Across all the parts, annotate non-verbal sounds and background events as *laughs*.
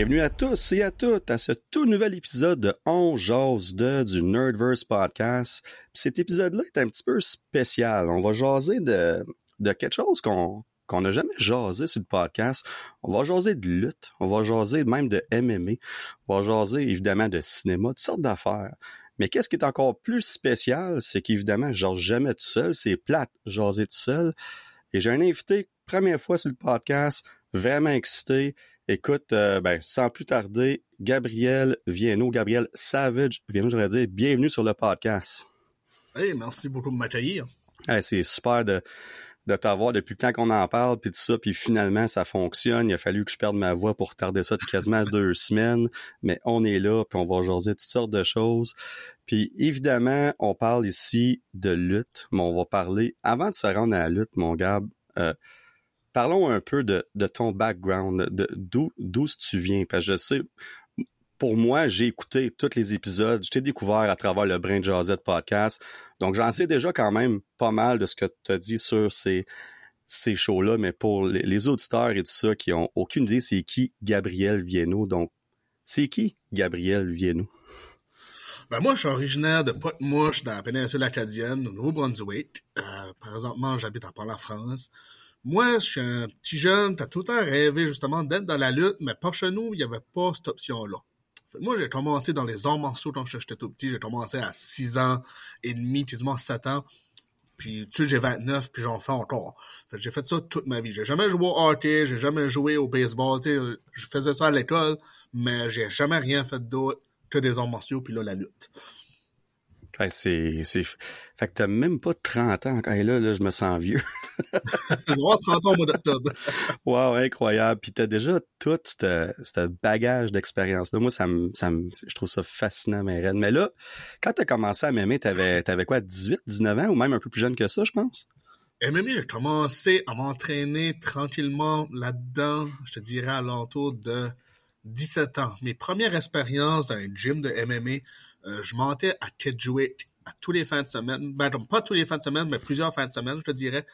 Bienvenue à tous et à toutes à ce tout nouvel épisode de On jase de du Nerdverse Podcast. cet épisode-là est un petit peu spécial. On va jaser de, de quelque chose qu'on qu'on n'a jamais jasé sur le podcast. On va jaser de lutte, on va jaser même de MMA, on va jaser évidemment de cinéma, toutes sortes d'affaires. Mais qu'est-ce qui est encore plus spécial, c'est qu'évidemment, je jase jamais tout seul, c'est plate jaser tout seul. Et j'ai un invité, première fois sur le podcast, vraiment excité. Écoute, euh, ben, sans plus tarder, Gabriel Vienno, Gabriel Savage Vienno, j'aurais dire, bienvenue sur le podcast. Hey, merci beaucoup de m'accueillir. c'est super de, de t'avoir depuis le temps qu'on en parle, puis tout ça, puis finalement, ça fonctionne. Il a fallu que je perde ma voix pour retarder ça depuis quasiment *laughs* deux semaines, mais on est là, puis on va jaser toutes sortes de choses. Puis évidemment, on parle ici de lutte, mais on va parler, avant de se rendre à la lutte, mon gars, euh, parlons un peu de, ton background, d'où d'où tu viens, parce que je sais, pour moi, j'ai écouté tous les épisodes, je t'ai découvert à travers le Brain Jazette podcast, donc j'en sais déjà quand même pas mal de ce que tu as dit sur ces, ces shows-là, mais pour les, auditeurs et tout ça qui ont aucune idée, c'est qui Gabriel Vienno, donc c'est qui Gabriel Vienno? Ben moi, je suis originaire de Pointe-Mouche, dans la péninsule acadienne, au Nouveau-Brunswick. Euh, présentement, j'habite à Port-la-France. Moi, je suis un petit jeune, t'as tout le temps rêvé justement d'être dans la lutte, mais pas chez nous, il n'y avait pas cette option-là. Moi, j'ai commencé dans les arts martiaux quand j'étais tout petit. J'ai commencé à 6 ans et demi, quasiment 7 ans. Puis, tu sais, j'ai 29, puis j'en fais encore. j'ai fait ça toute ma vie. J'ai jamais joué au hockey, j'ai jamais joué au baseball. Tu je faisais ça à l'école, mais j'ai jamais rien fait d'autre que des arts martiaux, puis là, la lutte c'est, c'est... Fait que t'as même pas 30 ans. Et là, là, je me sens vieux. *laughs* Je vais avoir 30 ans au mois d'octobre. *laughs* wow, incroyable. Puis t'as déjà tout ce bagage d'expérience. Moi, ça me, ça me, je trouve ça fascinant, mais Mais là, quand t'as commencé à m'aimer, t'avais, t'avais quoi, 18, 19 ans ou même un peu plus jeune que ça, je pense? MMA, j'ai commencé à m'entraîner tranquillement là-dedans, je te dirais à l'entour de 17 ans. Mes premières expériences dans un gym de MMA, euh, je montais à Kedgewick à tous les fins de semaine. Ben, pas tous les fins de semaine, mais plusieurs fins de semaine, je te dirais.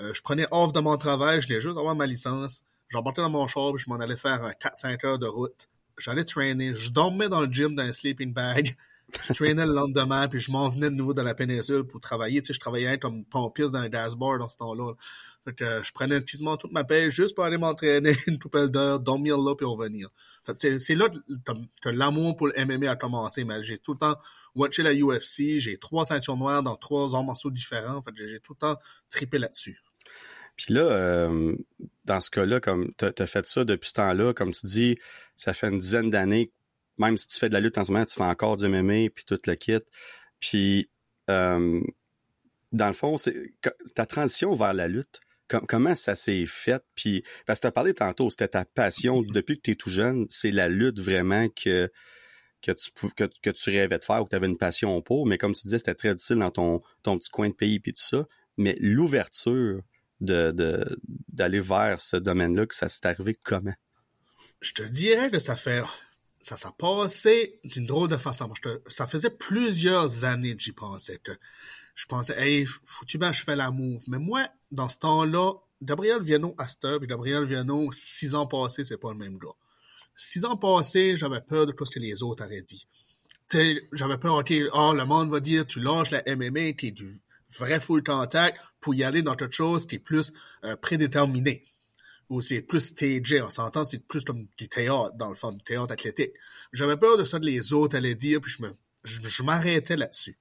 Euh, je prenais off de mon travail, je venais juste avoir ma licence. J'embarquais dans mon char, je m'en allais faire un 4-5 heures de route. J'allais trainer. Je dormais dans le gym dans un sleeping bag. Je traînais le lendemain, puis je m'en venais de nouveau dans la péninsule pour travailler. Tu sais, je travaillais comme pompiste dans un dashboard dans ce temps-là. Fait que euh, je prenais quasiment toute ma paix juste pour aller m'entraîner *laughs* une poupelle d'heures, dormir là, puis revenir. Fait c'est, c'est là que, l'amour pour le MMA a commencé. Mais j'ai tout le temps watché la UFC. J'ai trois ceintures noires dans trois morceaux différents. Fait j'ai tout le temps trippé là-dessus. Puis là, euh, dans ce cas-là, comme tu as fait ça depuis ce temps-là, comme tu dis, ça fait une dizaine d'années même si tu fais de la lutte en ce moment, tu fais encore du MMA, puis tout le kit. Puis, euh, dans le fond, c'est ta transition vers la lutte, comment ça s'est fait? Puis, parce que tu as parlé tantôt, c'était ta passion depuis que tu es tout jeune, c'est la lutte vraiment que, que, tu, que, que tu rêvais de faire ou que tu avais une passion pour. Mais comme tu disais, c'était très difficile dans ton, ton petit coin de pays puis tout ça. Mais l'ouverture de, d'aller vers ce domaine-là, que ça s'est arrivé comment? Je te dirais que ça fait ça s'est passé d'une drôle de façon. ça faisait plusieurs années que j'y pensais. Que je pensais, hey, foutu ben, je fais la move. Mais moi, dans ce temps-là, Gabriel Viano à et Gabriel Viano, six ans passés, c'est pas le même gars. Six ans passés, j'avais peur de tout ce que les autres auraient dit. J'avais peur, ok, oh, le monde va dire, tu lâches la MMA, t'es du vrai full contact, pour y aller dans quelque chose qui est plus euh, prédéterminé ou c'est plus stagé, on s'entend, c'est plus comme du théâtre, dans le fond, du théâtre athlétique. J'avais peur de ça que les autres allaient dire, puis je me, je, m'arrêtais là-dessus.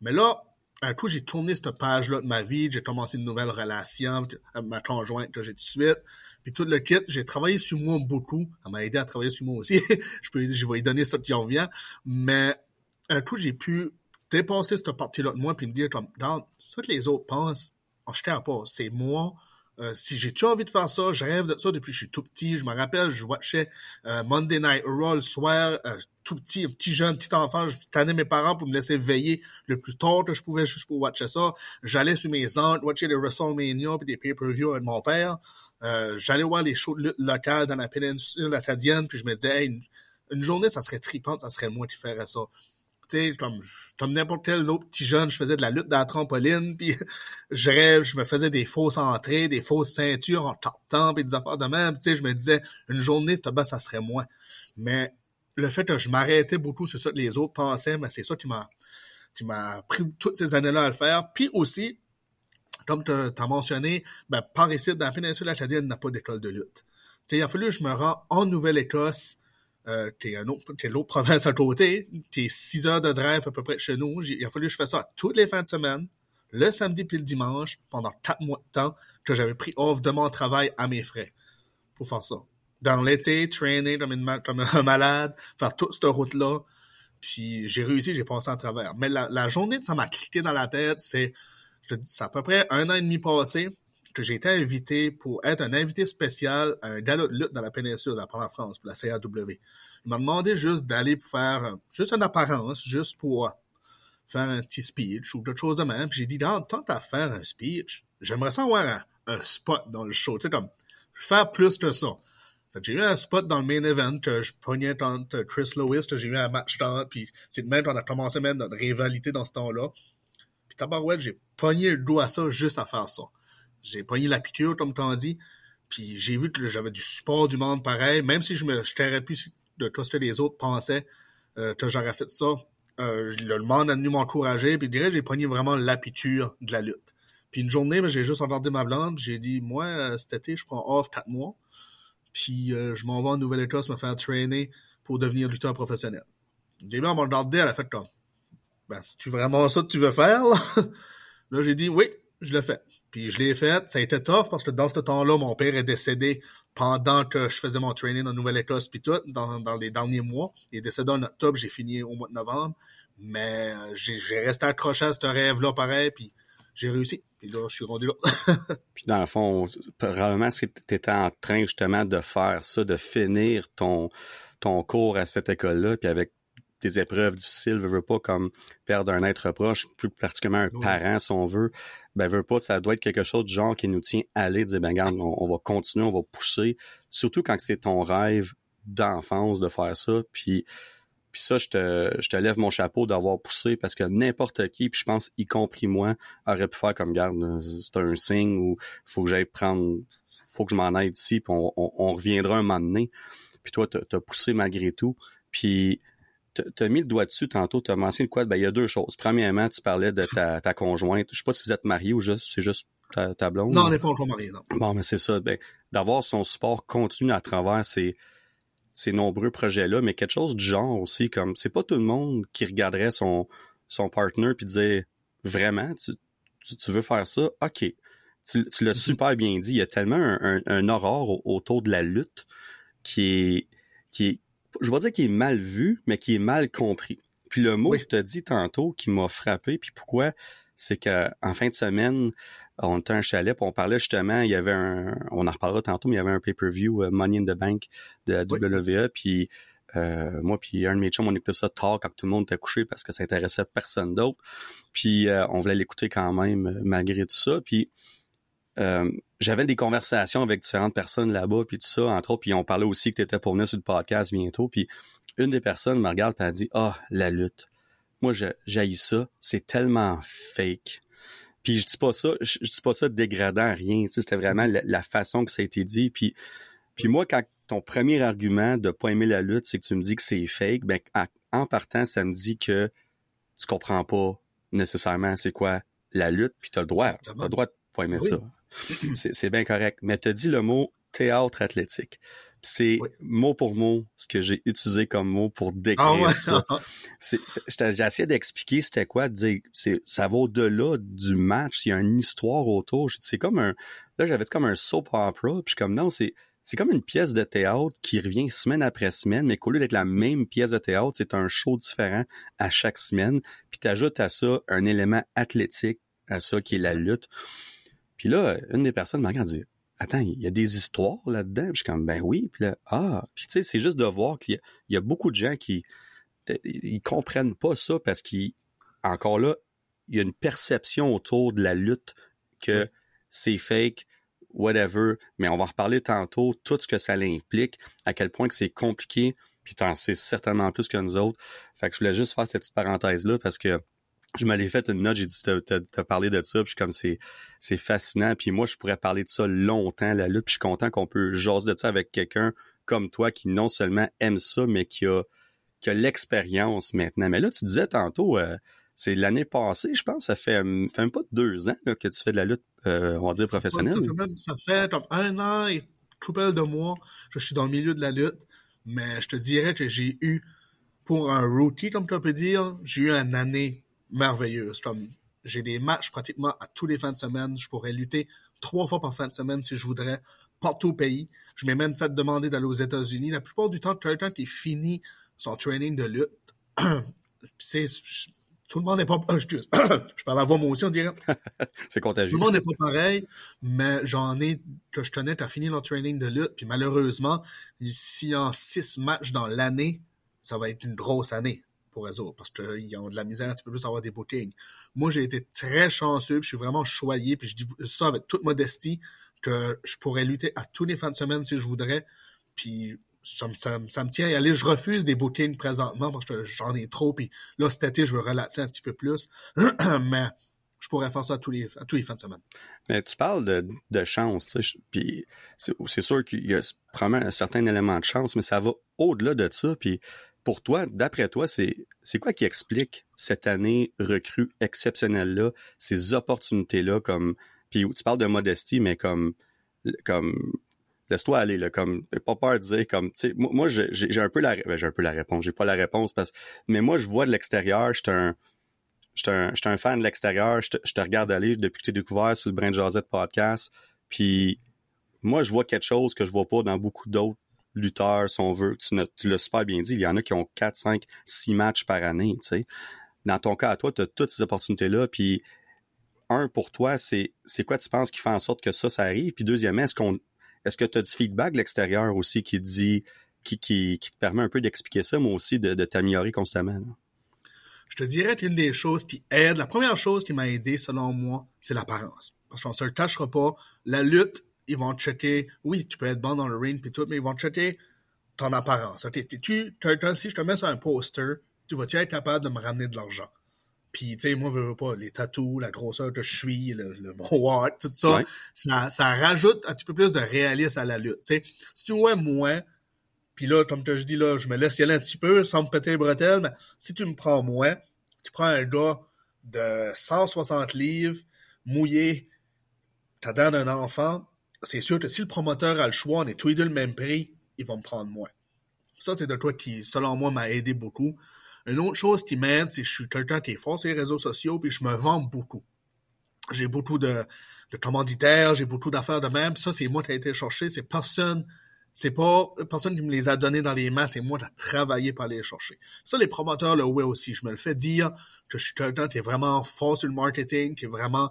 Mais là, un coup, j'ai tourné cette page-là de ma vie, j'ai commencé une nouvelle relation avec ma conjointe que j'ai tout de suite, puis tout le kit, j'ai travaillé sur moi beaucoup, ça m'a aidé à travailler sur moi aussi, *laughs* je peux, je vais lui donner ça qui en vient, mais un coup, j'ai pu dépasser cette partie-là de moi, puis me dire comme, dans ce que les autres pensent, oh, je pas, c'est moi, euh, si j'ai-tu envie de faire ça, je rêve de ça depuis que je suis tout petit. Je me rappelle, je watchais euh, Monday Night Raw le soir, euh, tout petit, un petit jeune, petit enfant. Je tenais mes parents pour me laisser veiller le plus tard que je pouvais juste pour watcher ça. J'allais sur mes aunt, watcher les WrestleMania et des pay-per-view avec mon père. J'allais voir les shows de lutte locales dans la péninsule acadienne, puis je me disais, une, journée, ça serait tripante, ça serait moi qui ferais ça. tu sais, comme, comme n'importe quel autre petit jeune, je faisais de la lutte dans la trampoline, puis *laughs* je rêve, je me faisais des fausses entrées, des fausses ceintures en temps puis des affaires de même, tu sais, je me disais, une journée, ça serait moi. Mais le fait que je m'arrêtais beaucoup sur ça que les autres pensaient, mais c'est ça qui m'a qui pris toutes ces années-là à le faire. Puis aussi, comme tu as mentionné, ben, par ici, dans la péninsule acadienne, il n'y a pas d'école de lutte. sais, il a fallu que je me rends en Nouvelle-Écosse, euh, autre, t'es l'autre province à côté, t'es six heures de drive à peu près chez nous. Il a fallu que je fasse ça toutes les fins de semaine, le samedi puis le dimanche, pendant quatre mois de temps, que j'avais pris off de mon travail à mes frais pour faire ça. Dans l'été, trainer comme, un *laughs* malade, faire toute cette route-là, puis j'ai réussi, j'ai passé à travers. Mais la, journée, ça m'a cliqué dans la tête, c'est, je te dis, c'est à peu près un an et demi passé que j'ai été invité pour être un invité spécial à un galop de lutte dans la péninsule, la la France, pour la CAW. Il m'a demandé juste d'aller pour faire, juste une apparence, juste pour faire un petit speech ou quelque chose de même. Puis j'ai dit, tant qu'à faire un speech, j'aimerais ça avoir un, un spot dans le show, tu sais, comme, faire plus que ça. J'ai eu un spot dans le main event, que je pognais contre Chris Lewis, j'ai eu un match dans, puis c'est de même qu'on a commencé même notre rivalité dans ce temps-là. Puis tabarouette, j'ai pogné le dos à ça juste à faire ça. J'ai pogné la piqûre, comme t'en dit, puis j'ai vu que j'avais du support du monde pareil, même si je me je plus de tout ce que les autres pensaient euh, que j'aurais fait ça. Euh, le monde a venu m'encourager, puis dirais j'ai pogné vraiment la de la lutte. Puis une journée, ben, j'ai juste regardé ma blonde, j'ai dit, moi, euh, cet été, je prends off quatre mois. Puis euh, je m'en vais en Nouvelle-Écosse me faire trainer pour devenir lutteur professionnel. Au début, on m'a regardé, elle a fait comme, ben, c'est-tu vraiment ça que tu veux faire, là? *laughs* là, j'ai dit, oui, je le fais. Puis je l'ai fait. Ça a été tough parce que dans ce temps-là, mon père est décédé pendant que je faisais mon training en Nouvelle-Écosse puis tout, dans, dans les derniers mois. Il est décédé en octobre, j'ai fini au mois de novembre. Mais euh, j'ai resté accroché à ce rêve-là pareil, puis j'ai réussi. Puis là, je suis rendu là. *laughs* puis dans le fond, probablement, ce que tu étais en train justement de faire ça, de finir ton, ton cours à cette école-là, puis avec des épreuves difficiles, veux, veux pas comme perdre un être proche, plus particulièrement un parent, si on veut, ben veux pas, ça doit être quelque chose de genre qui nous tient à aller, dire ben regarde, on, va continuer, on va pousser, surtout quand c'est ton rêve d'enfance de faire ça, puis puis ça, je te, je te lève mon chapeau d'avoir poussé parce que n'importe qui, puis je pense, y compris moi, aurait pu faire comme garde, c'est un signe où faut que j'aille prendre, faut que je m'en aide ici, puis on, on, reviendra un moment donné. Puis toi, t'as poussé malgré tout. Puis tu as mis le doigt dessus tantôt, tu as mentionné quoi? Ben, il y a deux choses. Premièrement, tu parlais de ta, ta conjointe. Je sais pas si vous êtes marié ou juste c'est juste ta, blonde. Non, on n'est pas encore marié, non. Bon, mais c'est ça. Ben, d'avoir son support continu à travers ces, ces nombreux projets-là, mais quelque chose du genre aussi, comme c'est pas tout le monde qui regarderait son, son partner puis disait vraiment, tu, tu, veux faire ça? OK. Tu, tu l'as mm-hmm. super bien dit. Il y a tellement un, un, aurore autour de la lutte qui est, qui est, je vais dire qu'il est mal vu, mais qui est mal compris. Puis le mot que tu as dit tantôt qui m'a frappé, puis pourquoi, c'est qu'en fin de semaine, on était un chalet, puis on parlait justement, il y avait un, on en reparlera tantôt, mais il y avait un pay-per-view euh, Money in the Bank de la WWE, puis euh, moi puis un de mes chums, on écoutait ça tard quand tout le monde était couché parce que ça intéressait personne d'autre. Puis euh, on voulait l'écouter quand même malgré tout ça. Puis euh, j'avais des conversations avec différentes personnes là-bas, puis tout ça, entre autres, puis on parlait aussi que tu étais pour venir sur le podcast bientôt, puis une des personnes me regarde et elle dit « Ah, la lutte. Moi, j'haïs ça. C'est tellement fake. » Puis je dis pas ça, je, dis pas ça dégradant rien. C'était vraiment la, façon que ça a été dit. Puis, puis moi, quand ton premier argument de pas aimer la lutte, c'est que tu me dis que c'est fake, ben en partant, ça me dit que tu comprends pas nécessairement c'est quoi la lutte, puis tu as le droit. Tu as le droit de pas aimer ça. C'est bien correct. Mais tu as dit le mot théâtre athlétique. C'est mot pour mot ce que j'ai utilisé comme mot pour décrire ah ça. *laughs* J'ai essayé d'expliquer c'était quoi, de dire ça va au-delà du match, il y a une histoire autour. C'est comme un. Là, j'avais comme un soap opera, puis je suis comme non, c'est. C'est comme une pièce de théâtre qui revient semaine après semaine, mais qu'au lieu d'être la même pièce de théâtre, c'est un show différent à chaque semaine. Puis tu ajoutes à ça un élément athlétique à ça qui est la lutte. Puis là, une des personnes m'a dit Attends, il y a des histoires là-dedans? je suis comme Ben oui. Puis là, ah, puis tu sais, c'est juste de voir qu'il y, a beaucoup de gens qui ils comprennent pas ça parce qu'encore là, il y a une perception autour de la lutte que c'est fake, whatever, mais on va en reparler tantôt, tout ce que ça implique, à quel point que c'est compliqué, puis t'en sais certainement plus que nous autres. Fait que je voulais juste faire cette petite parenthèse-là parce que je m'allais fait une note, j'ai dit t'as parlé de ça, puis comme c'est c'est fascinant, puis moi je pourrais parler de ça longtemps la lutte, puis je suis content qu'on peut jaser de ça avec quelqu'un comme toi qui non seulement aime ça, mais qui a qui a l'expérience maintenant. Mais là tu disais tantôt, euh, c'est l'année passée, je pense, ça fait, fait même pas deux ans là, que tu fais de la lutte, euh, on va dire professionnelle. Ça fait, même, ça fait comme un an et tout de mois, je suis dans le milieu de la lutte, mais je te dirais que j'ai eu pour un rookie, comme tu peux dire, j'ai eu une année merveilleuse. Comme j'ai des matchs pratiquement à tous les fins de semaine. Je pourrais lutter trois fois par fin de semaine si je voudrais, partout au pays. Je m'ai même fait demander d'aller aux États-Unis. La plupart du temps, quelqu'un qui finit son training de lutte, *clears throat* c'est tout le monde n'est pas *coughs* excuse, *coughs* je parle à voix moi aussi on dirait *laughs* c'est contagieux tout le monde n'est pas pareil mais j'en ai que je tenais à finir leur training de lutte puis malheureusement s'il y a six matchs dans l'année ça va être une grosse année pour parce qu'ils ont de la misère un petit peu plus à avoir des bookings. Moi, j'ai été très chanceux, puis je suis vraiment choyé, puis je dis ça avec toute modestie, que je pourrais lutter à tous les fins de semaine si je voudrais, puis ça, me tient à aller. Je refuse des bookings présentement parce que j'en ai trop, puis là, cet été, je veux relaxer un petit peu plus, *clears throat* mais je pourrais faire ça à tous les, tous les fins de semaine. Mais tu parles de, chance, puis c'est sûr qu'il y a probablement un certain élément de chance, mais ça va au-delà de ça, puis pour toi, d'après toi, c'est quoi qui explique cette année recrue exceptionnelle-là, ces opportunités-là, comme puis tu parles de modestie, mais comme comme laisse-toi aller là, comme pas peur de dire comme tu sais, moi, j'ai un peu la ben, un peu la réponse, j'ai pas la réponse parce mais moi je vois de l'extérieur, je suis un un, un fan de l'extérieur, je te, regarde aller depuis que tu es découvert sur le Brain Josette podcast, puis moi je vois quelque chose que je vois pas dans beaucoup d'autres lutteurs, si on veut. Tu, l'as super bien dit, il y en a qui ont 4, 5, 6 matchs par année, tu. Dans ton cas, à toi, tu as toutes ces opportunités-là, puis un, pour toi, c'est quoi tu penses qui fait en sorte que ça, ça arrive? Puis deuxièmement, est-ce qu'on est-ce que tu as du feedback de l'extérieur aussi qui dit qui, qui, te permet un peu d'expliquer ça, mais aussi de, de t'améliorer constamment? Je te dirais qu'une des choses qui aide, la première chose qui m'a aidé, selon moi, c'est l'apparence. Parce qu'on se le cachera pas, la lutte ils vont checker, oui, tu peux être bon dans le ring puis tout, mais ils vont checker ton apparence. Ok, tu, si je te mets sur un poster, tu vas-tu être capable de me ramener de l'argent? Puis, tu sais, moi, je veux pas, les tatous, la grosseur que je suis, le, le tout ça, ça, ça rajoute un petit peu plus de réalisme à la lutte, tu sais. Si tu vois moi, puis là, comme je dis, là, je me laisse y aller un petit peu sans me péter les bretelles, mais si tu me prends moi, tu prends un gars de 160 livres, mouillé, t'as donné un enfant, c'est sûr que si le promoteur a le choix, on est tous les deux le même prix, ils vont me prendre moins. Ça, c'est de quoi qui, selon moi, m'a aidé beaucoup. Une autre chose qui m'aide, c'est que je suis quelqu'un qui est fort sur les réseaux sociaux, puis je me vends beaucoup. J'ai beaucoup de, de commanditaires, j'ai beaucoup d'affaires de même. Ça, c'est moi qui ai été chercher. C'est personne, c'est pas personne qui me les a donnés dans les mains, c'est moi qui ai travaillé pour aller les chercher. Ça, les promoteurs le ouais aussi. Je me le fais dire que je suis quelqu'un qui est vraiment fort sur le marketing, qui est vraiment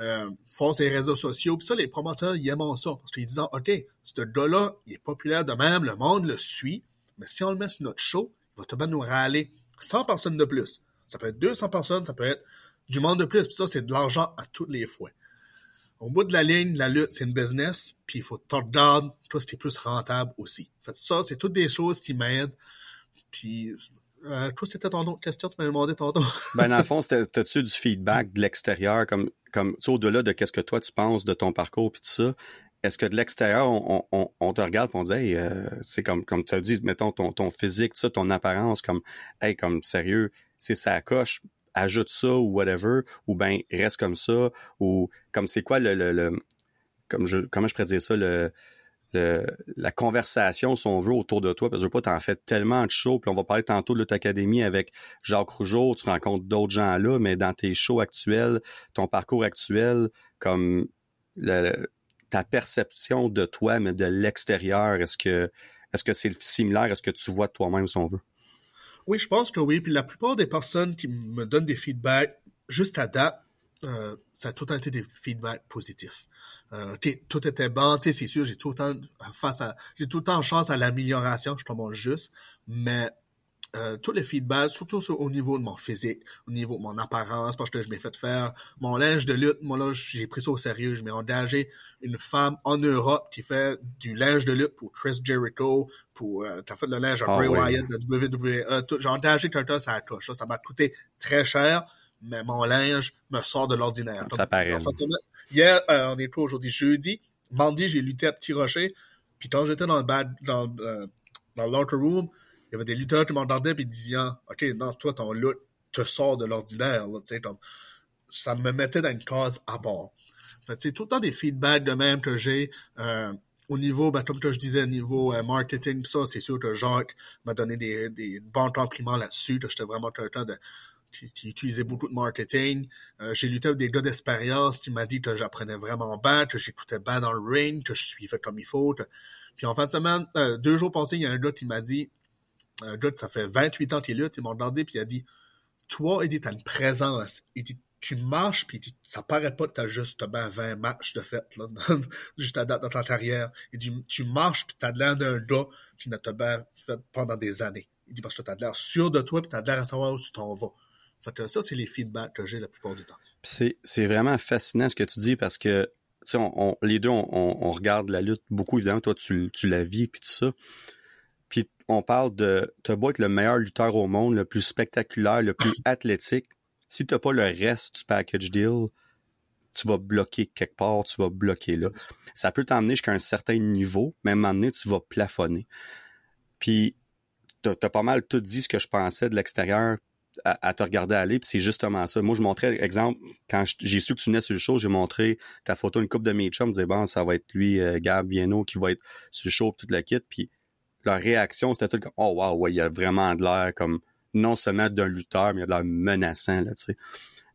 euh, font ses réseaux sociaux. Puis ça, les promoteurs, ils aiment ça. Parce qu'ils disent, OK, ce gars-là, il est populaire de même, le monde le suit, mais si on le met sur notre show, il va tout nous râler 100 personnes de plus. Ça peut être 200 personnes, ça peut être du monde de plus. Puis ça, c'est de l'argent à toutes les fois. Au bout de la ligne, la lutte, c'est une business, puis il faut regarder tout ce qui est plus rentable aussi. En fait, ça, c'est toutes des choses qui m'aident. Puis euh, c'était ton autre question, tu m'as demandé tantôt. *laughs* ben, dans le fond, t'as-tu du feedback de l'extérieur, comme, comme, au-delà de qu'est-ce que toi tu penses de ton parcours puis tout ça? Est-ce que de l'extérieur, on, on, on, te regarde et on dit, hey, euh, c'est comme, comme tu as dit, mettons, ton, ton physique, ça, ton apparence, comme, hey, comme, sérieux, c'est ça coche, ajoute ça ou whatever, ou ben, reste comme ça, ou comme, c'est quoi le, le, le comme je, comment je pourrais dire ça, le, la conversation, si on veut, autour de toi, parce que je veux pas, t'en fais tellement de shows, puis on va parler tantôt de l'Académie avec Jacques Rougeau, tu rencontres d'autres gens là, mais dans tes shows actuels, ton parcours actuel, comme ta perception de toi, mais de l'extérieur, est-ce que est-ce que c'est similaire? À ce que tu vois de toi-même, si on veut? Oui, je pense que oui. Puis la plupart des personnes qui me donnent des feedbacks, juste à date, euh, ça a tout été des feedbacks positifs. Euh, tout était bon, c'est sûr, j'ai tout le temps face à, j'ai tout le temps chance à l'amélioration, je tombe juste, mais euh, tous les feedbacks, surtout au niveau de mon physique, au niveau de mon apparence, parce que je m'ai fait faire mon linge de lutte. Moi, là, j'ai pris ça au sérieux. Je m'ai engagé une femme en Europe qui fait du linge de lutte pour Chris Jericho, pour, euh, t'as fait le linge à ah Bray Wyatt de WWE. J'ai engagé quelqu'un, ça touche. Ça m'a coûté très cher, mais mon linge me sort de l'ordinaire. Ça paraît. hier, euh, on est quoi aujourd'hui? Jeudi. Mardi, j'ai lutté à Petit Rocher. Puis quand j'étais dans le bad, dans, euh, dans locker room, il y avait des lutteurs qui m'entendaient puis disaient OK, non, toi, ton look te sort de l'ordinaire. Ça me mettait dans une case à bord. Fait c'est tout le temps des feedbacks de même que j'ai. Euh, au niveau, ben, comme je disais, au niveau euh, marketing, ça, c'est sûr que Jacques m'a donné des, des bons compliments là-dessus. J'étais vraiment quelqu'un de qui, qui, utilisait beaucoup de marketing. Euh, j'ai lutté avec des gars d'expérience qui m'a dit que j'apprenais vraiment bien, que j'écoutais bien dans le ring, que je suivais comme il faut. Puis en fin de semaine, euh, deux jours passés, il y a un gars qui m'a dit, un gars, ça fait 28 ans qu'il lutte, il m'a regardé puis il a dit, toi, il dit, t'as une présence. Il dit, tu marches puis ça paraît pas que t'as juste ben 20 matchs de fait, là, *laughs* juste à date dans ta carrière. Il dit, tu marches puis t'as l'air d'un gars qui n'a pas fait pendant des années. Il dit, parce que t'as l'air sûr de toi puis t'as l'air à savoir où tu t'en vas. Fait que ça, c'est les feedbacks que j'ai la plupart du temps. C'est, vraiment fascinant ce que tu dis parce que on, les deux, on, regarde la lutte beaucoup, évidemment. Toi, tu, la vis puis tout ça on parle de t'as beau être le meilleur lutteur au monde, le plus spectaculaire, le plus *coughs* athlétique, si t'as pas le reste du package deal, tu vas bloquer quelque part, tu vas bloquer là. Ça peut t'emmener jusqu'à un certain niveau, mais à un moment donné, tu vas plafonner. Puis t'as as pas mal tout dit ce que je pensais de l'extérieur à, te regarder aller, puis c'est justement ça. Moi, je montrais, exemple, quand j'ai su que tu venais sur le show, j'ai montré ta photo, une coupe de mes chums, je disais, bon, ça va être lui, euh, Gab Vienno, qui va être sur le show, tout le kit, puis leur réaction, c'était tout comme Oh wow, ouais, il y a vraiment de l'air comme non seulement d'un lutteur, mais il y a de l'air menaçant, là, tu sais.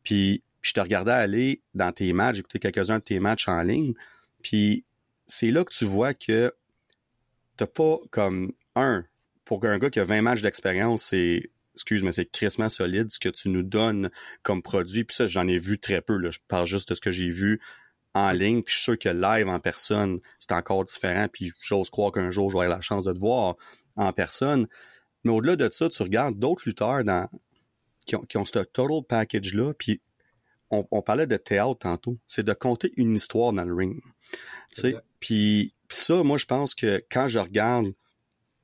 Puis, je te regardais aller dans tes matchs, j'écoutais quelques-uns de tes matchs en ligne, puis c'est là que tu vois que t'as pas comme un, pour un gars qui a 20 matchs d'expérience, c'est excuse, mais c'est crissement solide ce que tu nous donnes comme produit. Puis ça, j'en ai vu très peu. Là. Je parle juste de ce que j'ai vu en ligne, puis je suis sûr que live en personne, c'est encore différent, puis j'ose croire qu'un jour, j'aurai la chance de te voir en personne. Mais au-delà de ça, tu regardes d'autres lutteurs dans, qui, ont, qui ont ce total package-là, puis on, parlait de théâtre tantôt, c'est de compter une histoire dans le ring. Puis, puis ça, moi, je pense que quand je regarde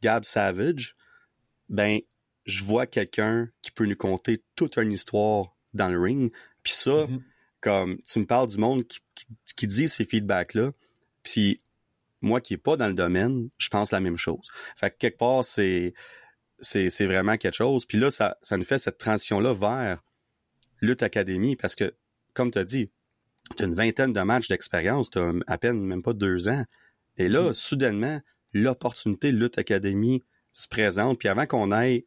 Gab Savage, ben, je vois quelqu'un qui peut nous conter toute une histoire dans le ring. Puis ça, mm-hmm comme tu me parles du monde qui, dit ces feedbacks-là, puis moi qui est pas dans le domaine, je pense la même chose. Fait que quelque part, c'est c'est vraiment quelque chose. Puis là, ça, ça nous fait cette transition-là vers Lutte Académie, parce que, comme tu as dit, tu as une vingtaine de matchs d'expérience, tu as à peine même pas deux ans. Et là, mm-hmm. soudainement, l'opportunité Lutte Académie se présente. Puis avant qu'on aille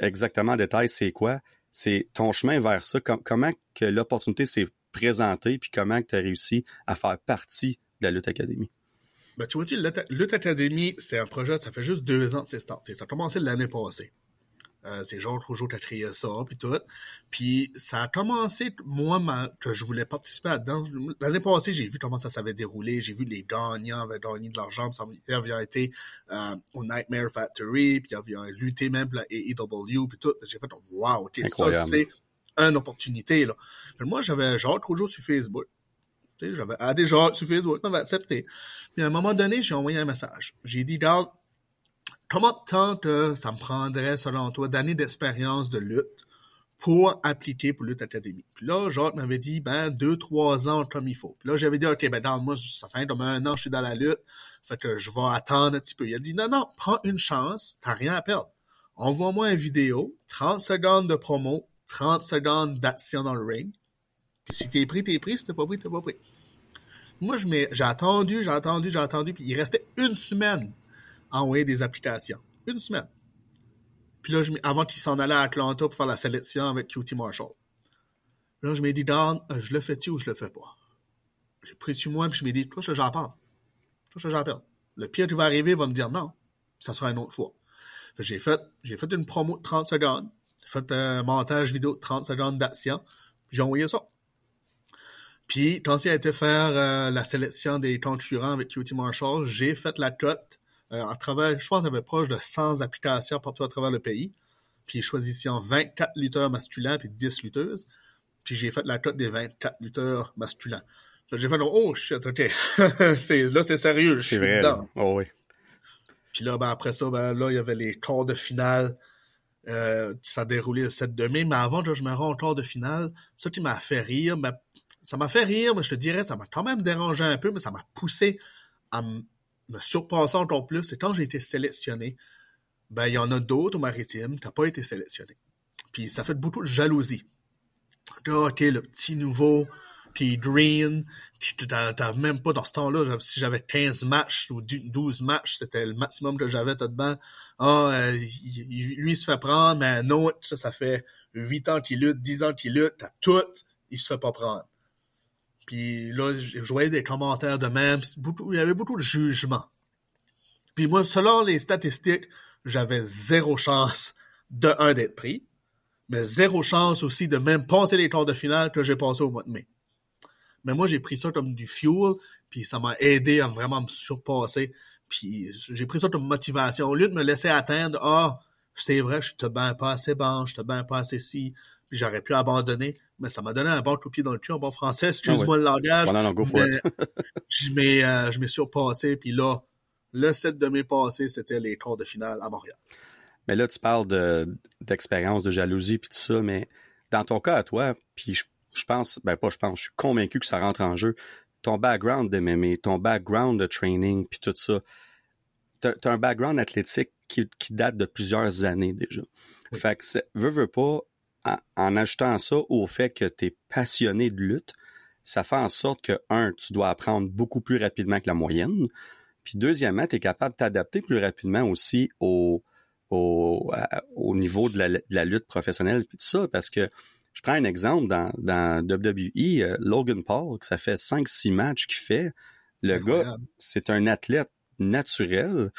exactement en détail c'est quoi, c'est ton chemin vers ça. comment que l'opportunité s'est présenter, puis comment tu as réussi à faire partie de la Lutte Académie? Ben, tu vois-tu, Lutte Académie, c'est un projet, ça fait juste deux ans que c'est starté. Ça a commencé l'année passée. Euh, c'est Georges Rougeau qui a créé ça, puis tout. Puis ça a commencé, moi, que je voulais participer là-dedans. L'année passée, j'ai vu comment ça s'avait déroulé. J'ai vu les gagnants avaient gagné de l'argent. Ils avaient été euh, au Nightmare Factory, puis ils avaient lutté même pour la AEW, puis tout. J'ai fait, wow, ok, ça, c'est une opportunité, là. moi, j'avais Jacques toujours sur Facebook. J'avais ah, des Jacques sur Facebook, m'avait accepté. Puis à un moment donné, j'ai envoyé un message. J'ai dit, regarde, comment de temps que ça me prendrait, selon toi, d'années d'expérience de lutte pour appliquer pour Lutte Académie? Puis là, Jacques m'avait dit, ben, deux, trois ans comme il faut. Puis là, j'avais dit, OK, ben, dans moi, ça fait comme un an je suis dans la lutte. Fait que je vais attendre un petit peu. Il a dit, non, non, prends une chance, t'as rien à perdre. Envoie-moi une vidéo, 30 secondes de promo, 30 secondes d'action dans le ring. Puis si t'es pris, t'es pris. Si t'es pas pris, t'es pas pris. Moi, j'ai attendu, j'ai attendu, j'ai attendu, puis il restait une semaine envoyer des applications. Une semaine. Puis là, je, avant qu'il s'en allait à Atlanta pour faire la sélection avec QT Marshall. Là, je m'ai dit, Dan, euh, je le fais-tu ou je le fais pas? J'ai pris sur moi, puis je m'ai dit, toi, je j'en parle. Toi, je j'en parle. Le pire qui va arriver va me dire non. Ça sera une autre fois. J'ai fait, j'ai fait une promo de 30 secondes fait un montage vidéo de 30 secondes d'action. J'ai envoyé ça. Puis, quand il a été faire euh, la sélection des concurrents avec QT Marshall, j'ai fait la cote à travers, je pense, qu'il y avait proche de 100 applications partout à travers le pays. puis ils choisissaient 24 lutteurs masculins puis 10 lutteuses. Puis j'ai fait la cote des 24 lutteurs masculins. J'ai fait, oh shit, ok. *laughs* là, c'est sérieux, je suis dedans. Oh, oui. Puis là, ben, après ça, ben, là, il y avait les quarts de finale. Euh, ça a déroulé le 7 de mai, mais avant que je me rends au quart de finale, ça qui m'a fait rire, ben, ça m'a fait rire, mais je te dirais, ça m'a quand même dérangé un peu, mais ça m'a poussé à me surpasser encore plus. C'est quand j'ai été sélectionné, ben, il y en a d'autres au maritime qui n'ont pas été sélectionnés. Puis ça fait beaucoup de jalousie. OK, le petit nouveau, puis Green, t'as même pas dans ce temps-là, si j'avais 15 matchs ou 12 matchs, c'était le maximum que j'avais tout dedans. Ah, euh, lui, il se fait prendre, mais un autre, ça, ça fait 8 ans qu'il lutte, 10 ans qu'il lutte, t'as tout, il se fait pas prendre. Puis là, je voyais des commentaires de même, il y avait beaucoup de jugement. Puis moi, selon les statistiques, j'avais zéro chance de un d'être pris, mais zéro chance aussi de même passer les quarts de finale que j'ai passé au mois de mai. Mais moi, j'ai pris ça comme du fuel, puis ça m'a aidé à vraiment me surpasser. Puis j'ai pris ça comme motivation. Au lieu de me laisser atteindre, ah, c'est vrai, je te bien pas assez bon, je te bien pas assez si, puis j'aurais pu abandonner. Mais ça m'a donné un bon coup de pied dans le cul en bon français, excuse-moi le langage. *laughs* je m'ai euh, je m'ai surpassé, puis là, le 7 de mai passé, c'était les quarts de finale à Montréal. Mais là, tu parles d'expérience, de, jalousie, puis tout ça, mais dans ton cas à toi, puis je je pense, ben pas je pense, je suis convaincu que ça rentre en jeu. Ton background de mémé, ton background de training, puis tout ça, t'as as un background athlétique qui, date de plusieurs années déjà. Fait que, veux, veux pas, en, ajoutant ça au fait que tu es passionné de lutte, ça fait en sorte que, un, tu dois apprendre beaucoup plus rapidement que la moyenne. Puis deuxièmement, tu es capable de t'adapter plus rapidement aussi au, au, au niveau de la, de la lutte professionnelle, puis tout ça, parce que je prends un exemple dans, dans WWE, euh, Logan Paul, que ça fait 5-6 matchs qu'il fait. Le gars, c'est un athlète naturel.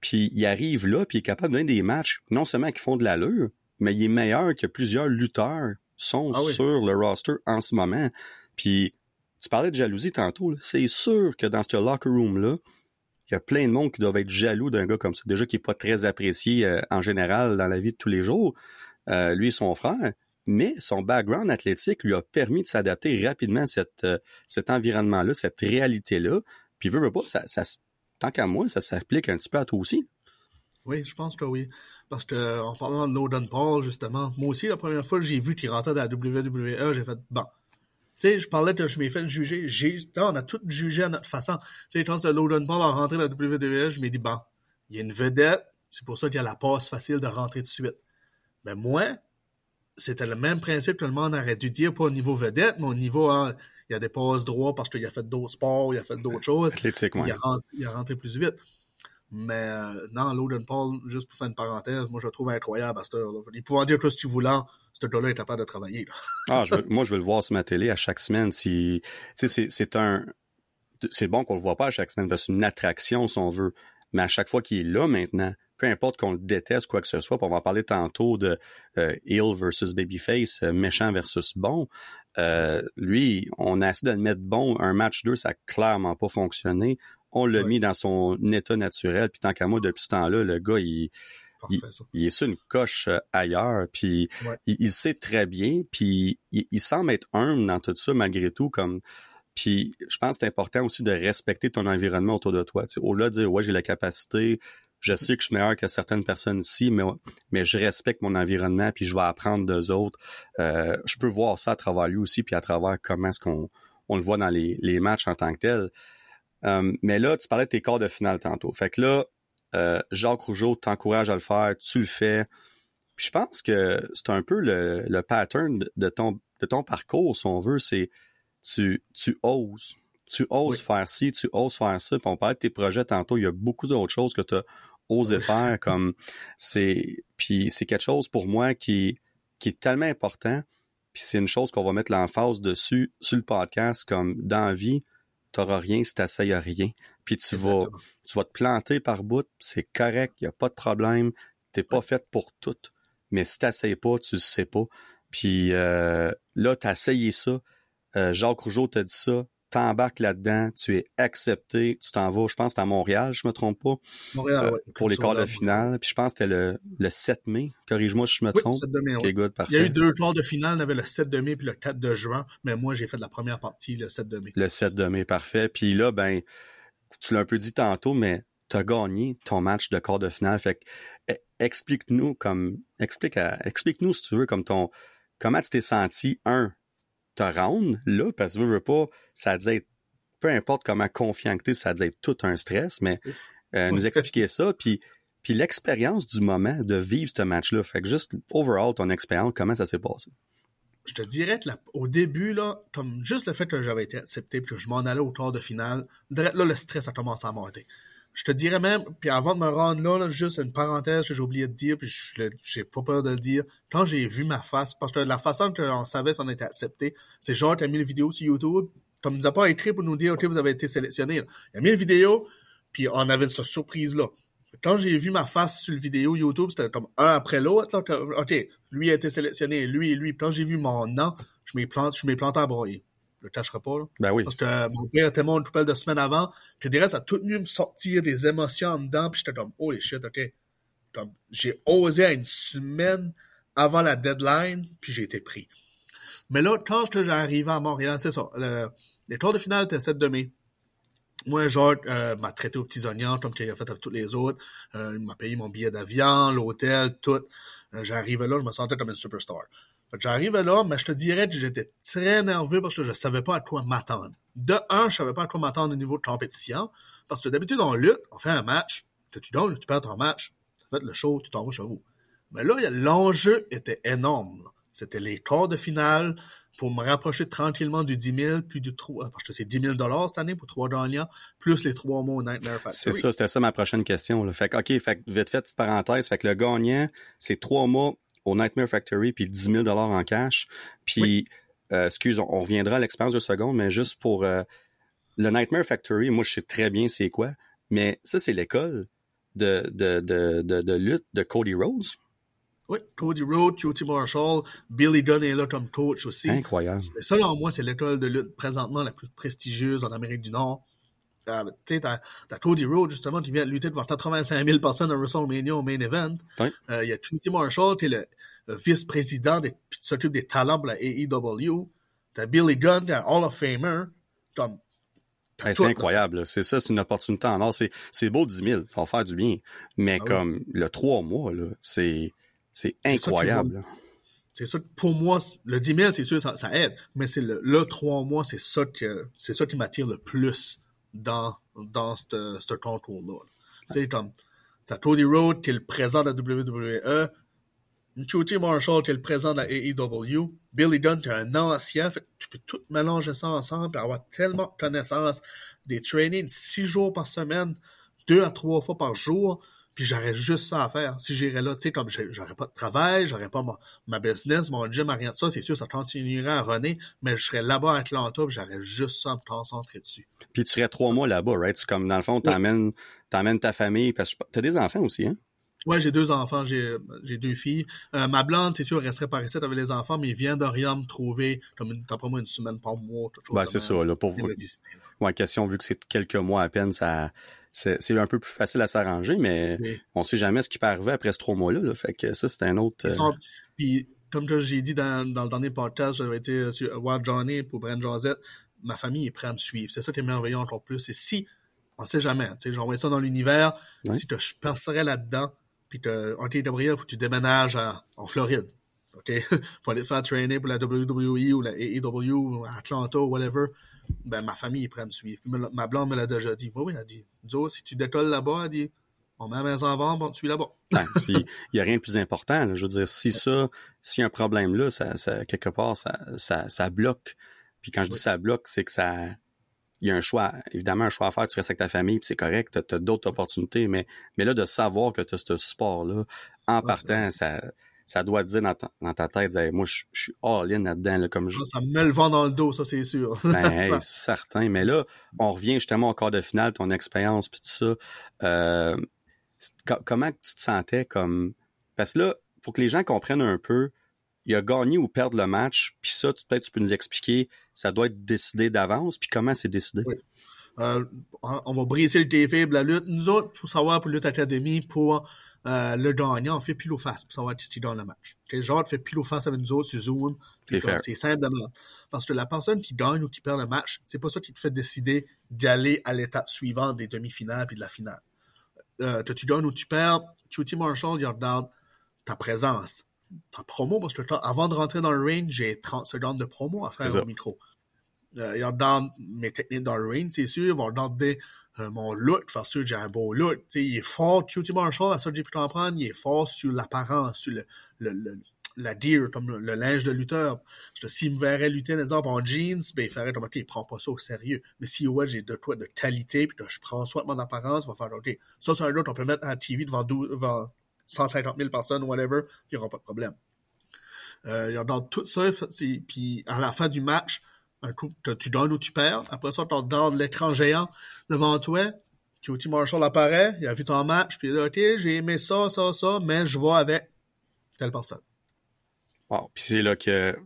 Puis il arrive là, puis il est capable de donner des matchs, non seulement qui font de l'allure, mais il est meilleur que plusieurs lutteurs sont ah sur le roster en ce moment. Puis tu parlais de jalousie tantôt, c'est sûr que dans ce locker room-là, il y a plein de monde qui doivent être jaloux d'un gars comme ça. Déjà qui n'est pas très apprécié euh, en général dans la vie de tous les jours. Euh, lui et son frère mais son background athlétique lui a permis de s'adapter rapidement à cette, euh, cet environnement-là, cette réalité-là. Puis, veut, veut pas, ça, ça, tant qu'à moi, ça s'applique un petit peu à toi aussi. Oui, je pense que oui. Parce que en parlant de Logan Paul, justement, moi aussi, la première fois que j'ai vu qu'il rentrait dans la WWE, j'ai fait bon. Tu sais, je parlais que je m'ai fait juger. J'ai, on a tout jugé à notre façon. Tu sais, quand Logan Paul a rentré dans la WWE, je m'ai dit bon, il y a une vedette, c'est pour ça qu'il y a la passe facile de rentrer tout de suite. Mais moi, c'était le même principe que le monde aurait dû dire, pas au niveau vedette, mais au niveau, hein, il a des passes droits parce qu'il a fait d'autres sports, il a fait d'autres choses. Athlétique, il, a rentré, il a rentré plus vite. Mais euh, non, Logan Paul, juste pour faire une parenthèse, moi je le trouve incroyable à. Il pouvait dire tout ce qu'il voulait, ce gars-là est capable de travailler. *laughs* ah, je moi je veux le voir sur ma télé à chaque semaine. Si, c'est, un, c'est bon qu'on le voit pas à chaque semaine parce que c'est une attraction si on veut. Mais à chaque fois qu'il est là maintenant, peu importe qu'on le déteste, quoi que ce soit, on va en parler tantôt de euh, Ill versus Babyface, euh, méchant versus bon. Euh, lui, on a essayé de le mettre bon. Un match 2, ça n'a clairement pas fonctionné. On l'a mis dans son état naturel. Puis tant qu'à moi, depuis ce temps-là, le gars, il, il, est sur une coche ailleurs. Puis il, sait très bien. Puis il, semble être humble dans tout ça, malgré tout, comme... Puis je pense que c'est important aussi de respecter ton environnement autour de toi. Au-delà de dire ouais j'ai la capacité, je sais que je suis meilleur que certaines personnes ici, mais, mais je respecte mon environnement, puis je vais apprendre d'eux autres. Euh, je peux voir ça à travers lui aussi, puis à travers comment est-ce qu'on on le voit dans les, les matchs en tant que tel. Euh, mais là, tu parlais de tes corps de finale tantôt. Fait que là, euh, Jacques Rougeau t'encourage à le faire, tu le fais. Puis je pense que c'est un peu le, le pattern de ton, de ton parcours, si on veut, c'est tu, tu oses. Tu oses faire ci, tu oses faire ça. Puis on parlait de tes projets tantôt, il y a beaucoup d'autres choses que tu as oser faire comme c'est puis c'est quelque chose pour moi qui qui est tellement important puis c'est une chose qu'on va mettre l'emphase dessus sur le podcast comme dans la vie t'auras rien si t'essayes à rien. Puis tu vas tu vas te planter par bout c'est correct y a pas de problème t'es pas fait pour tout. Mais si t'essayes pas tu le sais pas. Puis euh, là t'as essayé ça euh, Jacques Rougeau t'a dit ça t'embarques là-dedans, tu es accepté, tu t'en vas, je pense, à Montréal, je me trompe pas. Montréal, euh, ouais. Pour les quarts de finale. Puis je pense que c'était le, le 7 mai. Corrige-moi si je me Oui, trompe. 7 de mai, good, Il y a eu deux quarts de finale, on avait le 7 de mai puis le 4 de juin, mais moi j'ai fait la première partie le 7 de mai. Le 7 de mai, parfait. Puis là, ben, tu l'as un peu dit tantôt, mais tu as gagné ton match de quart de finale. Fait que, eh, explique-nous comme, explique à- explique-nous si tu veux, comme ton, comment tu t'es senti, un, te rendre là, parce que veux, veux pas, ça disait être, peu importe comment confiant que t'es, ça disait être tout un stress, mais euh, nous expliquer ça, puis puis l'expérience du moment de vivre ce match-là. Fait que juste, overall, ton expérience, comment ça s'est passé? Je te dirais que la- au début, là, comme juste le fait que j'avais été accepté puis que je m'en allais au quart de finale, là, le stress a commencé à monter. Je te dirais même, puis avant de me rendre là, là, juste une parenthèse que j'ai oublié de dire, puis je j'ai pas peur de le dire, quand j'ai vu ma face, parce que la façon qu'on savait si on était accepté, c'est genre, t'as mis une vidéo sur YouTube, comme nous a pas écrit pour nous dire, OK, vous avez été sélectionné. Il a mis une vidéo, puis on avait cette surprise-là. Quand j'ai vu ma face sur le vidéo YouTube, c'était comme un après l'autre. OK, lui a été sélectionné, lui et lui. Puis quand j'ai vu mon nom, je m'ai planté, je planté à broyer. Je le cacherai pas, là. Ben oui. Parce que euh, mon père était mort une poubelle de semaine avant. Puis direct, ça a tout venu me sortir des émotions en dedans. Puis j'étais comme, holy shit, OK. Comme, j'ai osé à une semaine avant la deadline, puis j'ai été pris. Mais là, quand arrivé à Montréal, c'est ça. Le, les tours de finale étaient 7 de mai. Moi, genre, euh, m'a traité aux petits oignons, comme qu'il a fait avec tous les autres. Euh, il m'a payé mon billet d'avion, l'hôtel, tout. Euh, j'arrivais là, je me sentais comme une superstar. Fait j'arrivais là, mais je te dirais que j'étais très nerveux parce que je savais pas à quoi m'attendre. De un, je savais pas à quoi m'attendre au niveau de compétition. Parce que d'habitude, on lutte, on fait un match, tu donnes, tu perds ton match, tu fais le show, tu t'en chez vous. Mais là, l'enjeu était énorme. C'était les quarts de finale pour me rapprocher tranquillement du 10 000, puis du 3, parce que c'est 10 000 cette année pour trois gagnants, plus les trois mois au Nightmare Factory. C'est ça, c'était ça ma prochaine question. Fait que, OK, fait vite fait, petite parenthèse. Fait que le gagnant, c'est trois mois au Nightmare Factory, puis 10 000 en cash. Puis, euh, excuse, on, on reviendra à l'expérience de seconde, mais juste pour euh, le Nightmare Factory, moi, je sais très bien c'est quoi, mais ça, c'est l'école de, de, de, de, lutte de Cody Rhodes. Oui, Cody Rhodes, QT Marshall, Billy Gunn est là comme coach aussi. Incroyable. Selon moi, c'est l'école de lutte présentement la plus prestigieuse en Amérique du Nord. Euh, tu sais, t'as, t'as Cody Rhodes, justement, qui vient de lutter devant 85 000 personnes à WrestleMania au main event. Oui. Euh, Il y a QT Marshall, qui est le, le vice-président des, qui s'occupe des talents pour la AEW. T'as Billy Gunn, qui est un Hall of Famer. Comme, tout, c'est incroyable. là. C'est ça, c'est une opportunité en or. C'est, c'est beau 10 000, ça va faire du bien. Mais Ah oui. comme le trois mois, là, c'est, incroyable. C'est ça que pour moi, le 10 000, c'est sûr, ça, ça aide. Mais c'est le, le 3 mois, c'est ça que, c'est ça qui m'attire le plus dans, dans ce, concours-là. C'est comme, t'as Cody Rhodes, qui le président de la WWE, QT Marshall, qui est le président de la AEW, Billy Gunn, qui est un ancien, fait tu peux tout mélanger ça ensemble et avoir tellement de connaissances, des trainings six jours par semaine, deux à trois fois par jour, puis j'aurais juste ça à faire. Si j'irais là, tu sais, comme j'aurais pas de travail, j'aurais pas ma, ma business, mon gym, rien de ça, c'est sûr, ça continuerait à runner, mais je serais là-bas à Atlanta, puis j'aurais juste ça à me concentrer dessus. Puis tu serais trois mois là-bas, right? C'est comme, dans le fond, t'emmènes, t'emmènes ta famille, parce que t'as des enfants aussi, hein? Ouais, j'ai deux enfants, j'ai j'ai deux filles. Euh, ma blonde, c'est sûr, elle resterait par ici avec les enfants, mais il vient me trouver comme une, d'après moi une semaine par mois. quelque chose Ben, c'est ça, là, pour vous. visiter, là. Ouais, question, vu que c'est quelques mois à peine, ça, c'est, c'est un peu plus facile à s'arranger, mais Oui. on sait jamais ce qui peut arriver après ces trois mois-là, là. Fait que ça, c'est un autre, euh, Puis, comme que j'ai dit dans, dans le dernier podcast, j'avais été euh, sur Wild Johnny pour Brent Josette, ma famille est prête à me suivre. C'est ça qui est merveilleux encore plus. Et si, on sait jamais, tu sais, j'envoie ça dans l'univers, si que je passerais là-dedans, puis que, OK, Gabriel, faut que tu déménages à, en Floride. OK? *laughs* pour aller faire traîner pour la WWE ou la AEW ou Atlanta ou whatever. Ben, ma famille à me suivre. Ma blonde me l'a déjà dit. Oui, oui, elle a dit, Joe, si tu décolles là-bas, elle dit, on met la maison en vente, on te suit là-bas. ben, il y a rien de plus important, là. Je veux dire, si ça, s'il y a un problème là, ça, ça, quelque part, ça, ça, ça bloque. Puis quand je dis ça bloque, c'est que ça, il y a un choix, évidemment, un choix à faire, tu restes avec ta famille, puis c'est correct, t'as, as, d'autres opportunités, mais, mais là, de savoir que tu as ce sport-là, en Ouais, partant, ça, ça doit te dire dans ta, dans ta tête, hey, moi, je, je suis all-in là-dedans, là, comme je, Ça me met le vent dans le dos, ça, c'est sûr. ben, *laughs* hey, certain. Mais là, on revient justement au quart de finale, ton expérience, puis tout ça. Euh, co- comment tu te sentais comme... Parce que là, pour que les gens comprennent un peu, il a gagné ou perdre le match, puis ça, peut-être tu peux nous expliquer, ça doit être décidé d'avance, puis comment c'est décidé? Oui. Euh, on va briser le TV, la lutte. Nous autres, pour savoir pour Lutte Academy, pour euh, le gagnant, on fait pile ou face pour savoir qui dans le match. Okay? Genre, fait pile ou face avec nous autres sur Zoom. C'est simple Parce que la personne qui gagne ou qui perd le match, c'est pas ça qui te fait décider d'y à l'étape suivante des demi-finales puis de la finale. Euh, tu gagnes ou tu perds, QT Marshall, il regarde ta présence, ta promo, parce que avant de rentrer dans le ring, j'ai 30 secondes de promo à faire au micro. Euh, il regarde mes techniques dans le ring, c'est sûr, il va regarder mon look, parce que j'ai un beau look. sais, il est fort, QT Marshall, à ça que j'ai pu comprendre, il est fort sur l'apparence, sur le, le, le, la gear, comme le, linge de lutteur. S'il me verrait lutter, exemple, en jeans, ben, il ferait comme, OK, il prend pas ça au sérieux. Mais si, ouais, j'ai de quoi de qualité, puis que je prends soin de mon apparence, va faire, OK, ça, c'est un autre, on peut mettre à la TV devant, 12, devant 150 000 personnes, whatever, il n'y aura pas de problème. Euh, regarde tout ça, puis à la fin du match, un coup, tu donnes ou tu perds. Après ça, tu regardes l'écran géant devant toi. QT Marshall apparaît, il a vu ton match, puis il dit, OK, j'ai aimé ça, ça, ça, mais je vais avec telle personne. Wow. Puis c'est là que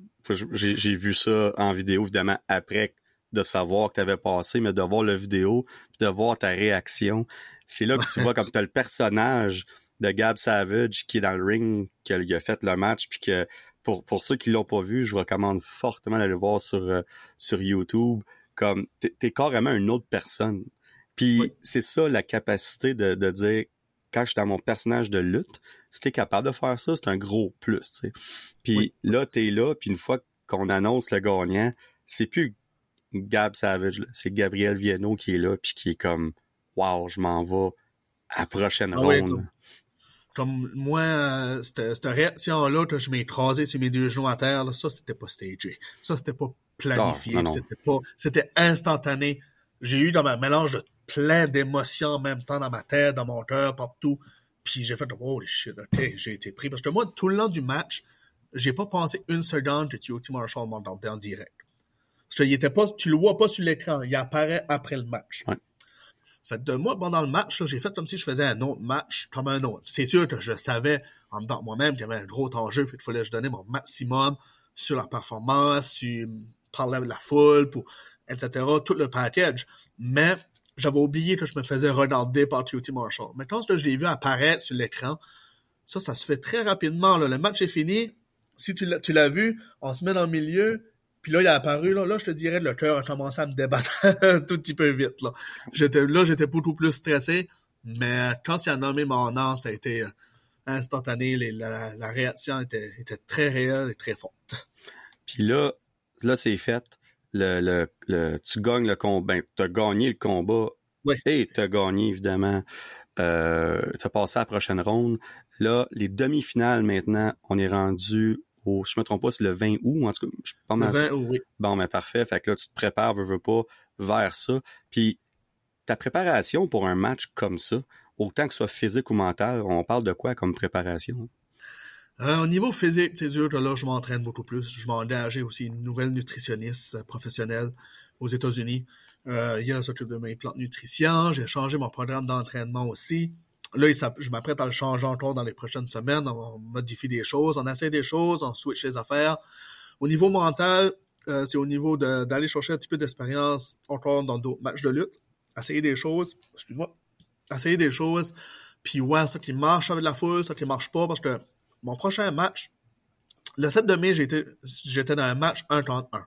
j'ai vu ça en vidéo, évidemment, après de savoir que tu avais passé, mais de voir la vidéo, puis de voir ta réaction. C'est là que tu *laughs* vois comme tu as le personnage de Gab Savage qui est dans le ring, qui a, fait le match, puis que pour, pour ceux qui l'ont pas vu, je vous recommande fortement d'aller voir sur, euh, sur YouTube. Comme t'es es carrément une autre personne. Puis c'est ça la capacité de, de dire quand je suis dans mon personnage de lutte, si t'es capable de faire ça, c'est un gros plus, tu sais. Puis là, t'es là, puis une fois qu'on annonce le gagnant, c'est plus Gab Savage, c'est Gabriel Viano qui est là, puis qui est comme, wow, je m'en vais à la prochaine ah ronde. Comme, moi, euh, cette, réaction-là, que je m'écrasais sur mes deux genoux à terre, là, ça, c'était pas stagé. Ça, c'était pas planifié. C'était pas, c'était instantané. J'ai eu dans ma mélange de plein d'émotions en même temps dans ma tête, dans mon cœur, partout. Puis j'ai fait, holy shit, ok, j'ai été pris. Parce que moi, tout le long du match, j'ai pas pensé une seconde que QT Marshall m'a en direct. Parce qu'il était pas, tu le vois pas sur l'écran, il apparaît après le match. Ouais. Fait de moi, pendant le match, j'ai fait comme si je faisais un autre match comme un autre. C'est sûr que je savais en dedans moi-même qu'il y avait un gros enjeu, puis il fallait que je donnais mon maximum sur la performance, sur parler avec la foule, pour, etc., tout le package. Mais j'avais oublié que je me faisais regarder par QT Marshall. Mais quand je l'ai vu apparaître sur l'écran, ça, ça se fait très rapidement. Là. Le match est fini. Si tu l'as vu, on se met dans le milieu, puis là, il a apparu, là, là je te dirais, le cœur a commencé à me débattre un *laughs* tout petit peu vite. Là, j'étais, là, j'étais beaucoup plus stressé, mais quand il a nommé mon nom, ça a été euh, instantané. la, la, réaction était, était très réelle et très forte. Puis là, là, c'est fait le, le, tu gagnes le combat, ben, tu as gagné le combat et tu as gagné, évidemment, euh, tu as passé à la prochaine ronde. Là, les demi-finales, maintenant, on est rendu au, je me trompe pas, c'est le 20 août, en tout cas, je suis pas mal. Le 20 août, oui. Bon, mais parfait. Fait que là, tu te prépares, veux, veux pas, vers ça. Puis, ta préparation pour un match comme ça, autant que ce soit physique ou mental, on parle de quoi comme préparation? Euh, au niveau physique, c'est sûr que là, je m'entraîne beaucoup plus. Je m'engage aussi une nouvelle nutritionniste euh, professionnelle aux États-Unis. Euh, il y a s'occupe de mes plans de nutrition. J'ai changé mon programme d'entraînement aussi. Là, je m'apprête à le changer encore dans les prochaines semaines. On modifie des choses, on essaie des choses, on switch les affaires. Au niveau mental, euh, c'est au niveau d'aller chercher un petit peu d'expérience encore dans d'autres matchs de lutte. Essayer des choses. Excuse-moi. Essayer des choses. Puis ouais, ça qui marche avec la foule, ça qui marche pas, parce que mon prochain match, le 7 de mai, j'étais, dans un match 1 contre 1.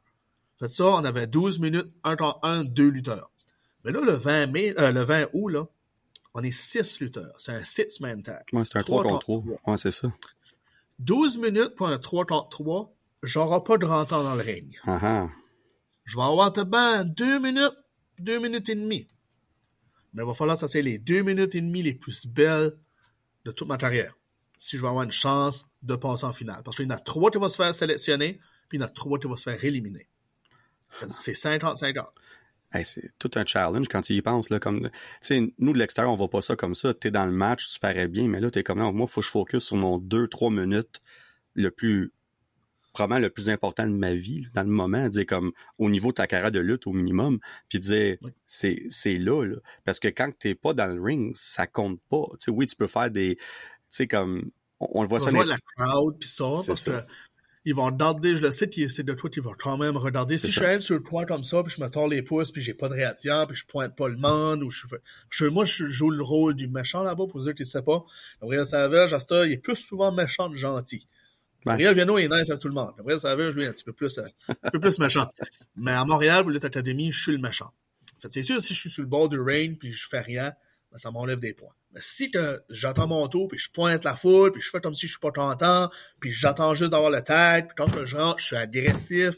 Fait ça, on avait 12 minutes, 1 contre 1, 2 lutteurs. Mais là, le 20 mai, euh, le 20 août, là, on est 6 lutteurs. C'est un 6-man tag. Ouais, c'est un 3 contre 3. Ouais, c'est ça. 12 minutes pour un 3 contre 3, j'aurai pas de rentrant dans le ring. Uh -huh. Je vais avoir te ben 2 minutes, 2 minutes et demie. Mais il va falloir que ça c'est les 2 minutes et demie les plus belles de toute ma carrière si je vais avoir une chance de passer en finale. Parce qu'il y en a trois qui vont se faire sélectionner, puis il y en a trois qui vont se faire éliminer. C'est 50-50. C'est tout un challenge quand tu y penses. Là, comme, nous, de l'extérieur, on voit pas ça comme ça. Tu es dans le match, tu parais bien, mais là, tu es comme, moi, il faut que je focus sur mon 2-3 minutes le plus probablement le plus important de ma vie, dans le moment, dire comme au niveau de ta carrière de lutte au minimum, puis dire c'est c'est là, là, parce que quand t'es pas dans le ring, ça compte pas. Tu sais, oui, tu peux faire des sais, comme, on, le voit ça. On voit la crowd, puis ça, parce que ils vont regarder, je le sais c'est de toi qu'ils vont quand même regarder. Si je suis sur le toit comme ça, puis je me tords les pouces, puis j'ai pas de réaction, puis je pointe pas le monde, ou je, je moi, je joue le rôle du méchant là-bas, pour ceux qui ne savent pas. Gabriel Savage, à il est plus souvent méchant que gentil. Gabriel Viano est nice avec tout le monde. Gabriel Savage, lui, est un petit peu plus, euh, un peu plus méchant. Mais à Montréal, pour l'État Académie, je suis le méchant. En fait, c'est sûr, si je suis sur le bord du rain, puis je fais rien, ben, ça m'enlève des points. Mais si j'attends mon tour, puis je pointe la foule, puis je fais comme si je suis pas content, puis j'attends juste d'avoir le tag, puis quand je rentre, je suis agressif,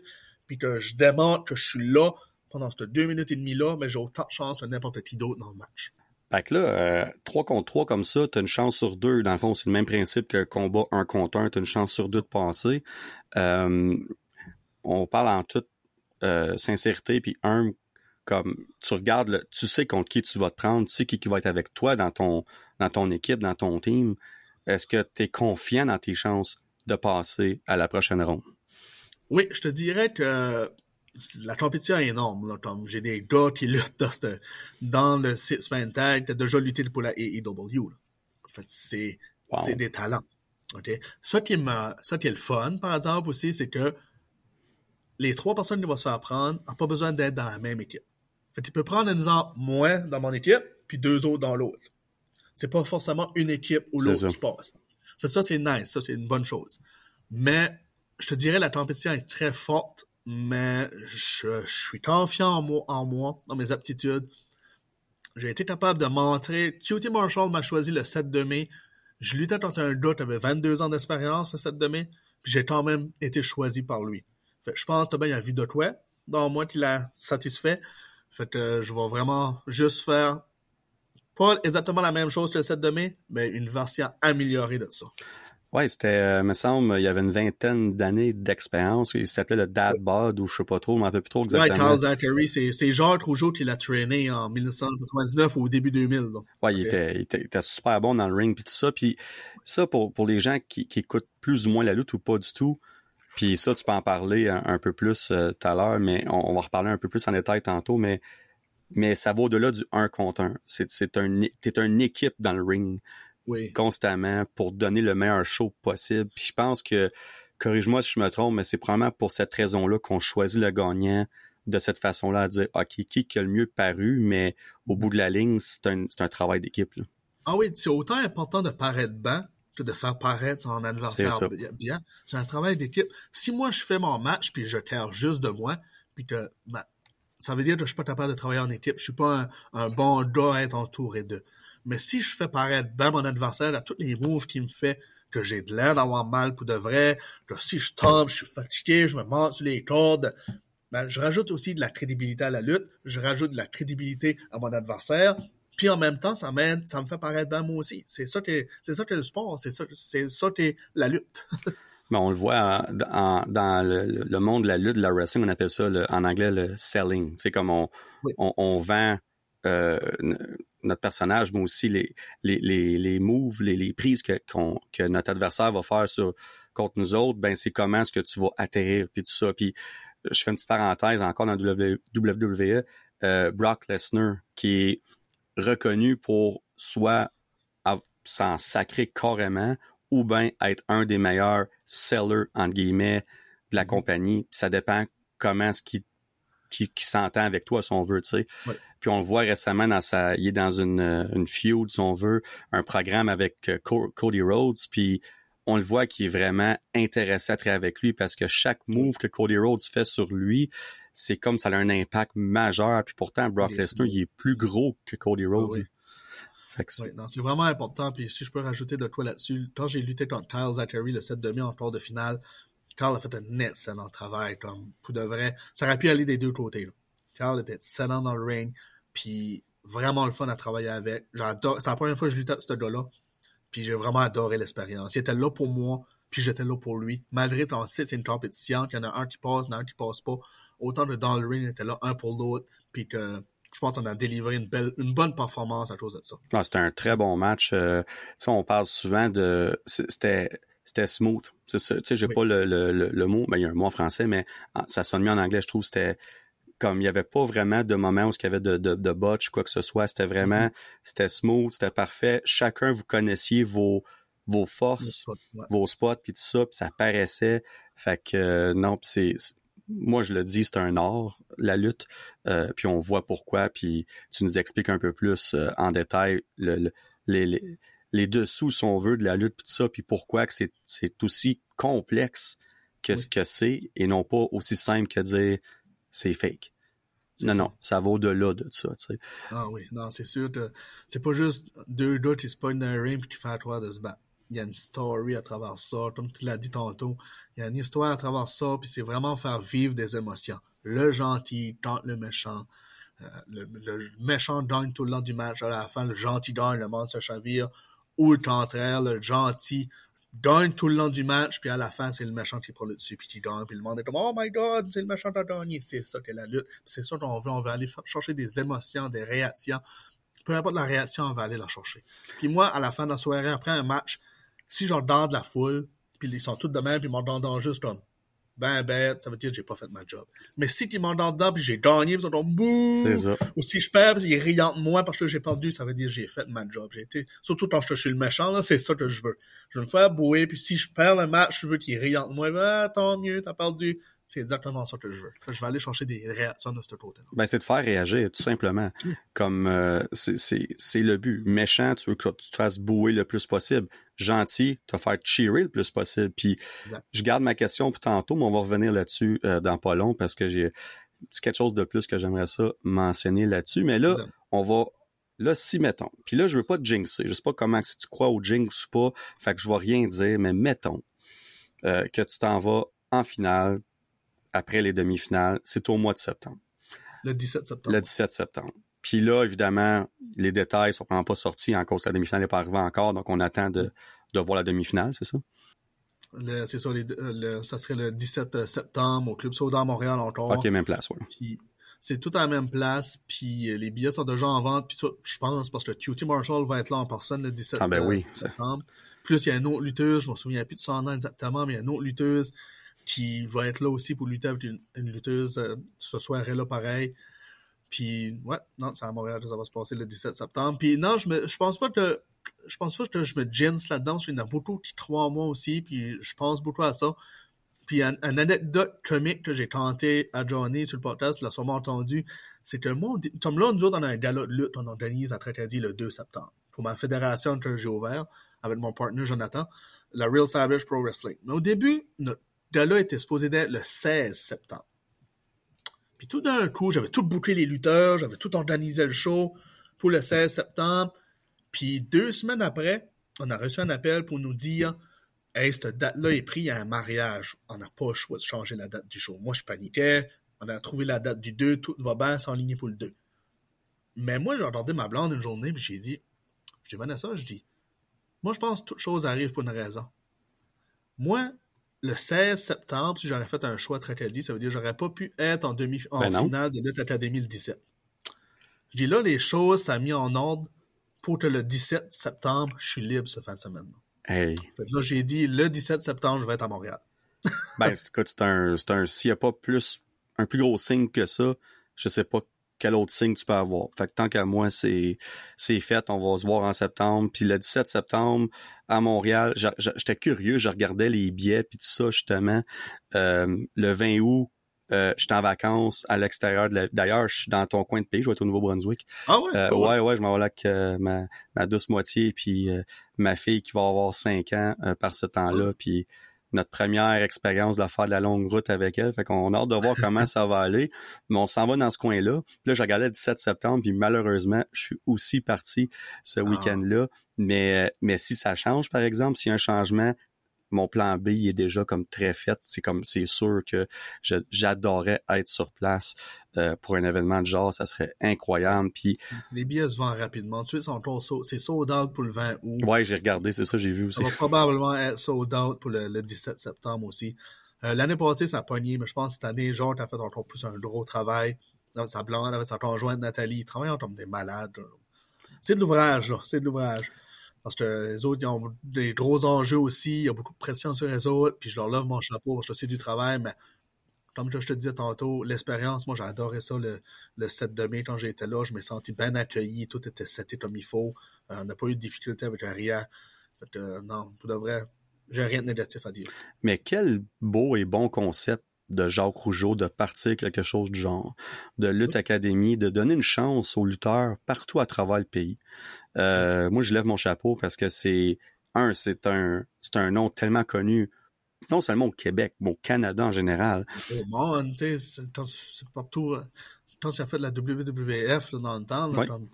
puis que je démontre que je suis là pendant ces deux minutes et demie là, mais j'ai autant de chance que n'importe qui d'autre dans le match. Fait que là, euh, 3 contre 3 comme ça, t'as une chance sur deux. Dans le fond, c'est le même principe que combat 1 contre 1, t'as une chance sur deux de passer. Euh, on parle en toute euh, sincérité puis un comme tu regardes, le, tu sais contre qui tu vas te prendre, tu sais qui, qui va être avec toi dans ton, dans ton équipe, dans ton team. Est-ce que tu es confiant dans tes chances de passer à la prochaine ronde? Oui, je te dirais que la compétition est énorme. Là, comme j'ai des gars qui luttent dans, dans le six-man tag, t'as déjà lutté pour la AEW. Là. En fait, c'est des talents. Okay? Ce qui me, ce qui est le fun, par exemple, aussi, c'est que les trois personnes qui vont se faire prendre n'ont pas besoin d'être dans la même équipe. Fait tu peux prendre, exemple, moi dans mon équipe, puis deux autres dans l'autre. C'est pas forcément une équipe ou l'autre qui passe. Fait ça, c'est nice. Ça, c'est une bonne chose. Mais, je te dirais, la compétition est très forte, mais je, suis confiant en moi, en moi, dans mes aptitudes. J'ai été capable de montrer. QT Marshall m'a choisi le 7 de mai. Je luttais contre un gars qui avait 22 ans d'expérience le 7 de mai, puis j'ai quand même été choisi par lui. Fait, je pense que bien, il a vu de toi dans moi qui l'a satisfait. Fait que je vais vraiment juste faire pas exactement la même chose que le 7 de mai, mais une version améliorée de ça. Oui, c'était, euh, me semble, il y avait une vingtaine d'années d'expérience. Il s'appelait le Dad Bod ou je sais pas trop, je m'en rappelle plus trop exactement. Ouais, Carl Zachary, c'est, c'est Jacques Rougeau qui l'a traîné en 1999 ou au début 2000. Oui, il, était, il, était, super bon dans le ring puis tout ça. Puis ça, pour, pour les gens qui, qui écoutent plus ou moins la lutte ou pas du tout, puis ça, tu peux en parler un, peu plus euh, tout à l'heure, mais on, va reparler un peu plus en détail tantôt, mais, mais ça va au-delà du 1 contre 1. C'est, c'est un, t'es une équipe dans le ring constamment pour donner le meilleur show possible. Puis je pense que, corrige-moi si je me trompe, mais c'est probablement pour cette raison-là qu'on choisit le gagnant de cette façon-là à dire, OK, qui qui a le mieux paru, mais au bout de la ligne, c'est un, c'est un travail d'équipe. Ah oui, c'est autant important de paraître bas que de faire paraître son adversaire bien. C'est un travail d'équipe. Si moi, je fais mon match, puis je care juste de moi, puis que ça veut dire que je suis pas capable de travailler en équipe. Je suis pas un, bon gars à être entouré d'eux. Mais si je fais paraître bien mon adversaire à tous les moves qu'il me fait, que j'ai de l'air d'avoir mal pour de vrai, que si je tombe, je suis fatigué, je me monte sur les cordes, ben, je rajoute aussi de la crédibilité à la lutte, je rajoute de la crédibilité à mon adversaire, puis en même temps, ça m'aide, ça me fait paraître bien moi aussi. C'est ça que c'est ça que le sport, c'est ça, c'est ça que la lutte. *laughs* Mais on le voit dans le, monde de la lutte, de la wrestling, on appelle ça en anglais le selling. C'est comme on, on, vend euh, notre personnage, mais aussi les, les, les, les moves, les, les prises que, que notre adversaire va faire sur, contre nous autres, ben c'est comment est-ce que tu vas atterrir, puis tout ça. Puis je fais une petite parenthèse encore dans WWE, euh, Brock Lesnar, qui est reconnu pour soit s'en sacrer carrément ou bien être un des meilleurs sellers, entre guillemets, de la mm-hmm. compagnie. ça dépend comment ce qui, qui, s'entend avec toi, si on veut, tu sais. Puis on le voit récemment dans sa, il est dans une, une feud, si on veut, un programme avec euh, Cody Rhodes, puis on le voit qu'il est vraiment intéressé à travailler avec lui parce que chaque move que Cody Rhodes fait sur lui, c'est comme ça a un impact majeur. Puis pourtant, Brock Lesnar, il est plus gros que Cody Rhodes. oui. c'est vraiment important. Puis si je peux rajouter de quoi là-dessus, quand j'ai lutté contre Kyle Zachary le 7 demi en quart de finale, Kyle a fait un excellent travail, comme pour de vrai. Ça aurait pu aller des deux côtés. Là. Kyle était excellent dans le ring, puis vraiment le fun à travailler avec. J'adore. C'est la première fois que je luttais avec ce gars-là, puis j'ai vraiment adoré l'expérience. Il était là pour moi, puis j'étais là pour lui. Malgré que c'est une compétition, qu'il y en a un qui passe, il y en a un qui passe pas autant de dans le ring était là un pour l'autre, puis que je pense qu'on a délivré une belle, une bonne performance à cause de ça. Ah, c'était un très bon match. Euh, on parle souvent de, c'était, c'était smooth. Tu sais, j'ai pas le, le, le, mot, mais il y a un mot en français, mais ça sonne mieux en anglais, je trouve. C'était comme il y avait pas vraiment de moment où il y avait de, de, de botch, quoi que ce soit. C'était vraiment, mm-hmm. c'était smooth, c'était parfait. Chacun, vous connaissiez vos, vos forces, vos spots, puis tout ça, puis ça paraissait. Fait que euh, non, puis c'est moi je le dis, c'est un art la lutte, euh, puis on voit pourquoi, puis tu nous expliques un peu plus euh, en détail le, les, les, dessous, si on veut, de la lutte, puis tout ça, puis pourquoi que c'est aussi complexe que ce que c'est et non pas aussi simple que dire c'est fake. Non, non, ça va au-delà de ça, tu sais. Ah oui, non, c'est sûr. C'est pas juste deux gars qui se pognent dans un ring et qui font à toi de se battre. Il y a une story à travers ça, comme tu l'as dit tantôt. Il y a une histoire à travers ça, puis c'est vraiment faire vivre des émotions. Le gentil tente le méchant. Euh, le, méchant gagne tout le long du match. À la fin, le gentil gagne, le monde se chavire. Ou le contraire, le gentil gagne tout le long du match, puis à la fin, c'est le méchant qui prend le dessus, puis qui gagne, puis le monde est comme « Oh my God, c'est le méchant qui a gagné! » C'est ça qu'est la lutte. C'est ça qu'on veut. On veut aller chercher des émotions, des réactions. Peu importe la réaction, on va aller la chercher. Puis moi, à la fin de la soirée, après un match, si j'en de la foule, puis ils sont tous de même, puis ils m'entendent juste comme ben bête, ça veut dire que j'ai pas fait ma job. Mais si tu m'entendent dedans puis j'ai gagné, puis ils sont bouh! Ou si je perds, puis ils rient de moi parce que j'ai perdu, ça veut dire que j'ai fait ma job. J'ai été, surtout quand je suis le méchant, là, c'est ça que je veux. Je veux me faire bouer, puis si je perds le match, je veux qu'ils rient de moi, ben, tant mieux, t'as perdu. C'est exactement ça que je veux. Je vais aller chercher des réactions de ce côté-là. Ben, c'est de faire réagir, tout simplement. Comme euh, c'est le but. Méchant, tu veux que tu te fasses bouer le plus possible. Gentil, tu vas faire cheerer le plus possible. Puis je garde ma question pour tantôt, mais on va revenir là-dessus euh, dans pas long parce que j'ai quelque chose de plus que j'aimerais ça mentionner là-dessus. Mais là, on va là, si mettons, puis là, je veux pas te jinxer, je sais pas comment si tu crois au jinx ou pas, fait que je vais rien dire, mais mettons euh, que tu t'en vas en finale, après les demi-finales, c'est au mois de septembre. Le 17 septembre. Le 17 septembre. Puis là, évidemment, les détails sont vraiment pas sortis en cause la demi-finale n'est pas arrivée encore, donc on attend de, de voir la demi-finale, c'est ça? C'est ça, ça serait le 17 septembre au Club Soda à Montréal encore. OK, même place, oui. c'est tout à la même place, puis les billets sont déjà en vente, puis je pense, parce que QT Marshall va être là en personne le 17 ah ben oui, septembre. Plus, il y a une autre lutteuse, je me souviens plus de son nom exactement, mais il y a une autre lutteuse qui va être là aussi pour lutter avec une, lutteuse euh, ce soir-là, pareil. Puis, ouais, non, c'est à Montréal que ça va se passer le 17 septembre. Puis, non, je me, je pense pas que, je pense pas que je me jinx là-dedans. Il y en a beaucoup qui croient en moi aussi, puis je pense beaucoup à ça. Puis, une, anecdote comique que j'ai tenté à Johnny sur le podcast, l'a sûrement entendu, c'est que moi, comme là, nous on a un gala de lutte, on organise à Tracadie le 2 septembre. Pour ma fédération que j'ai ouvert avec mon partenaire Jonathan, la Real Savage Pro Wrestling. Mais au début, notre gala était supposé d'être le 16 septembre. Puis tout d'un coup, j'avais tout bouclé les lutteurs, j'avais tout organisé le show pour le 16 septembre. Puis deux semaines après, on a reçu un appel pour nous dire Hey, cette date-là est prise à un mariage. On n'a pas le choix de changer la date du show. Moi, je paniquais. On a trouvé la date du 2, tout va bien s'enligner pour le 2. Mais moi, j'ai entendu ma blonde une journée, puis j'ai dit, je dis, ça, je dis, moi, je pense que toute chose arrive pour une raison. Moi, le 16 septembre, si j'aurais fait un choix Tracadie, ça veut dire que j'aurais pas pu être en demi en ben finale de Lutte Académie le 17. Je dis là, les choses, ça a mis en ordre pour que le 17 septembre, je suis libre ce fin de semaine. Hey. là, j'ai dit le 17 septembre, je vais être à Montréal. ben, écoute, c'est un, c'est un, s'il n'y a pas plus, un plus gros signe que ça, je sais pas quel autre signe tu peux avoir. Fait que tant qu'à moi, c'est, fait. On va se voir en septembre. Puis le 17 septembre, à Montréal, j'étais curieux. Je regardais les billets puis tout ça, justement. Euh, le 20 août, euh, j'étais en vacances à l'extérieur. D'ailleurs, je suis dans ton coin de pays. Je vais être au Nouveau-Brunswick. Ah ouais? Euh, ouais, ouais, je m'en vais là avec euh, ma, ma douce moitié puis ma fille qui va avoir 5 ans par ce temps-là. Puis notre première expérience de faire de la longue route avec elle. Fait qu'on a hâte de voir *laughs* comment ça va aller. Mais on s'en va dans ce coin-là. Là, je regardais le 17 septembre, puis malheureusement, je suis aussi parti ce ah. week-end-là. Mais, mais si ça change, par exemple, s'il y a un changement, mon plan B est déjà comme très fait. C'est comme c'est sûr que j'adorais être sur place euh, pour un événement de genre, ça serait incroyable. Puis les billets se vendent rapidement. Tu sais, c'est sold out pour le 20 août. Ouais, j'ai regardé, c'est ça, j'ai vu aussi. Ça va probablement être sold out pour le, 17 septembre aussi. Euh, l'année passée, ça a pogné, mais je pense que cette année, genre, t'as fait encore plus un gros travail. Sa blonde avec sa conjointe Nathalie, ils travaillent comme des malades. C'est de l'ouvrage, là. C'est de l'ouvrage. Parce que les autres, ils ont des gros enjeux aussi, il y a beaucoup de pression sur les autres, puis je leur lève mon chapeau parce que c'est du travail, mais comme je te disais tantôt, l'expérience, moi adoré ça le, le 7 de mai quand j'étais là, je me senti bien accueilli, tout était seté comme il faut, euh, on n'a pas eu de difficulté avec rien. Fait que, non, pour de vrai, j'ai rien de négatif à dire. Mais quel beau et bon concept de Jacques Rougeau de partir quelque chose du genre, de Lutte Académie, de donner une chance aux lutteurs partout à travers le pays. Euh, moi, je lève mon chapeau parce que c'est un, c'est un, c'est un nom tellement connu, non seulement au Québec, mais au Canada en général. Au monde, tu sais, c'est partout. Quand ça fait de la WWF là, dans le temps, là, comme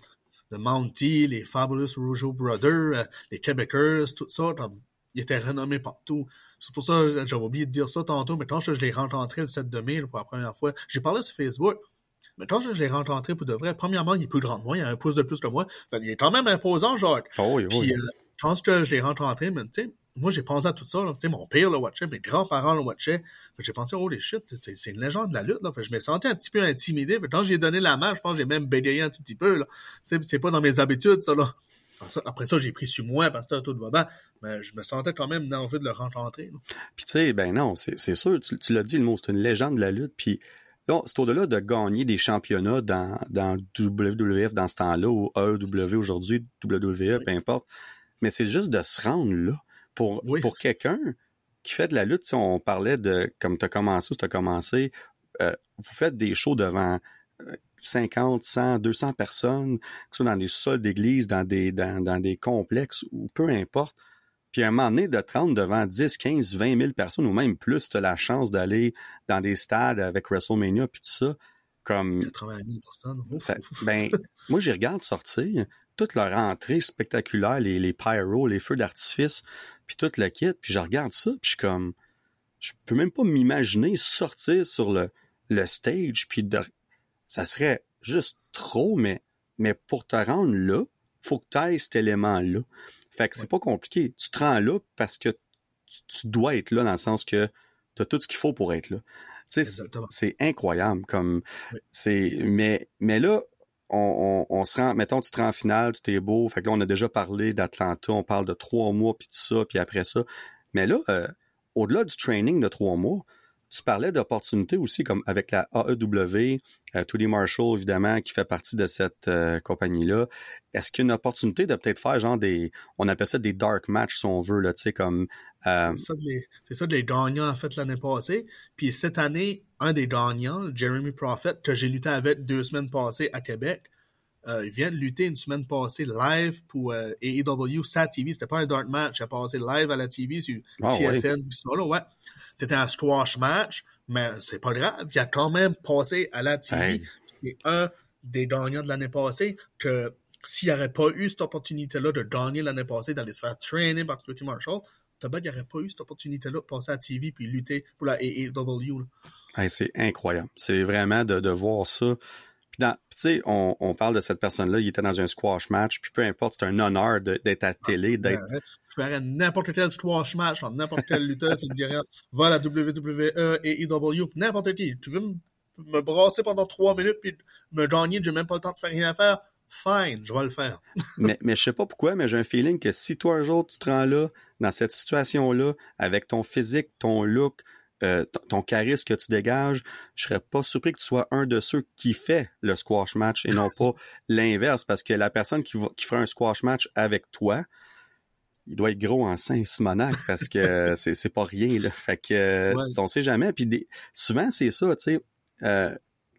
le Mountie, les Fabulous Rougeau Brothers, euh, les Québécois, tout ça, comme, ils étaient renommés partout. C'est pour ça que j'avais oublié de dire ça tantôt, mais quand je, je l'ai rencontré le 7 de mai là, pour la première fois, j'ai parlé sur Facebook, mais quand je, je l'ai rencontré pour de vrai, premièrement, il est plus grand que moi, il a un pouce de plus que moi. Fait, il est quand même imposant, genre. Oh oui, oui. Puis, euh, quand je l'ai rencontré, mais tu sais, moi, j'ai pensé à tout ça, là. Tu sais, mon père le watchait, mes grands-parents le watchaient. Fait que j'ai pensé, holy shit, c'est, c'est une légende de la lutte, là. Fait je me sentais un petit peu intimidé. Fait quand j'ai donné la main, je pense que j'ai même bégayé un tout petit peu, c'est pas dans mes habitudes, ça, là. Après ça, j'ai pris sur moi parce que tout va bien. Mais je me sentais quand même envie de le rencontrer. Puis tu sais, ben non, c'est sûr, tu, tu l'as dit le mot, c'est une légende de la lutte. Puis là, c'est au-delà de gagner des championnats dans, dans WWF dans ce temps-là, ou AEW aujourd'hui, WWE, peu importe. Mais c'est juste de se rendre là. Pour, Oui. pour quelqu'un qui fait de la lutte, si on parlait de, comme tu as commencé ou tu as commencé, euh, vous faites des shows devant euh, 50, 100, 200 personnes, que ce soit dans des sols d'église, dans des, dans, dans des complexes, ou peu importe. Puis à un moment donné, de te rendre devant 10, 15, 20 000 personnes, ou même plus, tu as la chance d'aller dans des stades avec WrestleMania, puis tout ça, comme 80 000 personnes. Ça- ben, moi, j'y regarde sortir toute leur entrée spectaculaire, les, les pyros, les feux d'artifice, puis tout le kit, puis je regarde ça, puis je suis comme, je peux même pas m'imaginer sortir sur le, le stage, puis de, ça serait juste trop, mais, mais pour te rendre là, faut que tu ailles cet élément-là. Fait que c'est Ouais. pas compliqué. Tu te rends là parce que tu, tu dois être là dans le sens que tu as tout ce qu'il faut pour être là. Tu sais, c'est- incroyable comme Oui. c'est mais mais là on, on, on se rend mettons tu te rends en finale tout est beau fait que là on a déjà parlé d'Atlanta on parle de trois mois puis tout ça puis après ça mais là euh, au-delà du training de trois mois tu parlais d'opportunités aussi comme avec la AEW euh, 2D Marshall évidemment qui fait partie de cette euh, compagnie là est-ce qu'il y a une opportunité de peut-être faire genre des on appelle ça des dark matchs si on veut là tu sais comme euh, C'est ça, de ça les gagnants, en fait, l'année passée. Puis cette année, un des gagnants, Jeremy Prophet, que j'ai lutté avec deux semaines passées à Québec, euh, il vient de lutter une semaine passée live pour euh, AEW, sa TV. C'était pas un dark match, il a passé live à la TV sur Ah, TSN. Là, ouais. C'était un squash match, mais c'est pas grave. Il a quand même passé à la TV. Hey. C'est un des gagnants de l'année passée que s'il n'y aurait pas eu cette opportunité-là de gagner l'année passée, d'aller se faire trainer par Curtis Marshall, Tobad n'aurait pas eu cette opportunité-là de passer à la TV puis lutter pour la AEW. Hey, c'est incroyable. C'est vraiment de, de voir ça. Puis, tu sais, on, on parle de cette personne-là, il était dans un squash match, puis peu importe, c'est un honneur d'être à télé, d'être. Je ferais n'importe quel squash match n'importe quel lutteur, ça me dirait, va à la WWE, AEW, n'importe qui. Tu veux me, me brasser pendant trois minutes puis me gagner, j'ai même pas le temps de faire rien à faire, fine, je vais le faire. *laughs* mais, mais je sais pas pourquoi, mais j'ai un feeling que si toi un jour tu te rends là, dans cette situation-là, avec ton physique, ton look, euh, ton, charisme que tu dégages, je serais pas surpris que tu sois un de ceux qui fait le squash match et non *laughs* pas l'inverse, parce que la personne qui, va, qui fera un squash match avec toi, il doit être gros en sein Simonac parce que *laughs* c'est c'est pas rien là. Fait que euh, Ouais. on sait jamais. Puis des- souvent c'est ça, tu sais. euh,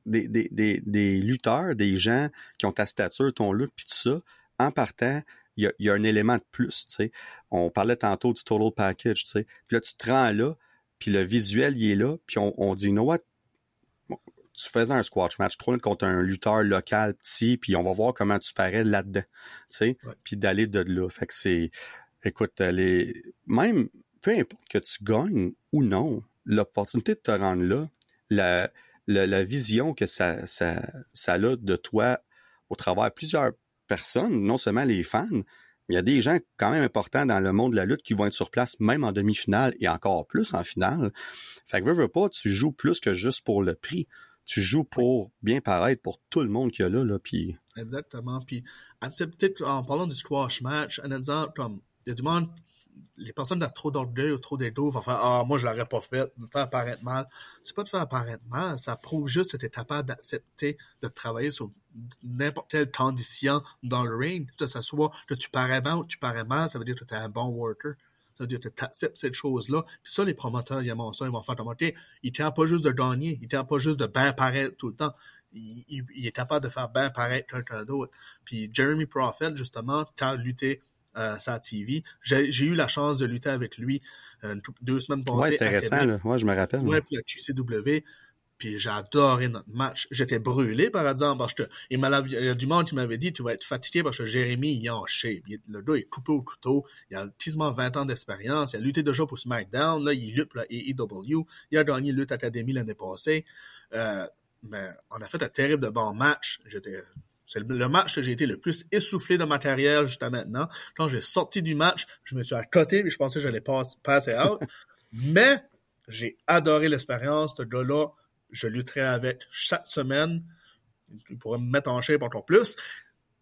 des, des, des, des lutteurs, des gens qui ont ta stature, ton look, puis tout ça, en partant, il y a, il y a un élément de plus, tu sais. On parlait tantôt du total package, tu sais. Puis là, tu te rends là, puis le visuel, il est là, puis on, on dit, you know what? Bon, Tu faisais un squash match, trois minutes contre un lutteur local petit, puis on va voir comment tu parais là-dedans, tu sais. Ouais. Puis d'aller de là. Fait que c'est... Écoute, les... même, peu importe que tu gagnes ou non, l'opportunité de te rendre là, la, la, la vision que ça, ça, ça a de toi au travers plusieurs personnes, non seulement les fans, mais il y a des gens quand même importants dans le monde de la lutte qui vont être sur place même en demi-finale et encore plus en finale. Fait que veux, veux pas, tu joues plus que juste pour le prix. Tu joues pour bien paraître pour tout le monde qu'il y a là, là, puis Exactement. Puis, en parlant du squash match, exemple comme, il y a du monde les personnes ont trop d'orgueil ou trop d'ego vont faire Ah, moi, je l'aurais pas fait, me faire apparaître mal. C'est pas de faire apparaître mal, ça prouve juste que tu es capable d'accepter de travailler sur n'importe quelle condition dans le ring, que ce soit que tu parais bien ou que tu parais mal, ça veut dire que tu es un bon worker. Ça veut dire que tu acceptes cette chose-là. Puis ça, les promoteurs, ils aiment ça, ils vont faire comme, OK, il tient pas juste de gagner, il tient pas juste de bien paraître tout le temps. Il, il, est capable de faire bien paraître quelqu'un d'autre. Puis Jeremy Prophet, justement, quand lutté euh, sa TV. J'ai eu la chance de lutter avec lui euh, deux semaines passées. Ouais, c'était récent, là. Ouais, je me rappelle. Ouais, puis la QCW. Puis j'ai adoré notre match. J'étais brûlé, par exemple, parce que il, y a du monde qui m'avait dit, tu vas être fatigué parce que Jérémy, il est en shape. le gars est coupé au couteau. Il a quasiment 20 ans d'expérience. Il a lutté déjà pour SmackDown. Là, il lutte pour la AEW. Il a gagné Lutte Academy l'année passée. Euh, mais on a fait un terrible de bon match. J'étais c'est le match que j'ai été le plus essoufflé de ma carrière jusqu'à maintenant. Quand j'ai sorti du match, je me suis accoté et je pensais que j'allais passer out. *laughs* Mais j'ai adoré l'expérience. Ce gars-là, je lutterai avec chaque semaine. Il pourrait me mettre en shape encore plus.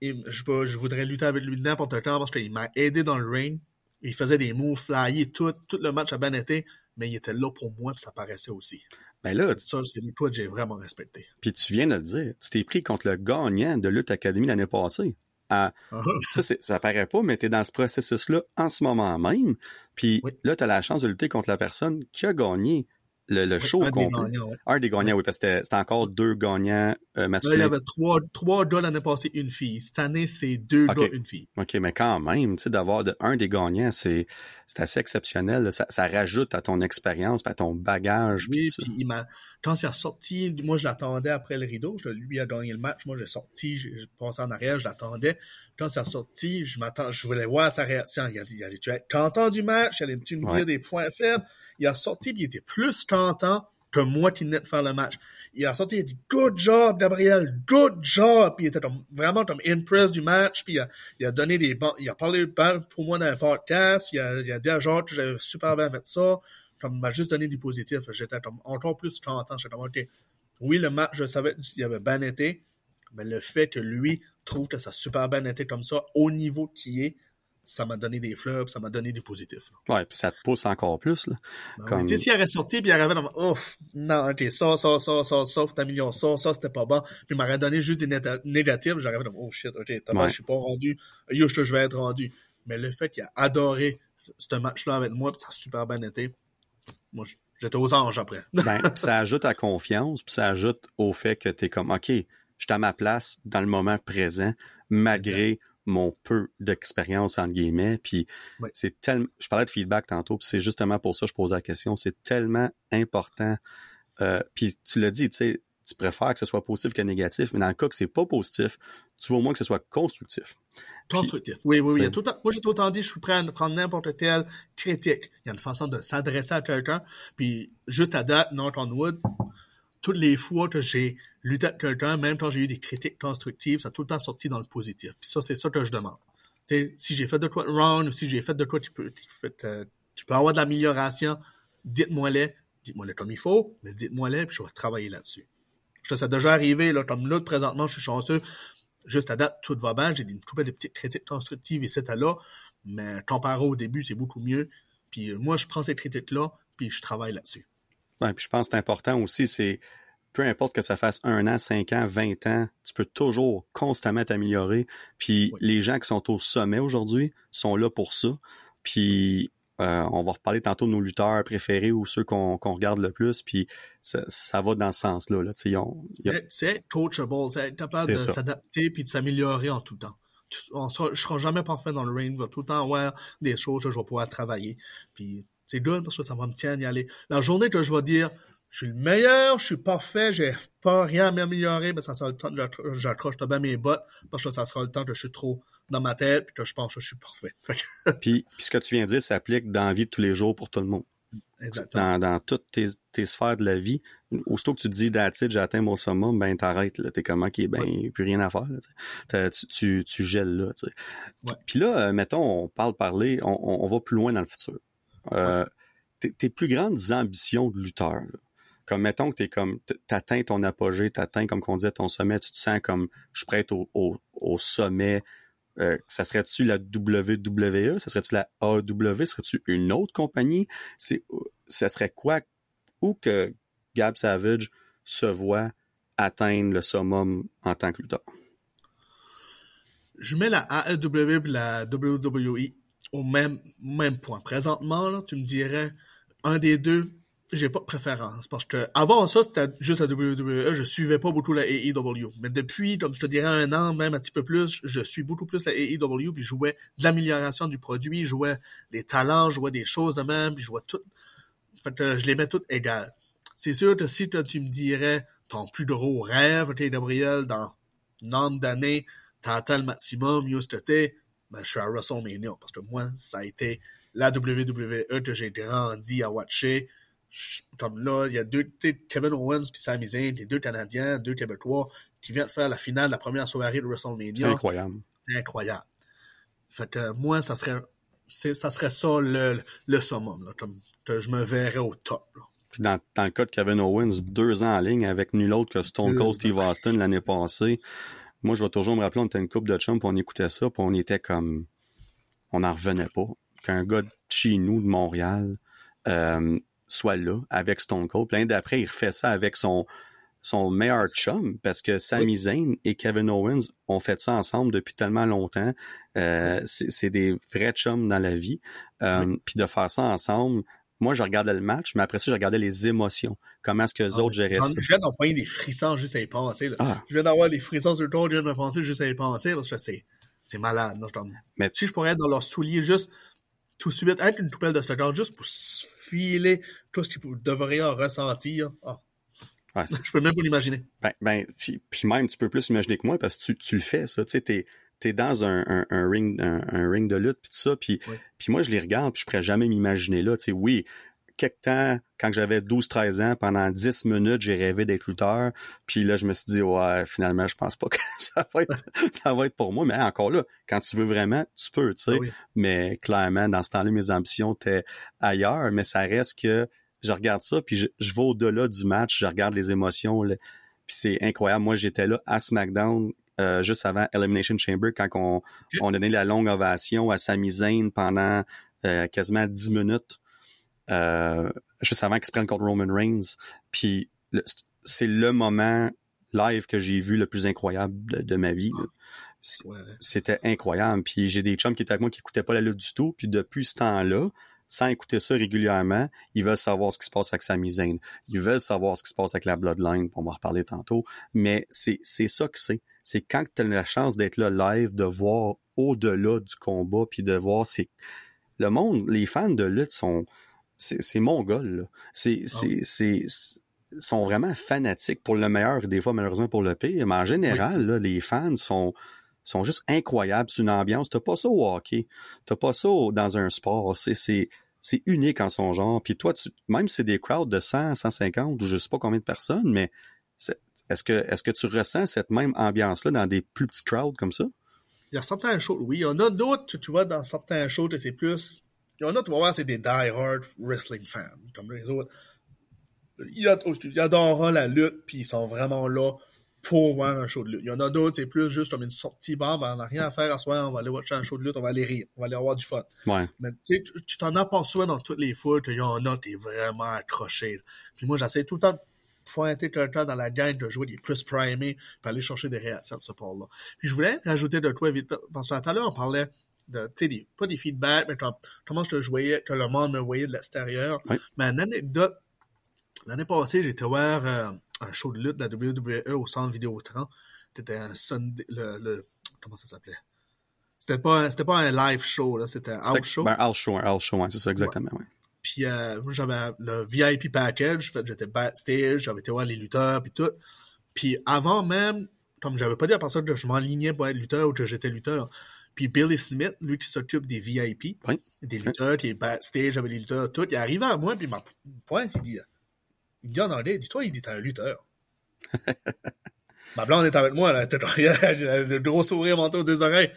Et je, je voudrais lutter avec lui n'importe quand parce qu'il m'a aidé dans le ring. Il faisait des moves flyés. Tout, tout le match a bien été, mais il était là pour moi et ça paraissait aussi. Ben là, ça, c'est que j'ai vraiment respecté. Puis tu viens de le dire, tu t'es pris contre le gagnant de Lutte Academy l'année passée. Ah, *laughs* ça, ça paraît pas, mais tu es dans ce processus-là en ce moment même. Puis là, tu as la chance de lutter contre la personne qui a gagné le, le show un complet. Des gagnants, ouais. Un des gagnants, oui, parce que c'était encore deux gagnants euh, masculins. Là, il y avait trois, trois gars l'année passée, une fille. Cette année, c'est deux gars, une fille. OK, mais quand même, tu sais, d'avoir de, un des gagnants, c'est, c'est assez exceptionnel. Ça, ça rajoute à ton expérience, à ton bagage. puis Oui, puis il quand a sorti, moi, je l'attendais après le rideau. Je- Lui a gagné le match. Moi, j'ai sorti, j'ai passé en arrière, je l'attendais. Quand a sorti, je m'attends, je voulais voir sa réaction. Il allait, il allait tu être content du match? Il allait-tu me dire Ouais. des points faibles? Il a sorti, puis il était plus content que moi qui venais de faire le match. Il a sorti, il a dit Good job, Gabriel, good job! Puis il était vraiment comme impressed du match, puis il a, donné des il a parlé pour moi dans un podcast, il a, dit à Jacques que j'avais super bien fait ça, comme il m'a juste donné du positif. J'étais comme encore plus content. Comme, OK, oui, le match, je savais qu'il avait bien été, mais le fait que lui trouve que ça a super bien été comme ça, au niveau qui est, ça m'a donné des fleurs, puis ça m'a donné du positif. là. Ouais, puis ça te pousse encore plus. Là. Ben Comme- Tu sais, s'il aurait sorti, puis il arrivait dans ouf, non, ok, ça, ça, ça, ça, ça, un million, ça, ça, c'était pas bon. Puis il m'aurait donné juste des négatifs, j'arrivais dans oh shit, ok, t'as Ouais. je suis pas rendu, yo, je je vais être rendu. Mais le fait qu'il a adoré ce match-là avec moi, puis ça a super bien été, moi, j'étais aux anges après. *laughs* Ben, puis ça ajoute à confiance, puis ça ajoute au fait que tu es comme, OK, je suis à ma place dans le moment présent, malgré mon peu d'expérience, entre guillemets. Puis c'est tellement... Je parlais de feedback tantôt, puis c'est justement pour ça que je pose la question. C'est tellement important. Euh, puis tu l'as dit, tu sais, tu préfères que ce soit positif que négatif, mais dans le cas que c'est pas positif, tu veux au moins que ce soit constructif. Constructif. Oui, oui, oui. Il y a c'est- tout le temps- moi, j'ai tout le temps dit, je suis prêt à prendre n'importe quelle critique. Il y a une façon de s'adresser à quelqu'un. Puis, juste à date, knock on wood, toutes les fois que j'ai lutté avec quelqu'un, même quand j'ai eu des critiques constructives, ça a tout le temps sorti dans le positif. Puis ça, c'est ça que je demande. Tu sais, si j'ai fait de quoi de wrong si j'ai fait de quoi qui peut, euh, tu peux avoir de l'amélioration, dites-moi-les, dites-moi-les comme il faut, mais dites-moi-les, puis je vais travailler là-dessus. Ça, ça a déjà arrivé, là, comme là, présentement, je suis chanceux. Juste à date, tout va bien. J'ai des, tout des petites critiques constructives et là. Mais comparé au début, c'est beaucoup mieux. Puis euh, moi, je prends ces critiques-là, puis je travaille là-dessus. Ouais, puis je pense que c'est important aussi, c'est peu importe que ça fasse un an, cinq ans, vingt ans, tu peux toujours constamment t'améliorer. Puis Oui. les gens qui sont au sommet aujourd'hui sont là pour ça. Puis euh, on va reparler tantôt de nos lutteurs préférés ou ceux qu'on regarde le plus. Puis ça, ça va dans ce sens-là. Là. A- C'est- coachable, c'est être capable de s'adapter puis de s'améliorer en tout temps. Tu- On sera, je serai jamais parfait dans le ring. Je vais tout le temps avoir des choses que je vais pouvoir travailler. Puis c'est good parce que ça va me tiendre à y aller. La journée que je vais dire je suis le meilleur, je suis parfait, j'ai pas rien à m'améliorer, mais ça sera le temps que j'accro- j'accroche bien mes bottes parce que ça sera le temps que je suis trop dans ma tête puis que je pense que je suis parfait. *laughs* Puis, puis ce que tu viens de dire s'applique dans la vie de tous les jours pour tout le monde. Exactement. Dans, dans toutes tes, tes sphères de la vie. Aussitôt que tu te dis it, j'ai atteint mon summum, ben t'arrêtes. là. T'es comme OK, ben plus rien à faire. là, tu tu, gèles là. Ouais. Puis là, euh, mettons, on parle parler, on, on, on va plus loin dans le futur. Euh, tes, tes plus grandes ambitions de lutteur, là, comme mettons que t'es comme t'atteins ton apogée, t'atteins, comme qu'on disait, ton sommet, tu te sens comme je suis prêt au, au, au sommet euh, ça serait-tu la WWE? Ça serait-tu la AW? Serait-tu une autre compagnie? C'est, ça serait quoi? Où que Gab Savage se voit atteindre le summum en tant que lutteur? Je mets la AEW et la WWE au même, même point. Présentement, là, tu me dirais, un des deux, j'ai pas de préférence. Parce que avant ça, c'était juste la WWE. Je suivais pas beaucoup la AEW. Mais depuis, comme je te dirais, un an, même un petit peu plus, je suis beaucoup plus la AEW. Puis je jouais de l'amélioration du produit, je jouais les talents, je jouais des choses de même, puis je jouais tout. Fait que je les mets toutes égales. C'est sûr que si tu me dirais ton plus gros rêve, t'es Gabriel, dans nombre d'années, t'as atteint le maximum, mieux que t'es, ben, je suis à WrestleMania. Parce que moi, ça a été la WWE que j'ai grandi à watcher. comme là, il y a deux, Kevin Owens puis Sami Zayn, les deux Canadiens, deux Québécois, qui viennent faire la finale de la première soirée de WrestleMania. C'est incroyable. C'est incroyable. Fait que moi, ça serait, ça serait ça le, le summum, là, comme que je me verrais au top. Là. Puis dans, dans, le cas de Kevin Owens, deux ans en ligne avec nul autre que Stone Cold Steve Austin l'année passée. Moi, je vais toujours me rappeler, on était une coupe de chum, puis on écoutait ça, puis on était comme... On n'en revenait pas. Qu'un gars de chez nous, de Montréal, euh, soit là, avec Stone Cold. L'année d'après, il refait ça avec son, son meilleur chum, parce que Sami Zayn et Kevin Owens ont fait ça ensemble depuis tellement longtemps. Euh, c'est des vrais chums dans la vie. Euh, Puis de faire ça ensemble, moi, je regardais le match, mais après ça, je regardais les émotions. Comment est-ce que les ah, autres géraient ça? Je viens d'envoyer des frissons juste à y penser. Là. Ah. Je viens d'avoir des frissons sur le tour, je viens de penser juste à y penser, parce que c'est, c'est malade. Là, mais si je pourrais être dans leurs souliers juste tout de suite, être une poubelle de seconde juste pour filer tout ce qu'ils devraient ressentir. Ah. Ouais, je peux même pas l'imaginer. Ben, ben puis, même, tu peux plus imaginer que moi parce que tu, tu le fais, ça. Tu sais, t'es, dans un, un, un ring un, ring de lutte puis tout ça puis puis moi je les regarde puis je pourrais jamais m'imaginer là tu sais oui quelque temps quand j'avais 12 13 ans pendant 10 minutes j'ai rêvé d'être lutteur puis là je me suis dit ouais finalement je pense pas que *laughs* ça va être *laughs* ça va être pour moi mais encore là quand tu veux vraiment tu peux tu sais. Ah mais clairement dans ce temps-là mes ambitions étaient ailleurs mais ça reste que je regarde ça puis je, je vais au-delà du match je regarde les émotions puis c'est incroyable. Moi j'étais là à SmackDown euh, juste avant Elimination Chamber, quand on, on donnait la longue ovation à Sami Zayn pendant euh, quasiment 10 minutes, euh, juste avant qu'il se prenne contre Roman Reigns. Puis c'est le moment live que j'ai vu le plus incroyable de, ma vie. C'était incroyable. Puis j'ai des chums qui étaient avec moi qui écoutaient pas la lutte du tout. Puis depuis ce temps-là, sans écouter ça régulièrement, ils veulent savoir ce qui se passe avec Sami Zayn. Ils veulent savoir ce qui se passe avec la Bloodline, on va en reparler tantôt. Mais c'est ça que c'est c'est quand tu as la chance d'être là live, de voir au-delà du combat, puis de voir c'est le monde, les fans de lutte sont c'est mon gars là. C'est ah c'est sont vraiment fanatiques pour le meilleur et des fois malheureusement pour le pire, mais en général là, les fans sont sont juste incroyables, c'est une ambiance, t'as pas ça au hockey, t'as pas ça dans un sport, c'est c'est c'est unique en son genre. Puis toi, tu, même si c'est des crowds de 100, 150 ou je sais pas combien de personnes, mais est-ce que, est-ce que tu ressens cette même ambiance-là dans des plus petits crowds comme ça? Il y a certains shows, oui. Il y en a d'autres, tu vois, dans certains shows, c'est plus. Il y en a, tu vas voir, c'est des die-hard wrestling fans, comme les autres. Ils adorent la lutte, puis ils sont vraiment là pour voir un show de lutte. Il y en a d'autres, c'est plus juste comme une sortie bombe, on n'a rien à faire à soir, on va aller watcher un show de lutte, on va aller rire, on va aller avoir du fun. Ouais. Mais tu sais, tu t'en as pas souvent dans toutes les foules qu'il y en a, t'es vraiment accroché. Puis moi, j'essaie tout le temps pointer quelqu'un dans la gang de jouer des plus primés pour aller chercher des réactions de ce port-là. Puis je voulais rajouter de quoi vite, parce que tout à l'heure, on parlait de, tu sais, pas des feedbacks, mais comment je te jouais, que le monde me voyait de l'extérieur. Mais une anecdote, l'année passée, j'étais voir euh, un show de lutte de la WWE au centre Vidéotron. C'était un Sunday, le, le, comment ça s'appelait? C'était pas, c'était pas un live show, là, c'était un house show. Ben, house show, un house show, c'est ça exactement, ouais. Puis euh, moi, j'avais le VIP package, j'étais backstage, j'avais été voir les lutteurs, puis tout. Puis avant même, comme j'avais pas dit à personne que je m'enlignais pour être lutteur ou que j'étais lutteur, puis Billy Smith, lui qui s'occupe des VIP, des lutteurs, qui est backstage avec les lutteurs, tout, il arrivé à moi, puis il m'a point, il dit, il dit en anglais, dis-toi, il dit, t'es un lutteur. *laughs* Ma blonde est avec moi, là, j'ai le gros sourire monté aux deux oreilles.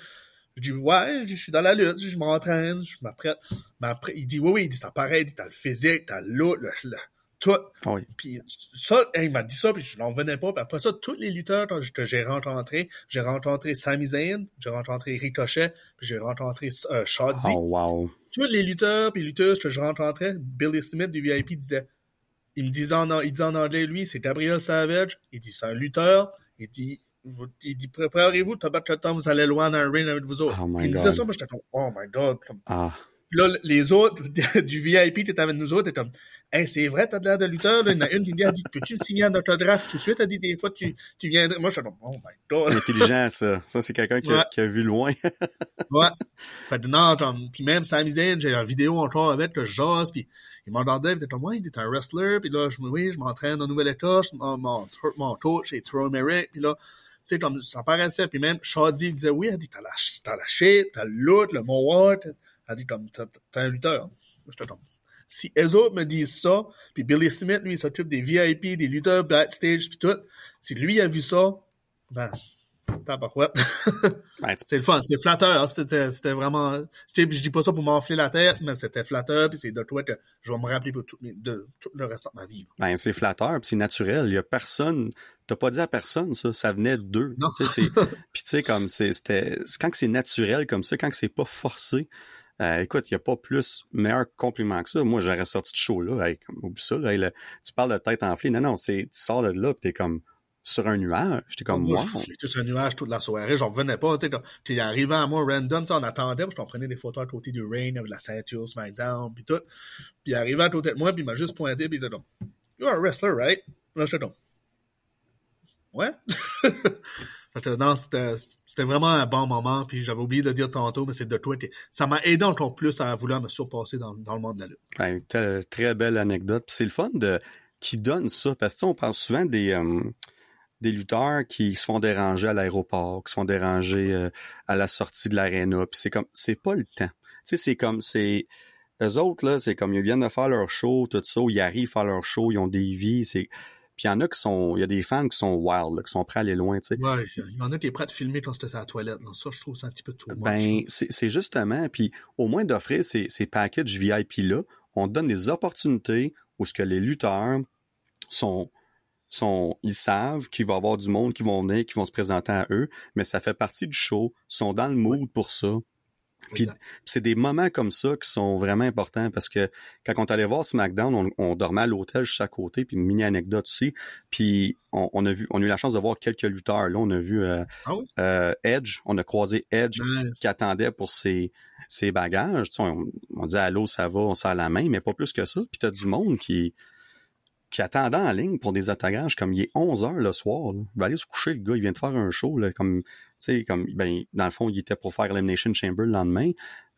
Je dis, ouais, je suis dans la lutte, je m'entraîne, je m'apprête. Mais après, il dit, oui, oui, il dit, ça paraît, il dit, t'as le physique, t'as le, le, tout. Oui. Puis ça, il m'a dit ça, puis je n'en venais pas. Puis après ça, tous les lutteurs que j'ai rencontrés, j'ai rencontré Sami Zayn, j'ai rencontré Ricochet, puis j'ai rencontré euh. Oh, wow. Tous les lutteurs puis lutteuses que je rencontrais, Billy Smith du VIP disait, il me disait en, il disait en anglais, lui, c'est Gabriel Savage. Il dit, c'est un lutteur. Il dit, il dit, préparez-vous, battre le temps, vous allez loin dans un ring avec vous autres. Oh my il disait ça, moi, j'étais comme, oh my god. Comme, Ah. puis là, les autres *laughs* du VIP qui étaient avec nous autres, étaient comme, hey, c'est vrai, t'as de l'air de lutteur, là. Il y en a une qui me dit, elle dit, peux-tu me signer un autographe tout de suite? Elle dit, des fois, tu, tu viendrais. Moi, j'étais comme, oh my god. Intelligent, ça. Ça, c'est quelqu'un qui, a- Ouais. qui a vu loin. *laughs* Ouais. Fait que non, comme, puis même Sami Zayn, j'ai une vidéo encore avec que je jase, puis il m'entendait, il était comme, ouais, il est un wrestler, puis là, je me, oui, je m'entraîne en Nouvelle-Écosse, mon, mon, mon coach, c'est Troy Merrick, puis là, sais, comme, ça paraissait, puis même, Shadi disait, oui, elle dit, t'as la, t'as shit, t'as le look, le mohawk, elle dit, comme, t'es un lutteur. J'étais comme, si eux autres me disent ça, puis Billy Smith, lui, il s'occupe des VIP, des lutteurs backstage, puis tout, si lui a vu ça, ben, tabarouette. *laughs* Ben, C'est le fun, c'est flatteur. hein. C'était, vraiment. Je dis pas ça pour m'enfler la tête, mais c'était flatteur, puis c'est de toi que je vais me rappeler pour tout, de, tout le restant de ma vie. Ben, c'est flatteur, puis c'est naturel. Il y a personne. T'as pas dit à personne, ça. Ça venait d'eux. *laughs* Puis tu sais, comme c'est, c'était, quand c'est naturel comme ça, quand c'est pas forcé. euh, écoute, il y a pas plus meilleur compliment que ça. Moi, j'aurais sorti de show là. Hey, oublie ça. Là, Hey, le- tu parles de tête enflée. Non, non, c'est, tu sors de là, puis t'es comme sur un nuage. J'étais comme Moi, wow. J'étais sur un nuage toute la soirée, j'en revenais pas, tu sais, puis il arrivait à moi random, ça, on attendait, puis je prenais des photos à côté du Rain, avec la ceinture, SmackDown, puis tout. Puis il arrivait à côté de moi, puis il m'a juste pointé, puis il était comme, You're a wrestler, right? Là, j'étais comme, Ouais? *laughs* Non, c'était, vraiment un bon moment, puis j'avais oublié de dire tantôt, mais c'est de toi, ça m'a aidé encore plus à vouloir me surpasser dans, dans le monde de la lutte. Ben, très belle anecdote. Puis c'est le fun de qui donne ça parce que on parle souvent des euh, des lutteurs qui se font déranger à l'aéroport, qui se font déranger euh, à la sortie de l'aréna. Puis c'est comme c'est pas le temps. Tu sais, c'est comme c'est eux autres là, c'est comme ils viennent de faire leur show, tout ça, ils arrivent à faire leur show, ils ont des vies, c'est puis il y en a qui sont, il y a des fans qui sont wild, là, qui sont prêts à aller loin, tu sais. Ouais, il y en a qui est prêt à te filmer quand c'était à la toilette, là. Ça, je trouve ça un petit peu much. Ben, c'est c'est justement, puis au moins d'offrir ces, ces packages VIP-là, on donne des opportunités où ce que les lutteurs sont, sont, ils savent qu'il va y avoir du monde qui vont venir, qui vont se présenter à eux, mais ça fait partie du show, ils sont dans le mood pour ça. Puis c'est des moments comme ça qui sont vraiment importants parce que quand on est allé voir SmackDown, on, on dormait à l'hôtel juste à côté, puis une mini anecdote aussi. Puis on, on a vu, on a eu la chance de voir quelques lutteurs. Là, on a vu euh, Ah oui? euh, Edge, on a croisé Edge Nice. qui attendait pour ses, ses bagages. Tu sais, on, on dit allô, ça va, on serre la main, mais pas plus que ça. Puis t'as du monde qui qui attendait en ligne pour des attagages comme il est 11 heures le soir. là. Il va aller se coucher, le gars, il vient de faire un show, là, comme, tu sais, comme, ben, dans le fond, il était pour faire Elimination Chamber le lendemain.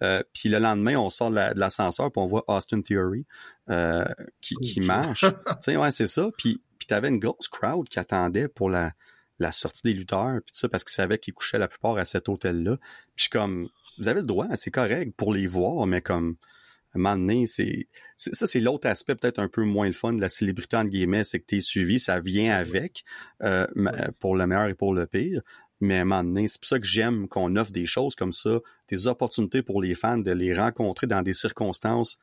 Euh, puis le lendemain, on sort de la- l'ascenseur, puis on voit Austin Theory euh, qui, qui marche. *laughs* tu sais, ouais, c'est ça. Puis, puis t'avais une grosse crowd qui attendait pour la, la sortie des lutteurs, puis tout ça, parce qu'ils savaient qu'ils couchaient la plupart à cet hôtel-là. Puis comme, vous avez le droit, c'est correct pour les voir, mais comme, un moment donné, c'est, ça, c'est l'autre aspect peut-être un peu moins le fun de la célébrité, entre guillemets, c'est que t'es suivi, ça vient avec, euh, pour le meilleur et pour le pire. Mais à un moment donné, c'est pour ça que j'aime qu'on offre des choses comme ça, des opportunités pour les fans de les rencontrer dans des circonstances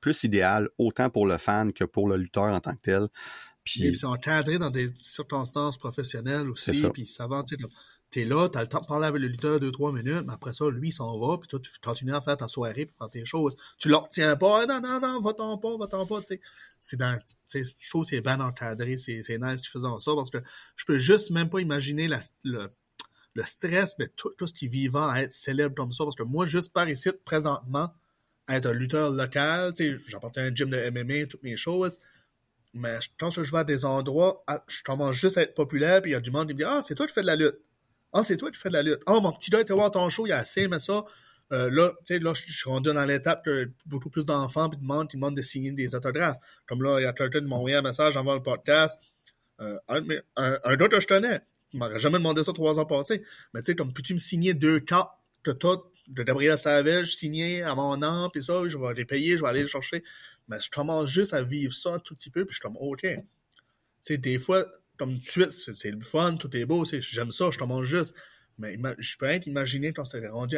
plus idéales, autant pour le fan que pour le lutteur en tant que tel. Et Puis, puis c'est encadré dans des circonstances professionnelles aussi, puis ça va, tu sais, comme, t'es là, t'as le temps de parler avec le lutteur deux, trois minutes, mais après ça, lui, il s'en va, puis toi, tu continues à faire ta soirée, puis faire tes choses. Tu le retiens pas, Ah, non, non, non, va-t'en pas, va-t'en pas, tu sais. C'est dans, tu sais, je trouve c'est bien encadré, c'est, c'est nice qu'ils faisant ça, parce que je peux juste même pas imaginer le, le stress, mais tout, tout ce qui est vivant à être célèbre comme ça, parce que moi, juste par ici, présentement, être un lutteur local, tu sais, j'appartiens à un gym de MMA, toutes mes choses, mais quand je vais à des endroits, ah, je commence juste à être populaire, puis il y a du monde qui me dit Ah, c'est toi qui fais de la lutte. Ah, c'est toi qui fais de la lutte. Ah, mon petit gars était voir ton show, il a assez aimé ça. Euh, là, tu sais, là, je suis rendu dans l'étape que beaucoup plus d'enfants puis de monde qui demandent de signer des autographes. Comme là, il y a quelqu'un qui m'a envoyé un message avant le podcast. Euh, un, un, gars que je tenais, il m'aurait jamais demandé ça trois ans passés. Mais tu sais, comme peux-tu me signer deux cartes de tout, de Gabriel Savage signé à mon nom, puis ça, je vais les payer, je vais aller les chercher. Mais je commence juste à vivre ça un tout petit peu, puis je suis comme, OK. Tu sais, des fois, comme tout de suite, c'est le fun, tout est beau, c'est- j'aime ça, je commence juste. Mais je peux être imaginer quand tu es rendu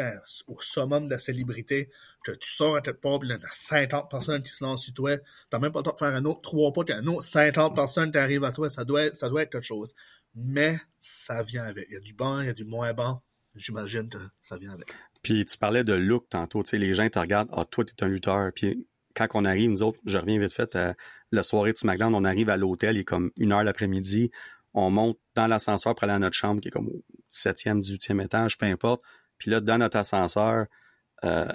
au summum de la célébrité, que tu sors à tête pauvre, il y a 50 personnes qui se lancent sur toi, t'as même pas le temps de faire un autre trois pas, qu'un autre 50 personnes qui arrivent à toi, ça doit, être, ça doit être quelque chose. Mais ça vient avec. Il y a du bon, il y a du moins bon. J'imagine que ça vient avec. Puis tu parlais de look tantôt, tu sais, les gens te regardent, ah, toi, t'es un lutteur. Puis quand on arrive, nous autres, je reviens vite fait à la soirée de SmackDown, on arrive à l'hôtel, il est comme une heure l'après-midi, on monte dans l'ascenseur pour aller à notre chambre, qui est comme au 17e, 18e étage, peu importe. Puis là, dans notre ascenseur, euh,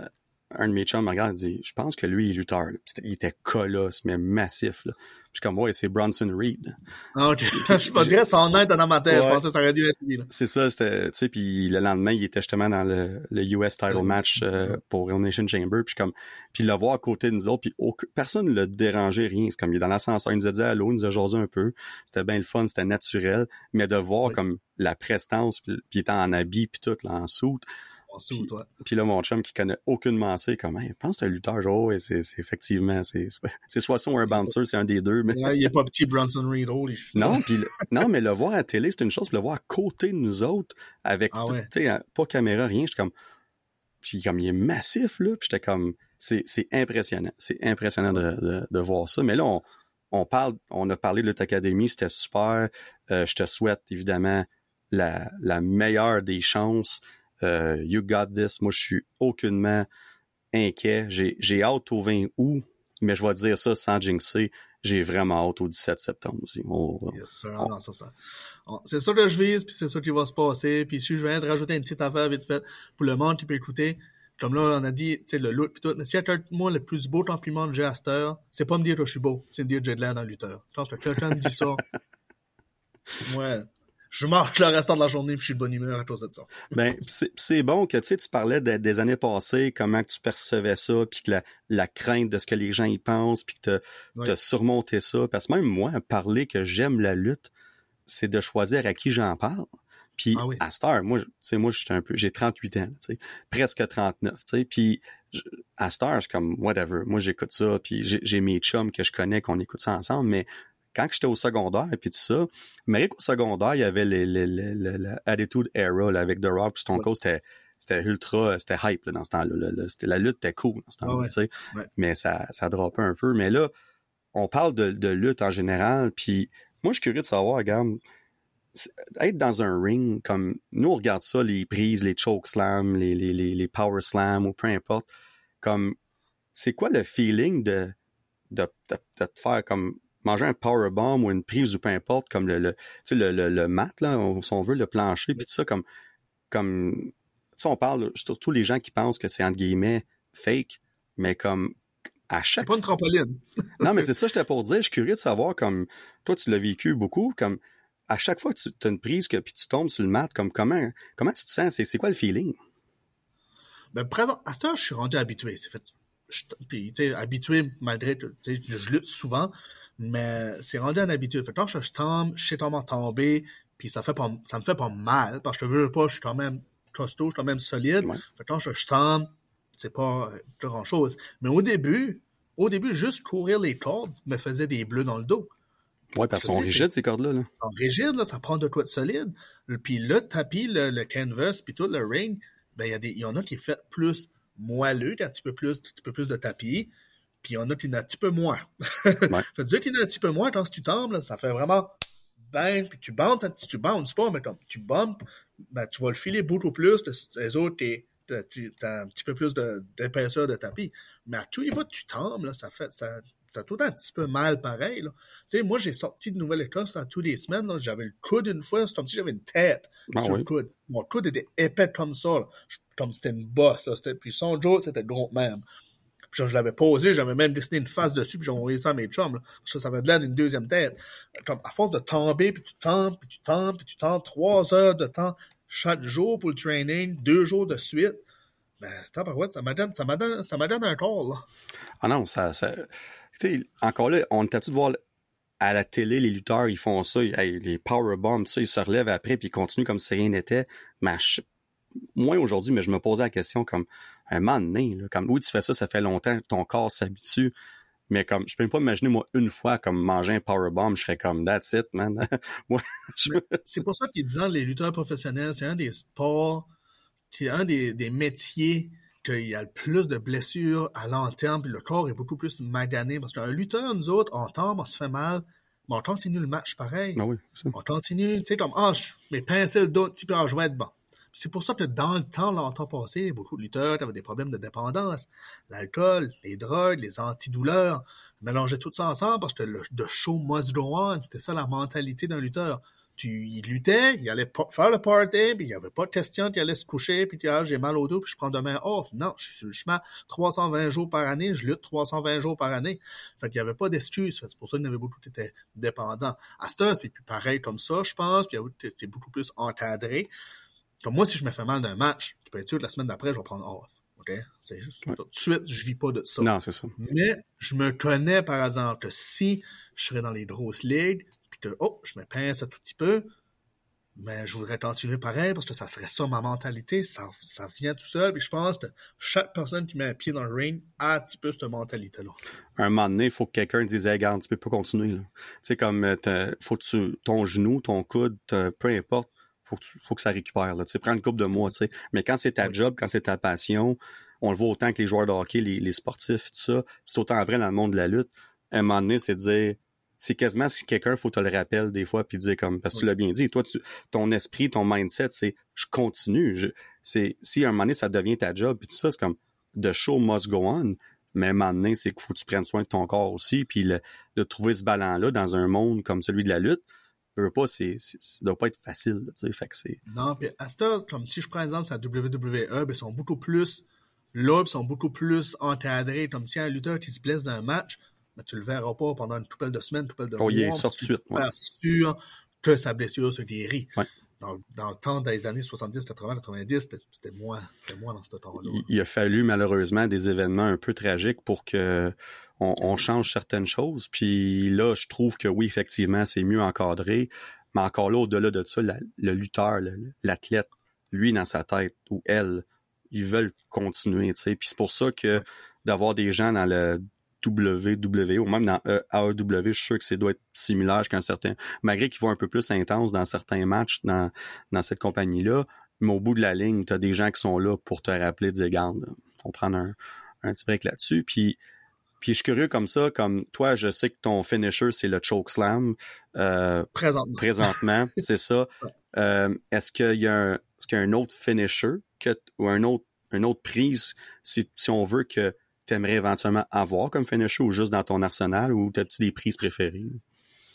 un de mes chums me regarde et dit Je pense que lui, il est lutteur. Il était colosse, mais massif. Là. Je suis comme Ouais, c'est Bronson Reed. Ah, ok. *laughs* je me dirais ça en aide dans ma tête. Je pensais que ça aurait dû être lui. C'est ça, c'était. Tu sais, puis le lendemain, il était justement dans le, le US title match euh, pour Real Nation Chamber. Puis comme puis le voir à côté de nous autres, puis personne ne le dérangeait, rien. C'est comme il est dans l'ascenseur, il nous a dit allô, il nous a jasé un peu. C'était bien le fun, c'était naturel. Mais de voir comme la prestance, puis, il était en habit, puis tout, là, en soute puis, toi? Puis là, mon chum qui connaît aucunement ça, comme, hey, je pense que c'est un lutteur, genre, et c'est, effectivement, c'est, soit ça ou un bouncer, c'est un des deux. Mais... il est pas petit Bronson Reed, Non, puis, non, mais le voir à la télé, c'est une chose, puis le voir à côté de nous autres, avec, ah tu sais, pas caméra, rien, j'étais comme, puis comme, il est massif, là, puis j'étais comme, c'est, c'est impressionnant, c'est impressionnant de, de, de, voir ça. Mais là, on, on parle, on a parlé de Lutte Academy, c'était super. Euh, je te souhaite évidemment la, la meilleure des chances. Euh, you got this. Moi, je suis aucunement inquiet. J'ai hâte au 20 août, mais je vais dire ça sans jinxer. J'ai vraiment hâte au 17 septembre aussi. c'est ça que je vise, puis c'est ça qui va se passer. Puis si je viens de rajouter une petite affaire vite fait pour le monde qui peut écouter, comme là, on a dit, tu sais, le look pis tout. Mais si moi, le plus beau compliment que j'ai à cette heure, c'est pas me dire que je suis beau, c'est me dire que j'ai de l'air dans le lutteur. Je pense que quelqu'un me dit ça. *laughs* ouais, je marche le restant de la journée puis je suis de bonne humeur à cause de ça. Ben, c'est bon que tu sais, tu parlais des années passées, comment tu percevais ça, puis que la, crainte de ce que les gens y pensent, puis que tu as surmonté ça. Parce que même moi, parler que j'aime la lutte, c'est de choisir à qui j'en parle. Puis ah à cette heure, moi, tu sais, moi, j'étais un peu, j'ai 38 ans, tu sais, presque 39, tu sais, puis à cette heure, je suis comme, whatever, moi, j'écoute ça, puis j'ai mes chums que je connais, qu'on écoute ça ensemble, mais quand j'étais au secondaire et puis tout ça, mais qu'au secondaire, il y avait l'Attitude Era là, avec The Rock Stone Cold, c'était c'était ultra, c'était hype là, dans ce temps-là. La lutte était cool dans ce temps-là, tu sais. Mais ça, ça dropait un peu. Mais là, on parle de, de lutte en général, puis moi, je suis curieux de savoir, regarde, être dans un ring comme nous, on regarde ça, les prises, les choke slams, les, les, les, les power slams ou peu importe, comme c'est quoi le feeling de, de, de, de te faire comme manger un powerbomb ou une prise ou peu importe, comme le, le, le, le, le mat, là, si on veut, le plancher, puis tout ça, comme, comme, tu on parle, surtout les gens qui pensent que c'est, entre guillemets, fake, mais comme, à chaque... C'est pas une trampoline. non, mais *laughs* c'est ça, j'étais pour dire, je suis curieux de savoir, comme, toi, tu l'as vécu beaucoup, comme, à chaque fois que tu as une prise, que, puis tu tombes sur le mat, comme, comment, comment tu te sens? C'est, c'est quoi le feeling? Ben, présent, à ce temps, je suis rendu habitué. C'est fait, puis, tu sais, habitué, malgré, tu sais, je lutte souvent, mais c'est rendu une habitude. Fait que quand je tombe, je sais comment tomber, puis ça fait pas, ça me fait pas mal, parce que je veux pas, je suis quand même costaud, je suis quand même solide. Fait que quand je tombe, c'est pas grand chose. Mais au début, au début, juste courir les cordes me faisait des bleus dans le dos. Ouais, parce qu'elles sont rigides, ces cordes-là. Là. Sont rigides, là, ça prend de quoi de solide. Puis le tapis, le, canvas, puis tout le ring, ben, il y, a des, y en a qui est fait plus moelleux, qui a un petit peu plus, un petit peu plus de tapis puis il y en a qui en a un petit peu moins. Ouais. *laughs* ça veut dire qu'il y en a un petit peu moins quand tu tombes, là, ça fait vraiment bang, puis tu bounces, tu bounces pas, mais comme tu bumpes, ben, tu vas le filer beaucoup plus, les autres, t'as, t'as un petit peu plus d'épaisseur de, tapis. Mais à tous les fois que tu tombes, là, ça fait, ça, t'as tout un petit peu mal pareil, là. Tu sais, moi, j'ai sorti de Nouvelle-Écosse, tous les semaines, j'avais le coude une fois, c'est comme si j'avais une tête ah sur le coude. Mon coude était épais comme ça, là. comme c'était une bosse, là. Puis son Joe, c'était gros même. Puis je l'avais posé, j'avais même dessiné une face dessus, puis j'ai envoyé ça à mes chums. Là. Ça, ça avait de l'air d'une deuxième tête. Comme à force de tomber, puis tu tombes, puis tu tombes, puis tu tombes, trois heures de temps chaque jour pour le training, deux jours de suite. Ben, ça donné, ça m'a donné, ça m'a donné un corps, là. Ah non, ça, ça... tu sais, encore là, on était tout de voir à la télé, les lutteurs, ils font ça, les powerbombs, ça, ils se relèvent après, puis ils continuent comme si rien n'était. Mais moi, aujourd'hui, mais je me posais la question comme, un moment donné, là, comme oui, tu fais ça, ça fait longtemps, ton corps s'habitue, Mais comme, je peux pas imaginer, moi, une fois, comme manger un powerbomb, je serais comme, that's it, man. *laughs* C'est pour ça qu'ils disent, les lutteurs professionnels, c'est un des sports, c'est un des, des métiers qu'il y a le plus de blessures à long terme, puis le corps est beaucoup plus magané. Parce qu'un lutteur, nous autres, on tombe, on se fait mal, mais on continue le match pareil. Ah oui, on continue, tu sais, comme, ah, je mes pincé le dos, petit peu, je vais être bon. C'est pour ça que dans le temps, longtemps passé, beaucoup de lutteurs avaient des problèmes de dépendance. L'alcool, les drogues, les antidouleurs, mélangeaient tout ça ensemble parce que le show must go on, c'était ça la mentalité d'un lutteur tu, il luttait, il allait faire le party, puis il n'y avait pas de question qu'il allait se coucher, puis ah, j'ai mal au dos, puis je prends demain off. Non, je suis sur le chemin 320 jours par année, je lutte 320 jours par année. Fait qu'il n'y avait pas d'excuses. C'est pour ça qu'il y avait beaucoup qui étaient dépendants. À ce c'est plus pareil comme ça, je pense, puis c'est beaucoup plus encadré. Comme moi, si je me fais mal d'un match, tu peux être sûr que la semaine d'après, je vais prendre off. OK? Tout de suite, je vis pas de ça. Non, c'est ça. Mais je me connais, par exemple, que si je serais dans les grosses ligues, oh, je me pince un tout petit peu, mais je voudrais continuer pareil parce que ça serait ça ma mentalité, ça, ça vient tout seul. Puis je pense que chaque personne qui met un pied dans le ring a un petit peu cette mentalité-là. Un moment donné, il faut que quelqu'un dise hey, regarde, tu peux pas continuer. Tu sais, comme euh, faut que tu, ton genou, ton coude, peu importe, faut que, faut que ça récupère. Tu sais, prends une couple de mois, tu sais. Mais quand c'est ta job, quand c'est ta passion, on le voit autant que les joueurs de hockey, les, les sportifs, tout ça, c'est autant vrai dans le monde de la lutte. un moment donné, c'est de dire c'est quasiment si quelqu'un faut te le rappeler des fois puis dire comme parce que tu l'as bien dit toi tu ton esprit ton mindset c'est je continue je c'est si à un moment donné ça devient ta job puis tout ça c'est comme the show must go on mais à un moment donné c'est qu'il faut que tu prennes soin de ton corps aussi puis de trouver ce ballon là dans un monde comme celui de la lutte veux pas c'est ça doit pas être facile tu sais fait que c'est non puis à ce comme si je prends exemple la WWE ben, ils sont beaucoup plus là ils sont beaucoup plus encadrés comme si un lutteur qui se blesse dans un match mais tu le verras pas pendant une couple de semaines, une couple de oh, mois. Il est sorti suite. Ouais. sûr que sa blessure se guérit. Ouais. Dans, dans, le temps des années 70, 80, 90, c'était moi, moi dans ce temps-là. Il, il, a fallu malheureusement des événements un peu tragiques pour que on, on change certaines choses. Puis là, je trouve que oui, effectivement, c'est mieux encadré. Mais encore là, au-delà de ça, la, le lutteur, l'athlète, lui, dans sa tête, ou elle, ils veulent continuer, tu sais. Puis c'est pour ça que d'avoir des gens dans le WWE ou même dans AEW, je suis sûr que c'est doit être similaire qu'un certain, malgré qu'ils vont un peu plus intense dans certains matchs dans, dans cette compagnie-là, mais au bout de la ligne, tu as des gens qui sont là pour te rappeler, dire, garde, on prend un, un petit break là-dessus. Puis, puis je suis curieux comme ça, comme toi, je sais que ton finisher, c'est le choke slam. Euh, présentement. Présentement, *laughs* c'est ça. Euh, est-ce qu'il y a un, y a un autre finisher que, ou un autre, une autre prise si, si on veut que t'aimerais éventuellement avoir comme finisher ou juste dans ton arsenal ou t'as-tu des prises préférées?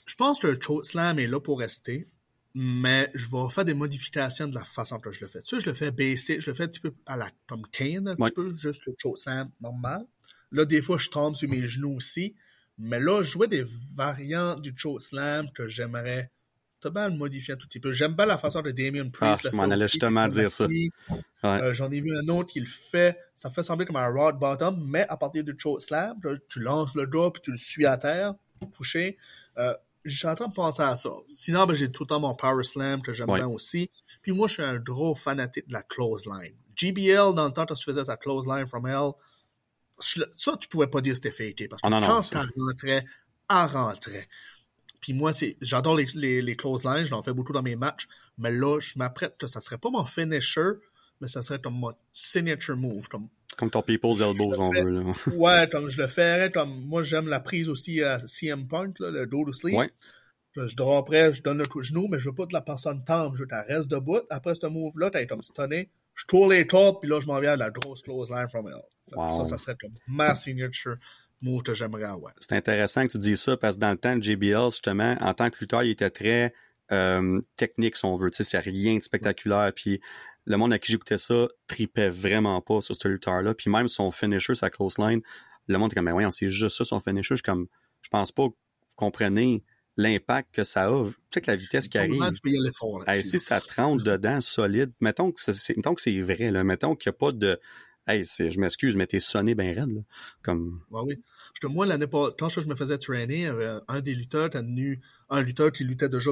Je pense que le slam est là pour rester, mais je vais faire des modifications de la façon que je le fais. Tu sais, je le fais baisser, je le fais un petit peu à la comme Kane, un petit peu, juste le slam normal. Là, des fois, je tombe sur mes genoux aussi. Mais là, je jouais des variantes du slam que j'aimerais le modifier un tout petit peu. J'aime bien la façon de Damien Priest ah, je m'en allais justement dire ça. Euh, j'en ai vu un autre qui le fait, ça fait sembler comme un rock bottom, mais à partir du choke slam, tu lances le doigt puis tu le suis à terre, couché. Euh, j'ai en train de penser à ça. Sinon, ben, j'ai tout le temps mon power slam que j'aime bien aussi. Puis moi, je suis un gros fanatique de la close line. GBL, dans le temps, quand tu faisais sa close line from hell, ça, tu pouvais pas dire que c'était fake. Parce que oh, quand ça rentrait, elle rentrait. Puis moi, c'est, j'adore les, les, les close lines, j'en fais beaucoup dans mes matchs, mais là, je m'apprête que ça serait pas mon finisher, mais ça serait comme mon signature move. Comme, comme ton people's elbows, on veut, là. *laughs* ouais, comme je le ferais, comme moi, j'aime la prise aussi à CM Punk, là, le dos to sleep. Ouais. Je dors après, je donne le coup de genou, mais je veux pas que la personne tombe. Je veux qu'elle reste debout. Après ce move-là, t'es comme stunné. Je tourne les tops, puis là, je m'en viens à la grosse close line from hell. Wow. Ça, ça serait comme ma signature move que j'aimerais avoir. C'est intéressant que tu dises ça parce que dans le temps de JBL, justement, en tant que lutteur, il était très euh, technique, si on veut. Tu sais, c'est rien de spectaculaire. Puis le monde à qui j'écoutais ça tripait vraiment pas sur ce lutteur-là. Puis même son finisher, sa close line, le monde était comme, mais ouais, c'est juste ça son finisher. Je, comme, je pense pas que vous comprenez l'impact que ça a. Tu sais que la vitesse qui arrive. Tu peux y aller fort, hey, si ça te rentre dedans solide, mettons que c'est, mettons que c'est vrai, là, mettons qu'il n'y a pas de, Hey, je m'excuse, mais t'es sonné bien raide, là. Comme... Ouais, oui. Parce que moi, l'année pas, quand je me faisais trainer, avait un des lutteurs a tenu, un lutteur qui luttait déjà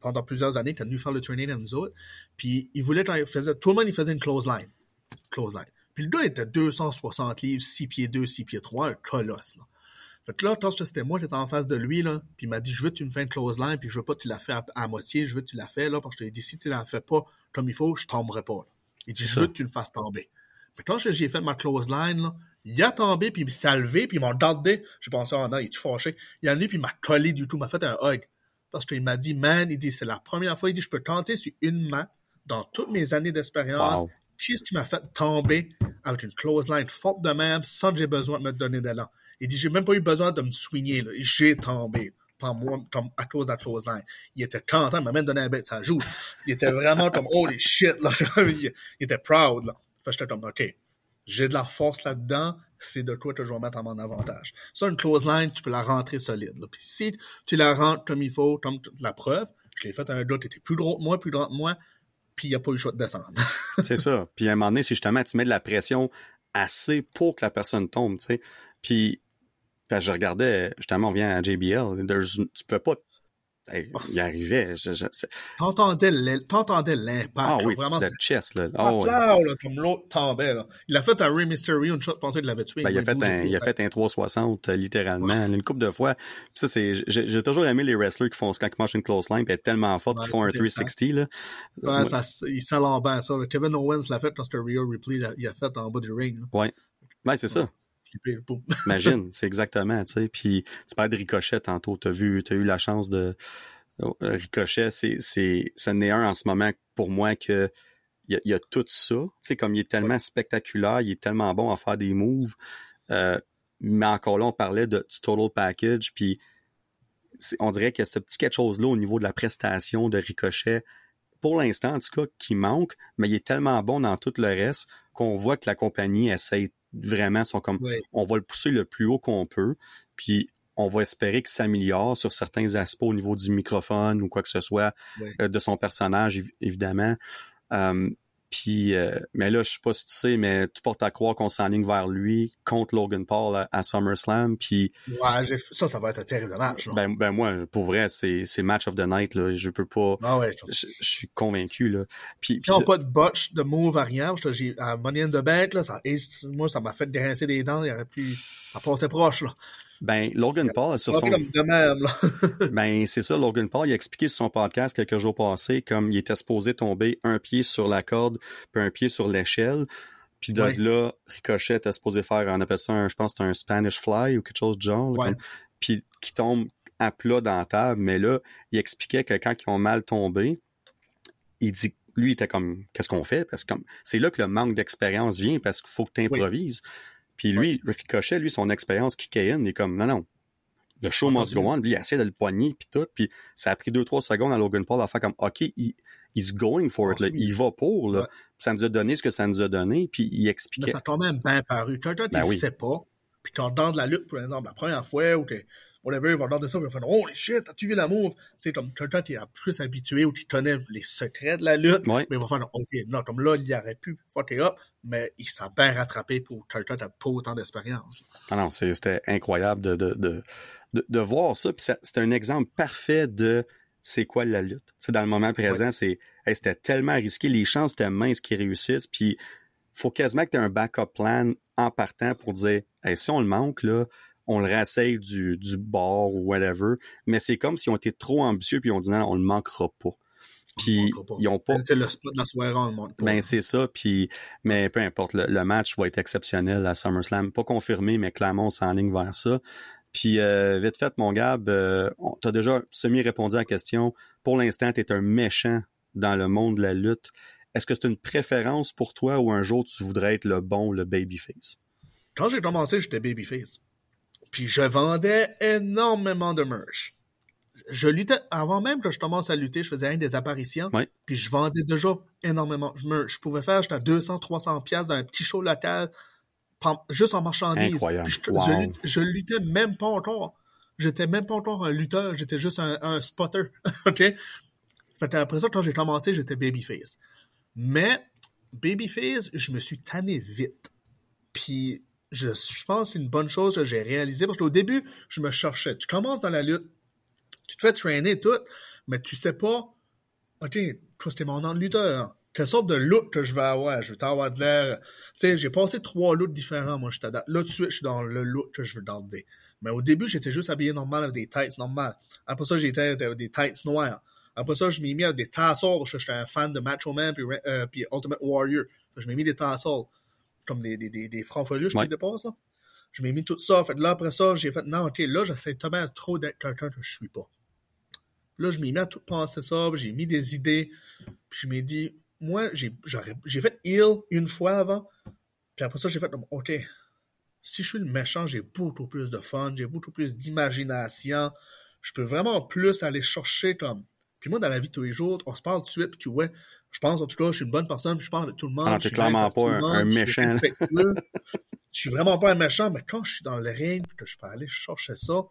pendant plusieurs années, qui a venu faire le training dans nous autres. Puis, il voulait, quand il faisait, tout le monde, il faisait une close line. Close line. Puis le gars était 260 livres, 6 pieds 2, 6 pieds 3, un colosse, là. Fait que là, quand c'était moi, j'étais en face de lui, là, puis il m'a dit, je veux que tu me fais une close line, puis je veux pas que tu la fais à, moitié, je veux que tu la fais, là, parce que je dit, si tu la fais pas comme il faut, je tomberai pas, là. Il dit, je veux que tu le fasses tomber. Mais quand j'ai fait ma close line, là, il a tombé, puis il s'est levé, puis il m'a regardé. J'ai pensé, oh non, il est tout fâché. Il a venu, puis il m'a collé du tout, il m'a fait un hug. Parce qu'il m'a dit, man, il dit, c'est la première fois, il dit, je peux tenter sur une main, dans toutes mes années d'expérience, qu'est-ce qui m'a fait tomber avec une close line forte de même sans que j'ai besoin de me donner d'élan? Il dit, j'ai même pas eu besoin de me soigner, J'ai tombé. Par moi, comme à cause de la close line. Il était content, il m'a même donné un bête sa joue. Il était vraiment comme, holy shit, là. *laughs* il était proud, là. Fait j'étais comme, OK, j'ai de la force là-dedans, c'est de quoi que je vais mettre à mon avantage. Ça, une close line, tu peux la rentrer solide. Puis si tu la rentres comme il faut, comme la preuve, je l'ai fait à un gars qui était plus gros que moi, plus grand que moi, puis il a pas eu le choix de descendre. *laughs* c'est ça. Puis à un moment donné, si justement tu mets de la pression assez pour que la personne tombe, tu sais. Puis, je regardais, justement, on vient à JBL, tu peux pas il arrivait. T'entendais l'impact. Ah oui, vraiment. Le chest, là. Oh, là, comme l'autre tombait, là. Il a fait un Ray Mysterio, une chose, pensais qu'il l'avait tué. Ben, il, a fait un, il a fait un 360, euh, littéralement, une couple de fois. ça, c'est, j'ai toujours aimé les wrestlers qui font, quand ils mangent une close line, puis être tellement fort qu'ils font un 360, là. Ouais, ça, il s'alembait ça. Kevin Owens l'a fait quand c'était Rio Ripley, il a fait en bas du ring. Là. Ouais. Ouais, c'est ça. *laughs* Imagine, c'est exactement, tu sais. Puis tu parles de Ricochet tantôt, t'as vu, t'as eu la chance de oh, Ricochet, c'est, c'est, ce n'est un en ce moment pour moi que il y, a, tout ça, tu sais, comme il est tellement spectaculaire, il est tellement bon à faire des moves. Euh, mais encore là, on parlait de, du total package, puis on dirait qu'il y a ce petit quelque chose-là au niveau de la prestation de Ricochet, pour l'instant en tout cas, qui manque, mais il est tellement bon dans tout le reste qu'on voit que la compagnie essaie vraiment sont comme on va le pousser le plus haut qu'on peut, puis on va espérer qu'il s'améliore sur certains aspects au niveau du microphone ou quoi que ce soit euh, de son personnage, évidemment. Euh, puis, euh, mais là, je sais pas si tu sais, mais tu portes à croire qu'on s'enligne vers lui contre Logan Paul à, SummerSlam. Puis, ouais, ça, ça va être un terrible match. Ben, ben moi, pour vrai, c'est c'est match of the night là. Je peux pas. Ah ouais, je, suis convaincu là. Puis, puis pas de botch, de move à rien. J'ai à Money in the Bank là, ça, moi, ça m'a fait grincer des dents. Il aurait pu, ça passait proche là. Ben, Logan Paul, sur son... *laughs* ben, c'est ça, Logan Paul, il a expliqué sur son podcast quelques jours passés, comme il était supposé tomber un pied sur la corde, puis un pied sur l'échelle. Puis de là, Ricochet était supposé faire, on appelle ça, un, je pense, un Spanish Fly ou quelque chose de genre. puis qui tombe à plat dans la table. Mais là, il expliquait que quand ils ont mal tombé, il dit lui, il était comme, qu'est-ce qu'on fait? Parce que c'est là que le manque d'expérience vient parce qu'il faut que tu improvises. Puis lui, Ricochet, lui, son expérience Kikain, il est comme, non, non, le show must go on. Lui, il essaie de le poigner, puis tout. Puis ça a pris deux, trois secondes à Logan Paul à faire comme, OK, il, he's going for it. Là. Ah il va pour. Là. Ça nous a donné ce que ça nous a donné. Puis il expliquait. Mais ça a quand même bien paru. Quelqu'un qui ne ben sait pas, puis quand dans de la lutte, par exemple, la première fois, ou whatever, il va regarder ça, il va faire Oh shit, as-tu vu la move? C'est comme quelqu'un qui est plus habitué ou qui connaît les secrets de la lutte, mais il va faire OK, non, comme là, il aurait pu fucker up, mais il s'est bien rattrapé pour quelqu'un qui n'a pas autant d'expérience. Ah non, c'était incroyable de, de, de, de, voir ça. Puis c'est un exemple parfait de c'est quoi la lutte. sais, dans le moment présent, c'est c'était tellement risqué, les chances étaient minces qu'ils réussissent, puis faut quasiment que tu aies un backup plan en partant pour dire si on le manque, là, on le rasseye du, du bord ou whatever. Mais c'est comme s'ils ont été trop ambitieux puis ils ont dit non, on ne manquera pas. Puis ils ont pas. C'est le spot de la soirée, on le manque pas. Ben c'est ça. Puis mais peu importe, le, match va être exceptionnel à SummerSlam, pas confirmé, mais clairement on s'enligne vers ça. Puis euh, vite fait, mon Gab, euh, tu as déjà semi répondu à la question. Pour l'instant, tu es un méchant dans le monde de la lutte. Est-ce que c'est une préférence pour toi ou un jour tu voudrais être le bon, le babyface? Quand j'ai commencé, j'étais babyface. Puis je vendais énormément de merch. Je luttais, avant même que je commence à lutter, je faisais des apparitions. Puis je vendais déjà énormément de merch. Je pouvais faire, j'étais à 200, 300 pièces dans un petit show local, juste en marchandise. Incroyable. je, luttais même pas encore. J'étais même pas encore un lutteur, j'étais juste un, spotter. *laughs* OK? Fait après ça, quand j'ai commencé, j'étais babyface. Mais, babyface, je me suis tanné vite. Puis, je, pense que c'est une bonne chose que j'ai réalisé parce qu'au début, je me cherchais. Tu commences dans la lutte, tu te fais traîner tout, mais tu sais pas, OK, c'était mon nom de lutteur. quelle sorte de look que je vais avoir? Je vais avoir de l'air... Tu sais, j'ai passé trois looks différents, moi, je Là, tout de suite, je suis dans le look que je veux garder. Mais au début, j'étais juste habillé normal avec des tights normales. Après ça, j'étais avec des tights noirs. Après ça, je m'ai mis avec des tassels j'étais un fan de Macho Man puis, euh, puis Ultimate Warrior. Je m'ai mis des tassels, comme des, des, des, des francs folius ouais. qui dépassent, là. Je m'ai mis tout ça. Fait là, après ça, j'ai fait, non, ok, là, j'essaie tellement trop d'être quelqu'un que je suis pas. Là, je m'ai mis à tout penser ça, j'ai mis des idées, puis je m'ai dit, moi, j'ai, fait heal une fois avant, puis après ça, j'ai fait, ok, si je suis le méchant, j'ai beaucoup plus de fun, j'ai beaucoup plus d'imagination, je peux vraiment plus aller chercher comme puis moi, dans la vie de tous les jours, on se parle tout de suite, puis tu vois, je pense, en tout cas, je suis une bonne personne, je parle avec tout le monde. Ah, t'es clairement pas un, un, méchant. *laughs* Je suis vraiment pas un méchant, mais quand je suis dans le ring, que je peux aller chercher ça,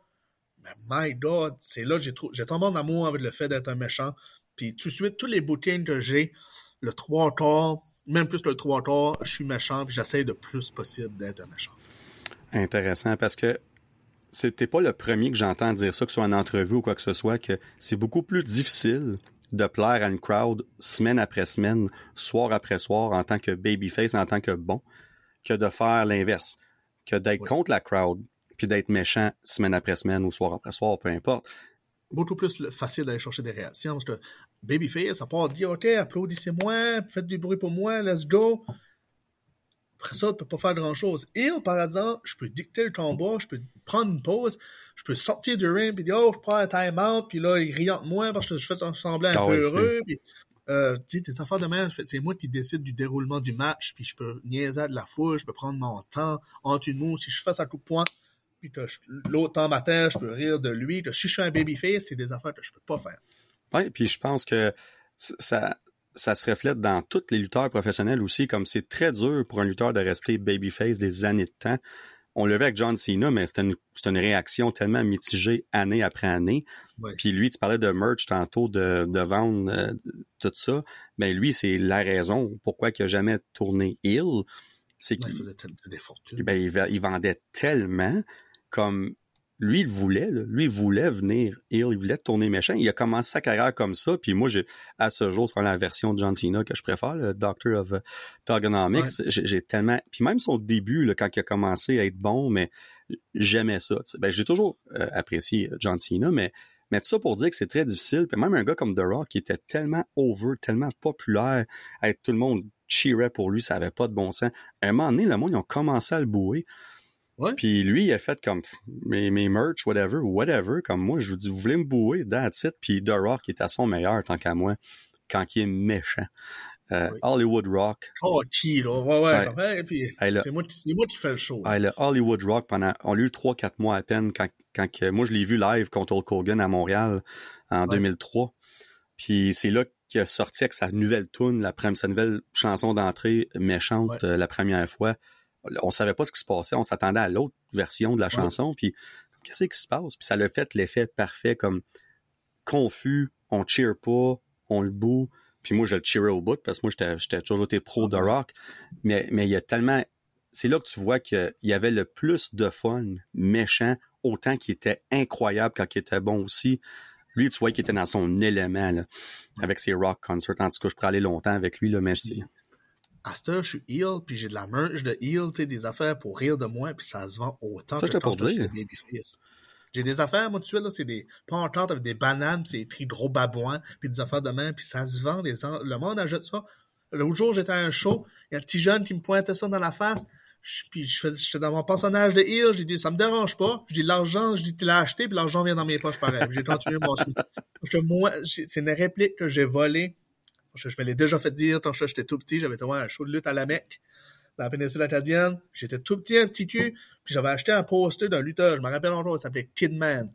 mais my God, c'est là que j'ai trop, j'ai tellement d'amour avec le fait d'être un méchant. Puis tout de suite, tous les bookings que j'ai, le trois quarts, même plus le trois quarts, je suis méchant, puis j'essaie de plus possible d'être un méchant. Intéressant, parce que c'était pas le premier que j'entends dire ça, que ce soit en entrevue ou quoi que ce soit, que c'est beaucoup plus difficile de plaire à une crowd semaine après semaine, soir après soir, en tant que babyface, en tant que bon, que de faire l'inverse, que d'être contre la crowd, puis d'être méchant semaine après semaine ou soir après soir, peu importe. Beaucoup plus facile d'aller chercher des réactions, parce que babyface, ça part dire, OK, applaudissez-moi, faites du bruit pour moi, let's go. Après ça, tu peux pas faire grand-chose. Et par exemple, je peux dicter le combat, je peux prendre une pause, je peux sortir du ring, puis dire, oh, je prends un time-out, puis là, il rient de moi parce que je fais semblant un ah peu heureux, puis euh, tu sais, tes affaires de même, c'est moi qui décide du déroulement du match, puis je peux niaiser de la foule, je peux prendre mon temps entre une moue, si je fais ça coup de poing, puis que l'autre temps matin, je peux rire de lui, que si je suis un babyface, c'est des affaires que je peux pas faire. Oui, puis je pense que ça, ça se reflète dans tous les lutteurs professionnels aussi, comme c'est très dur pour un lutteur de rester babyface des années de temps. On le vu avec John Cena, mais c'était une, une, réaction tellement mitigée année après année. Puis lui, tu parlais de merch tantôt, de, de vendre euh, tout ça. Ben lui, c'est la raison pourquoi il n'a jamais tourné heel. C'est qu'il faisait des fortunes. Ben, il, il vendait tellement comme lui, il voulait, lui, il voulait venir il voulait tourner méchant. Il a commencé sa carrière comme ça, puis moi, j'ai, à ce jour, c'est la version de John Cena que je préfère, le Doctor of Togonomics. J'ai tellement, puis même son début, là, quand il a commencé à être bon, mais j'aimais ça. Ben, j'ai toujours euh, apprécié John Cena, mais mais tout ça pour dire que c'est très difficile. Puis même un gars comme The Rock qui était tellement over, tellement populaire, avec tout le monde cheerait pour lui, ça avait pas de bon sens. À un moment donné, le monde, ils ont commencé à le bouer. Puis lui, il a fait comme mes, mes merch, whatever, whatever, comme moi, je vous dis, vous voulez me bouer, that's it. Puis The Rock est à son meilleur, tant qu'à moi, quand il est méchant. Euh, Hollywood Rock. Oh, qui, là? Ouais, ouais. ouais. puis, c'est moi, moi, qui fais le show. le Hollywood Rock, pendant, on l'a eu 3-4 mois à peine, quand, quand moi, je l'ai vu live contre Hulk Hogan à Montréal en 2003. Puis c'est là qu'il a sorti avec sa nouvelle tune, la, sa nouvelle chanson d'entrée méchante euh, la première fois on savait pas ce qui se passait, on s'attendait à l'autre version de la chanson, puis qu'est-ce qui se passe? Puis ça l'a fait l'effet parfait, comme confus, on cheer pas, on le boue, puis moi je le cheerais au bout, parce que moi j'étais toujours été pro de rock, mais, mais il y a tellement... C'est là que tu vois qu'il y avait le plus de fun méchant, autant qu'il était incroyable quand il était bon aussi. Lui, tu vois qu'il était dans son élément, là, avec ses rock concerts. En tout cas, je pourrais aller longtemps avec lui, là, mais à ce je suis heel, puis j'ai de la merch de heel, tu sais, des affaires pour rire de moi, puis ça se vend autant ça, que je suis J'ai des affaires, moi, tu sais, là, c'est des pancartes avec des bananes, c'est écrit gros babouin, puis des affaires de main, puis ça se vend, les le monde achète ça. L'autre jour, j'étais à un show, il y a un petit jeune qui me pointait ça dans la face, puis je faisais, j'étais dans mon personnage de heel, j'ai dit, ça me dérange pas, dis, l'argent, je dis, tu l'as acheté, puis l'argent vient dans mes poches pareil. j'ai continué mon moi, c'est une réplique que j'ai volée je, me l'ai déjà fait dire quand j'étais tout petit, j'avais été un show de lutte à la Mecque, dans la péninsule acadienne. J'étais tout petit, un petit cul, puis j'avais acheté un poster d'un lutteur, je me rappelle encore, il s'appelait Kidman.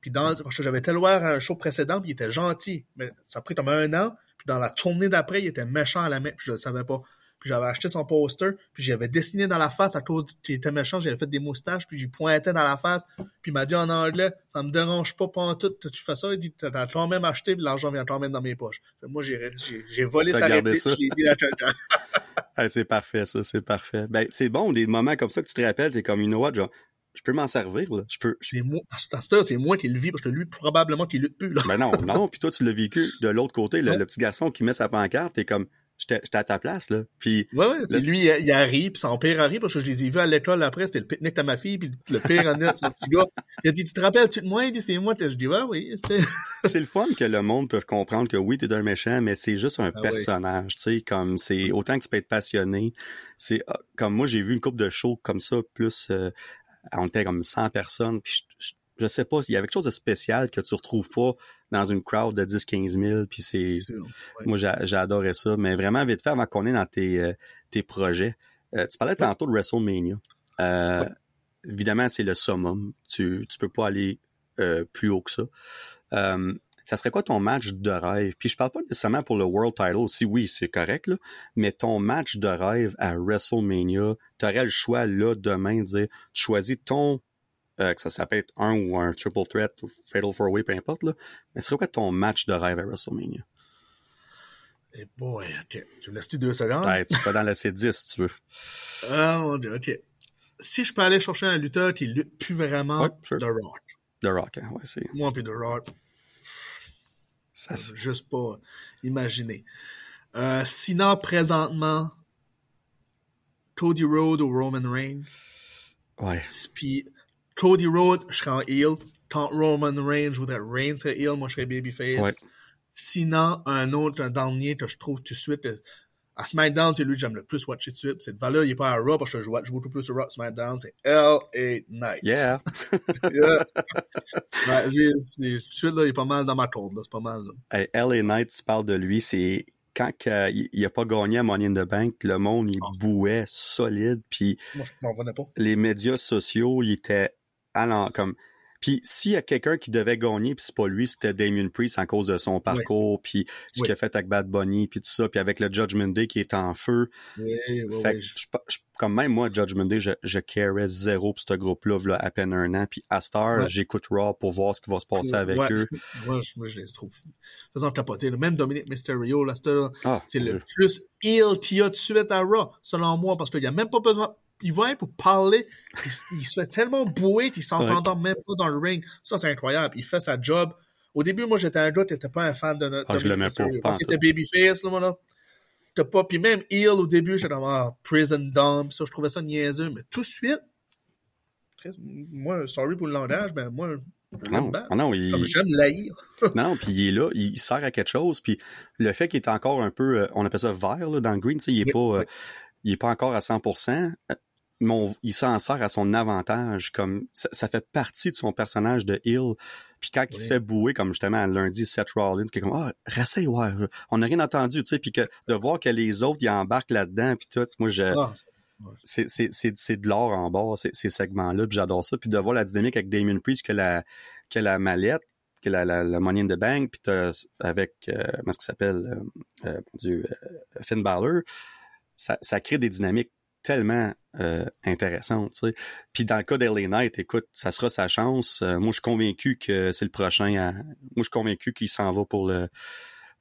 Puis dans, parce que j'avais été voir un show précédent, puis il était gentil, mais ça a pris comme un an, puis dans la tournée d'après, il était méchant à la Mecque, puis je le savais pas. Puis j'avais acheté son poster, puis j'avais dessiné dans la face à cause qu'il était méchant, j'avais fait des moustaches, puis j'y pointais dans la face, puis il m'a dit en anglais, ça me dérange pas pas tout, tu fais ça, il dit, t'as quand même acheté, puis l'argent vient quand même dans mes poches. moi, j'ai volé sa réplique, je l'ai dit à quelqu'un. *laughs* c'est parfait, ça, c'est parfait. Ben, c'est bon, des moments comme ça que tu te rappelles, t'es comme, you know what, genre, je peux m'en servir, là. Je peux. C'est moi, c'est moi qui le vis, parce que lui, probablement, qu'il lutte plus, là. Ben non, non, puis toi, tu l'as vécu de l'autre côté, le, le, petit garçon qui met sa pancarte, t'es comme, J'étais à ta place, là. Puis, Ouais, ouais. lui, il, il arrive, puis son père arrive, parce que je les ai vus à l'école après, c'était le pique-nique de ma fille, puis le père en est, son petit gars. Il a dit, tu te rappelles-tu de moi? Il dit, c'est moi. Je dis, ouais, oui, *laughs* c'est le fun que le monde peut comprendre que oui, t'es un méchant, mais c'est juste un Ah oui. personnage, tu sais, comme c'est autant que tu peux être passionné. C'est ah, comme moi, j'ai vu une coupe de shows comme ça, plus euh, on était comme 100 personnes, puis je, je, je sais pas, il y avait quelque chose de spécial que tu retrouves pas dans une crowd de 10-15 000, puis c'est... Ouais. Moi, j'ai adoré ça, mais vraiment vite fait, avant qu'on est dans tes, euh, tes projets, euh, tu parlais tantôt de WrestleMania. Euh, Ouais. Évidemment, c'est le summum. Tu, tu peux pas aller euh, plus haut que ça. Euh, ça serait quoi ton match de rêve? Puis je parle pas nécessairement pour le World Title, si oui, c'est correct, là, mais ton match de rêve à WrestleMania, tu aurais le choix là demain de dire, tu choisis ton, euh, que ça, ça peut être un ou un triple threat, ou fatal four way, peu importe, là, mais ce serait quoi ton match de rêve à WrestleMania? Et boy, ok. Tu me laisses-tu deux secondes? Ouais, tu peux dans la C10 si tu veux. Ah, mon dieu, ok. Si je peux aller chercher un lutteur qui lutte plus vraiment, Ouais, sure. The Rock. The Rock, hein, ouais, c'est. Moi, puis The Rock, Ça, peux juste pas imaginer. Euh, sinon, présentement, Cody Rhodes ou Roman Reigns. ouais. Puis Cody Rhodes, je serais en heel. Quand Roman Reigns, je voudrais Reigns serait heel, moi je serais babyface. Ouais. Sinon, un autre, un dernier que je trouve tout de suite, euh, à SmackDown, c'est lui que j'aime le plus watcher tout de suite. Cette valeur, il est pas à Raw parce que je watch beaucoup plus Raw SmackDown, c'est L.A. Knight. Yeah. *laughs* Yeah. ouais, lui, c'est- tout de suite, là, il est pas mal dans ma là. C'est pas mal, là. Hey, LA Knight, tu parles de lui, c'est quand que, il, il a pas gagné à Money in the Bank, le monde, il Ah. bouait solide, puis Moi, je pas. les médias sociaux, il était allant comme. Puis s'il y a quelqu'un qui devait gagner, puis c'est pas lui, c'était Damien Priest en cause de son parcours, puis ce Oui. qu'il a fait avec Bad Bunny, puis tout ça, puis avec le Judgment Day qui est en feu. Oui, oui, fait que je- je- comme même moi, Judgment Day, je, je carais zéro pour ce groupe-là, là, à peine un an. Puis à j'écoute Raw pour voir ce qui va se passer avec eux. *laughs* Moi, je, moi, je les trouve faisant capoter. là. Même Dominique Mysterio, là, c'est Ah, le plus heel qu'il y a de suite à Raw, selon moi, parce qu'il n'y a même pas besoin. Il va pour parler, il, il se fait tellement bouer qu'il s'entend même pas dans le ring. Ça, c'est incroyable. Il fait sa job. Au début, moi, j'étais un gars, t'étais pas un fan de notre Ah, je l'aimais pas, pas Parce qu'il était babyface, là, moi, là. T'as pas, puis même heel au début, j'étais comme, ah, prison dumb, ça, je trouvais ça niaiseux, mais tout de suite, moi, sorry pour le langage, ben, moi, Non, non, il, j'aime l'haïr. *laughs* non, puis il est là, il sert à quelque chose, puis le fait qu'il est encore un peu, euh, on appelle ça vert là, dans le green, il est Oui, pas, euh, il est pas encore à 100%, euh, mais on- il s'en sert à son avantage, comme ça, ça fait partie de son personnage de Hill. Puis quand il se fait bouer, comme justement lundi, Seth Rollins, qui est comme ah, rassez, ouais, on n'a rien entendu, tu sais, puis que de voir que les autres ils embarquent là-dedans, puis tout, moi je, Ah, c'est c'est c'est c'est de l'or en bas ces, ces segments là puis j'adore ça. Puis de voir la dynamique avec Damien Priest que la que la mallette que la, la, la money in the bank puis avec euh, est-ce qu'il s'appelle euh, euh, mon euh, Finn Balor ça ça crée des dynamiques tellement euh, sais puis dans le cas d'LA Knight écoute ça sera sa chance Euh, moi je suis convaincu que c'est le prochain à... moi je suis convaincu qu'il s'en va pour le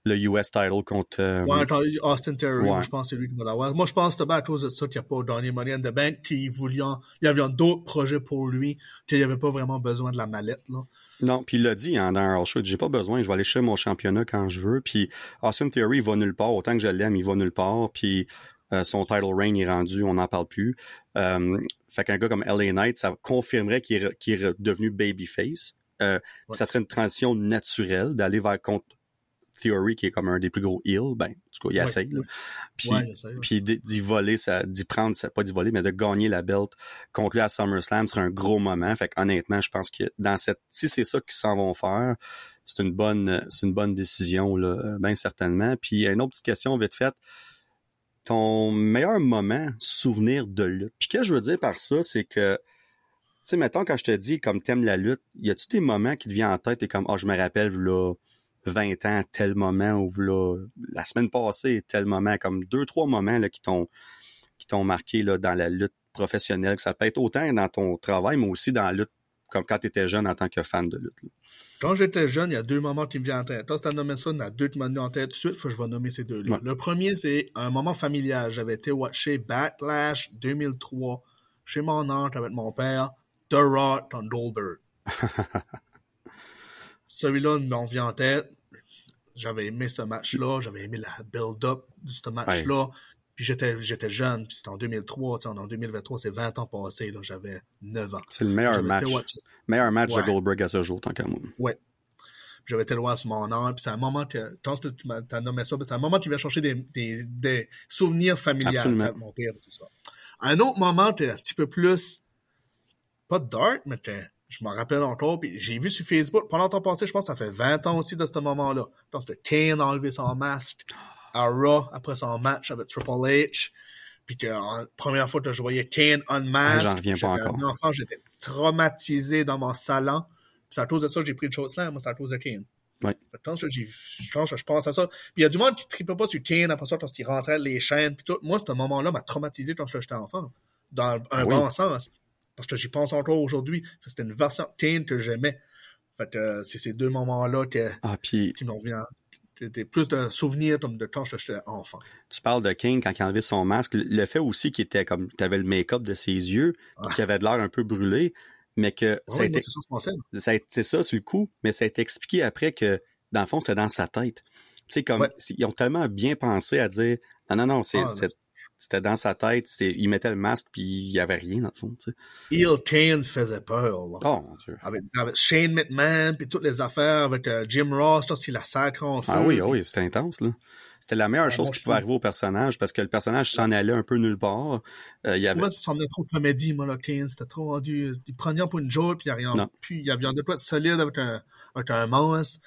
le US title contre euh, Ouais, attends, Austin Theory, Ouais. moi, je pense que c'est lui qui va l'avoir. Moi, je pense que à cause de ça qu'il n'a pas donné Money in the Bank, qu'il voulait, il y avait d'autres projets pour lui, qu'il n'y avait pas vraiment besoin de la mallette, là. Non, puis il l'a dit hein, dans un Show, j'ai pas besoin, je vais aller chercher mon championnat quand je veux. Puis Austin Theory, il va nulle part, autant que je l'aime, il va nulle part. Puis euh, son title reign est rendu, on n'en parle plus. Euh, fait qu'un gars comme LA Knight, ça confirmerait qu'il est, devenu babyface. Euh, Ouais. Ça serait une transition naturelle d'aller vers contre Theory, qui est comme un des plus gros heels. Ben, en tout cas, il Ouais, essaye. là. Puis, Ouais, puis d'y voler, d'y prendre, ça, pas d'y voler, mais de gagner la belt contre lui à SummerSlam serait un gros moment. Fait honnêtement, je pense que dans cette, si c'est ça qu'ils s'en vont faire, c'est une bonne, c'est une bonne décision, là, bien certainement. Puis une autre petite question vite faite. Ton meilleur moment, souvenir de lutte. Puis que je veux dire par ça, c'est que, tu sais, mettons, quand je te dis, comme t'aimes la lutte, y a-tu des moments qui te viennent en tête et comme, ah, je me rappelle, là, 20 ans, tel moment, ou là, la semaine passée, tel moment, comme deux, trois moments, là, qui t'ont, qui t'ont marqué, dans la lutte professionnelle, que ça peut être autant dans ton travail, mais aussi dans la lutte, comme quand t'étais jeune en tant que fan de lutte. là. Quand j'étais jeune, il y a deux moments qui me viennent en tête. Toi, si t'as nommé ça, il y en a deux qui m'ont venu en tête de suite, faut que je vais nommer ces deux-là. Ouais. Le premier, c'est un moment familial. J'avais été watcher Backlash 2003 chez mon oncle avec mon père, The Rock contre Goldberg. *laughs* Celui-là m'en vient en tête. j'avais aimé ce match-là, j'avais aimé la build-up de ce match-là. Puis j'étais j'étais jeune, puis c'était en 2003, tu sais, en 2023, c'est 20 ans passés, là, j'avais 9 ans. C'est le meilleur match. Meilleur match de Goldberg à ce jour, tant qu'à moi. Ouais. J'avais été loin sur mon âme, puis c'est un moment que, tant que tu m'as nommé ça, c'est un moment qui va chercher des, des, des souvenirs familiaux avec mon père et tout ça. Un autre moment, t'es un petit peu plus, pas dark, mais je m'en rappelle encore, puis j'ai vu sur Facebook, pendant le temps passé, je pense que ça fait 20 ans aussi de ce moment-là. Lorsque Kane a enlevé son masque à Raw après son match avec Triple H, puis que la première fois que je voyais Kane unmasked, ah, j'étais un enfant, j'étais traumatisé dans mon salon. C'est à cause de ça que j'ai pris le chose là, moi c'est à cause de Kane. Ouais. Je pense que je pense à ça. Puis il y a du monde qui tripe pas sur Kane après ça lorsqu'il rentrait les chaînes puis tout. Moi, ce moment-là m'a traumatisé quand j'étais enfant. Dans un ah bon sens. Parce que j'y pense encore aujourd'hui. C'était une version Kane que j'aimais. Fait euh, c'est ces deux moments-là ah, qui m'ont venu plus de souvenirs comme de quand j'étais enfant. Tu parles de King quand il a enlevé son masque. Le fait aussi qu'il était comme, tu avais le make-up de ses yeux, ah. qu'il avait de l'air un peu brûlé, mais que ça a été, c'est ça, sur le coup, mais ça a été expliqué après que, dans le fond, c'était dans sa tête. Tu sais, comme, ils ont tellement bien pensé à dire, non, non, non, c'est, ah, c'était dans sa tête, il mettait le masque puis il y avait rien dans le fond. Il Kane faisait peur, là. Oh, mon Dieu. Avec, Shane McMahon puis toutes les affaires avec euh, Jim Ross, lorsqu'il a sacré en feu. Ah oui, oui, c'était intense, là. C'était la meilleure chose qui pouvait arriver au personnage parce que le personnage s'en allait un peu nulle part. Euh, il y avait... Moi, ça semblait trop comédie, moi, là, Kane. C'était trop rendu. Il prenait pour une joke, puis il y avait rien. Puis il y avait un solide avec un, avec un monstre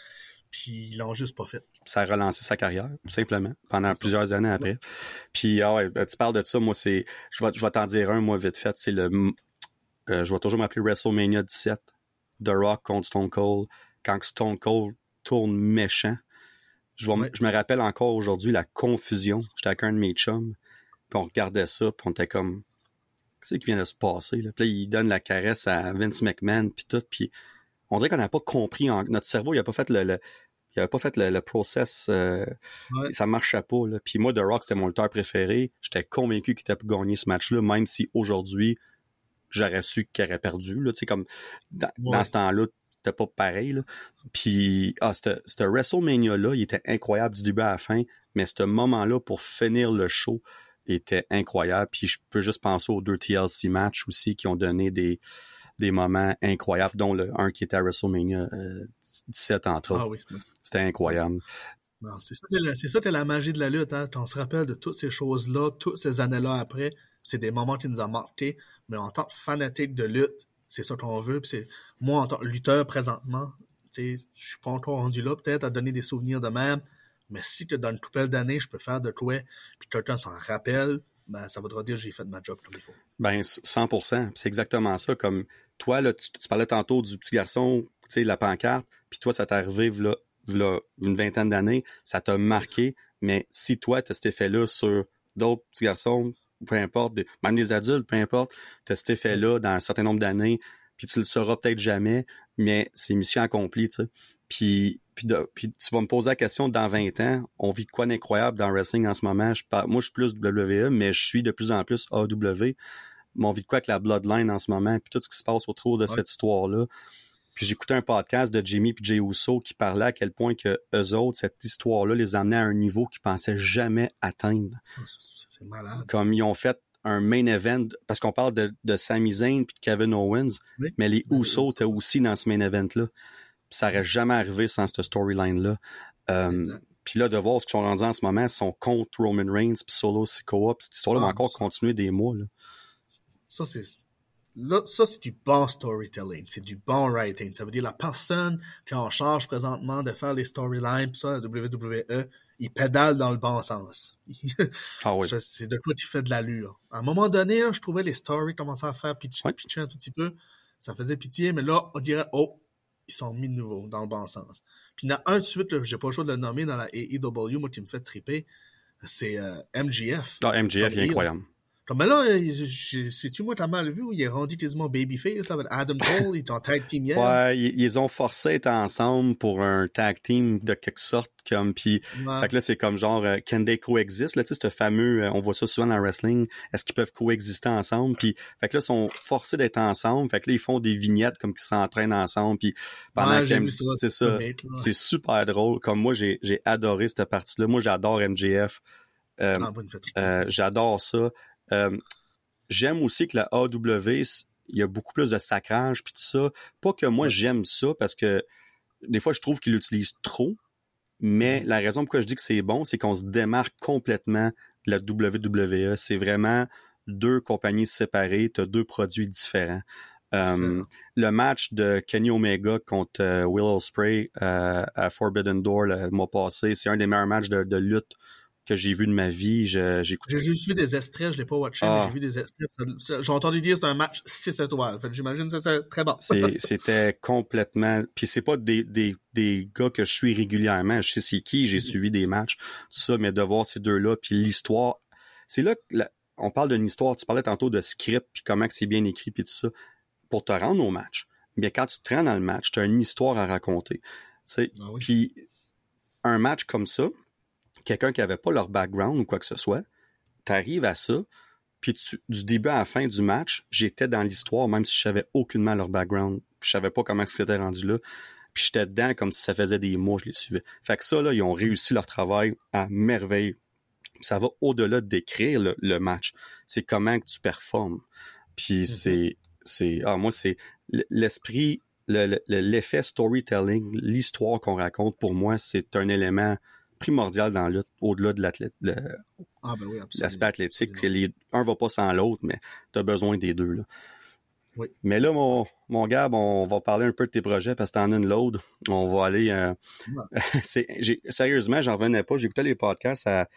puis ils l'ont juste pas fait. Ça a relancé sa carrière, simplement, pendant plusieurs années après. Puis, ah ouais, tu parles de ça, moi, c'est, je vais, je vais t'en dire un, moi, vite fait, c'est le, euh, je vais toujours m'appeler WrestleMania 17, The Rock contre Stone Cold, quand Stone Cold tourne méchant. Je, je me rappelle encore aujourd'hui la confusion. J'étais avec un de mes chums, puis on regardait ça, puis on était comme, qu'est-ce qui vient de se passer, là? Puis là, il donne la caresse à Vince McMahon, puis tout, puis on dirait qu'on n'a pas compris. notre cerveau, il n'a pas fait le, il avait pas fait le, process. Euh, ça marchait pas. Là. Puis moi, The Rock, c'était mon lutteur préféré. J'étais convaincu qu'il était pour gagner ce match-là, même si aujourd'hui, j'aurais su qu'il aurait perdu. Là. comme dans, ce temps-là, c'était pas pareil. Là. Puis ah, ce WrestleMania-là, il était incroyable du début à la fin, mais ce moment-là, pour finir le show, était incroyable. Puis je peux juste penser aux deux TLC matchs aussi qui ont donné des des moments incroyables, dont le un qui était à WrestleMania 17 entre autres. Ah oui. C'était incroyable. C'est ça, que la magie de la lutte. Hein. On se rappelle de toutes ces choses-là, toutes ces années-là après. C'est des moments qui nous ont marqués. Mais en tant que fanatique de lutte, c'est ça qu'on veut. c'est moi, en tant que lutteur présentement, je suis pas encore rendu là, peut-être, à donner des souvenirs de même. Mais si que dans une couple d'années, je peux faire de quoi, puis quelqu'un s'en rappelle, ben, ça voudra dire que j'ai fait ma job comme il faut. Ben, 100%. C'est exactement ça. Comme toi, là, tu, parlais tantôt du petit garçon, tu sais, la pancarte, puis toi, ça t'est arrivé là, là, une vingtaine d'années, ça t'a marqué, mais si toi, tu as cet effet-là sur d'autres petits garçons, peu importe, même des adultes, peu importe, tu as cet effet-là dans un certain nombre d'années, puis tu le sauras peut-être jamais, mais c'est mission accomplie, tu sais. Puis, puis, puis, tu vas me poser la question, dans 20 ans, on vit quoi d'incroyable dans le wrestling en ce moment? Je, moi, je suis plus WWE, mais je suis de plus en plus AW mais on vit quoi avec la Bloodline en ce moment, puis tout ce qui se passe autour de cette histoire-là? Puis j'écoutais un podcast de Jimmy et Jay Uso qui parlait à quel point que eux autres, cette histoire-là, les amenait à un niveau qu'ils pensaient jamais atteindre. Ah, c'est malade. Comme ils ont fait un main event, parce qu'on parle de, de Sami Zayn puis de Kevin Owens, mais les Uso étaient aussi dans ce main event-là. Ça n'aurait jamais arrivé sans cette storyline-là. Euh, puis là, de voir ce qu'ils sont rendus en ce moment, ils sont contre Roman Reigns puis Solo Sikoa. Puis cette histoire-là va ah. encore continuer des mois. Là ça, c'est, là, ça, c'est du bon storytelling. C'est du bon writing. Ça veut dire la personne qui est en charge présentement de faire les storylines, ça, la WWE, il pédale dans le bon sens. *laughs* ah oui. C'est de quoi tu fais de l'allure. À un moment donné, je trouvais les stories commençaient à faire pitcher, pitcher un tout petit peu. Ça faisait pitié, mais là, on dirait, oh, ils sont mis de nouveau dans le bon sens. Puis il y en a un de suite, j'ai pas le choix de le nommer dans la AEW, moi qui me fait triper, c'est euh, MGF. Ah, MGF, il est incroyable. Comme là, c'est-tu moi t'as mal vu où il est rendu quasiment babyface avec Adam Cole, il est en tag team hier? Ouais, ils, ont forcé à être ensemble pour un tag team de quelque sorte comme puis fait que là c'est comme genre euh, can they coexist? Là tu sais ce fameux euh, on voit ça souvent dans le wrestling est-ce qu'ils peuvent coexister ensemble? Puis fait que là ils sont forcés d'être ensemble fait que là ils font des vignettes comme qu'ils s'entraînent ensemble puis pendant ouais, c'est ça. c'est super drôle. Comme moi j'ai j'ai adoré cette partie là moi j'adore MJF euh, ah, euh, j'adore ça euh, j'aime aussi que la AW, il y a beaucoup plus de sacrage puis tout ça. Pas que moi j'aime ça parce que des fois je trouve qu'il l'utilise trop, mais la raison pourquoi je dis que c'est bon, c'est qu'on se démarque complètement de la WWE. C'est vraiment deux compagnies séparées, tu as deux produits différents. Euh, le match de Kenny Omega contre euh, Will Ospreay à Forbidden Door le mois passé, c'est un des meilleurs matchs de lutte que j'ai vu de ma vie. J'ai juste vu des extraits, je l'ai pas watché, mais ah. j'ai vu des extraits. J'ai entendu dire que c'est un match 6 étoiles. J'imagine que c'est très bon. *laughs* C'était complètement... Puis c'est pas des, des, des gars que je suis régulièrement. Je sais c'est qui, j'ai mm-hmm. suivi des matchs, tout ça, mais de voir ces deux-là, puis l'histoire... C'est là que on parle d'une histoire. Tu parlais tantôt de script, puis comment c'est bien écrit, puis tout ça. Pour te rendre au match, bien quand tu te rends dans le match, tu as une histoire à raconter. Ah Puis un match comme ça, quelqu'un qui avait pas leur background ou quoi que ce soit, tu arrives à ça, puis du début à la fin du match, j'étais dans l'histoire, même si je savais aucunement leur background, puis je savais pas comment c'était rendu là, puis j'étais dedans comme si ça faisait des mois, je les suivais. Fait que ça, là, ils ont réussi leur travail à merveille. Ça va au-delà de décrire le, match. C'est comment que tu performes. Puis mm-hmm. c'est, c'est, ah, moi, c'est l'esprit, l'effet storytelling, l'histoire qu'on raconte, pour moi, c'est un élément primordial dans lutte, au-delà de l'athlète, ah, ben l'aspect athlétique. Les, un va pas sans l'autre, mais tu as besoin des deux. Là. Oui. Mais là, mon, mon Gab, on va parler un peu de tes projets parce que t'en as une load. On va aller. Euh, *laughs* sérieusement, j'en revenais pas. J'écoutais les podcasts à,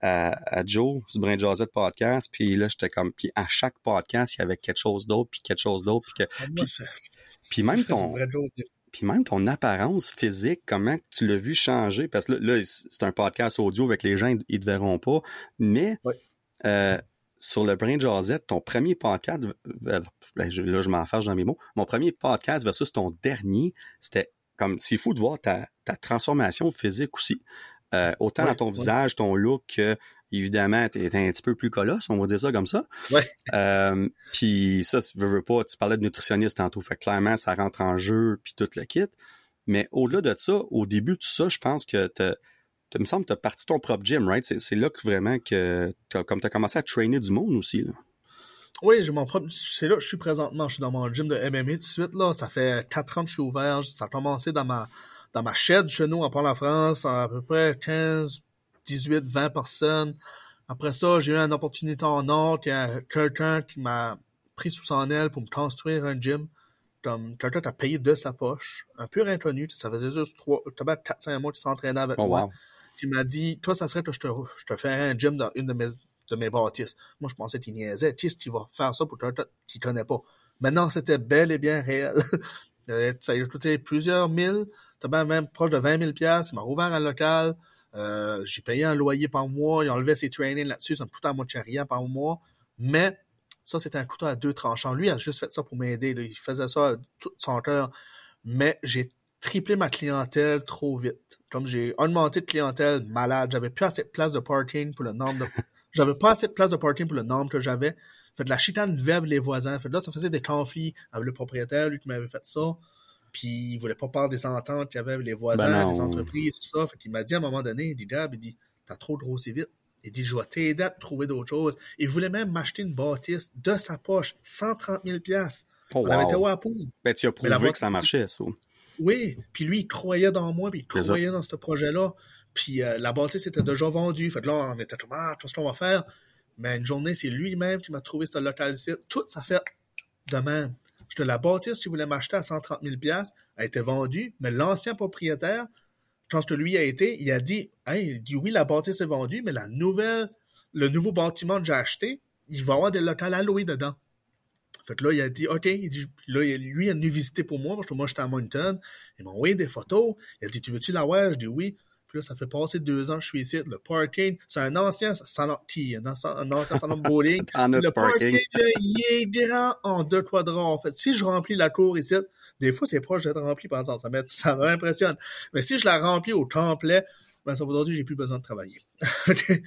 à, à Joe, du Brain Josette podcast, puis là, j'étais comme. Puis à chaque podcast, il y avait quelque chose d'autre, puis quelque chose d'autre. Puis, que, ah, puis, même ton puis même ton apparence physique, comment tu l'as vu changer, parce que là, c'est un podcast audio avec les gens, ils ne te verront pas, mais euh, sur le Brain Jazette, ton premier podcast, ben, là je m'en fâche dans mes mots, mon premier podcast versus ton dernier, c'était comme, c'est fou de voir ta, transformation physique aussi. Euh, autant dans ton visage, ton look, que évidemment, tu un petit peu plus colosse, on va dire ça comme ça. Ouais. Euh, puis ça, tu veux, veux pas, tu parlais de nutritionniste tantôt, fait clairement, ça rentre en jeu, puis tout le kit. Mais au-delà de ça, au début de ça, je pense que tu me semble que tu as parti ton propre gym, right? C'est là que vraiment que as, comme tu as commencé à trainer du monde aussi. Là. Oui, j'ai mon propre. C'est là je suis présentement. Je suis dans mon gym de MMA tout de suite. là. Ça fait quatre ans que je suis ouvert. Ça a commencé dans ma dans ma shed chez nous en Port-la-France, à peu près 15, 18, 20 personnes. Après ça, j'ai eu une opportunité en or, qu'il y a quelqu'un qui m'a pris sous son aile pour me construire un gym. Comme quelqu'un t'a payé de sa poche, un peu inconnu, ça faisait juste trois, peut-être 4-5 mois qu'il s'entraînait avec oh, moi. Puis il m'a dit, toi, ça serait que je te, je te ferais un gym dans une de mes, de mes bâtisses. Moi, je pensais qu'il niaisait. Qu'est-ce qu'il va faire ça pour quelqu'un qui connaît pas? Maintenant, c'était bel et bien réel. *laughs* ça a coûté plusieurs mille, même proche de 20 000 pièces. Il m'a ouvert un local. Euh, j'ai payé un loyer par mois, il enlevait ses trainings là-dessus, ça me coûtait à moitié rien par mois. Mais ça, c'était un couteau à deux tranchants. Lui, il a juste fait ça pour m'aider. Il faisait ça tout son cœur. Mais j'ai triplé ma clientèle trop vite. Comme j'ai augmenté de clientèle malade, j'avais plus assez de place de parking pour le nombre de... *laughs* j'avais pas assez de place de parking pour le nombre que j'avais. Fait de la chitane verbe les voisins. Fait là, ça faisait des conflits avec le propriétaire, lui qui m'avait fait ça puis il voulait pas parler des ententes qu'il y avait avec les voisins, ben les entreprises, tout ça. Fait qu'il m'a dit à un moment donné, il dit, Gab, il dit, t'as trop grossi vite. Il dit, je vais t'aider à trouver d'autres choses. Il voulait même m'acheter une bâtisse de sa poche, 130 000 pièces. Oh, On avait été au Ben, tu as prouvé que ça marchait, ça. Oui, puis lui, il croyait dans moi, puis il croyait dans ce projet-là. Puis euh, la bâtisse était déjà vendue. Fait que là, on était comme, ah, tout ce qu'on va faire. Mais une journée, c'est lui-même qui m'a trouvé ce local-ci. Tout ça fait de même. Je te la bâtisse qu'il voulait m'acheter à 130 000 a été vendue, mais l'ancien propriétaire, quand que lui a été, il a dit, il dit oui, la bâtisse est vendue, mais la nouvelle, le nouveau bâtiment que j'ai acheté, il va y avoir des locales à louer dedans. Fait que là, il a dit, OK, il dit, là, lui, il est venu visiter pour moi, parce que moi, j'étais à Moncton. Il m'a envoyé des photos. Il a dit, tu veux-tu la voir? Je dis oui. Puis là, ça fait passer deux ans que je suis ici. Le parking, c'est un ancien salon ancien, un ancien salon de bowling. *laughs* le parking, il est grand en deux quadrants. En fait, si je remplis la cour ici, des fois, c'est proche d'être rempli par exemple. Ça m'impressionne. Ça m'impressionne. Mais si je la remplis au complet, ben, ça aujourd'hui, j'ai plus besoin de travailler. *laughs*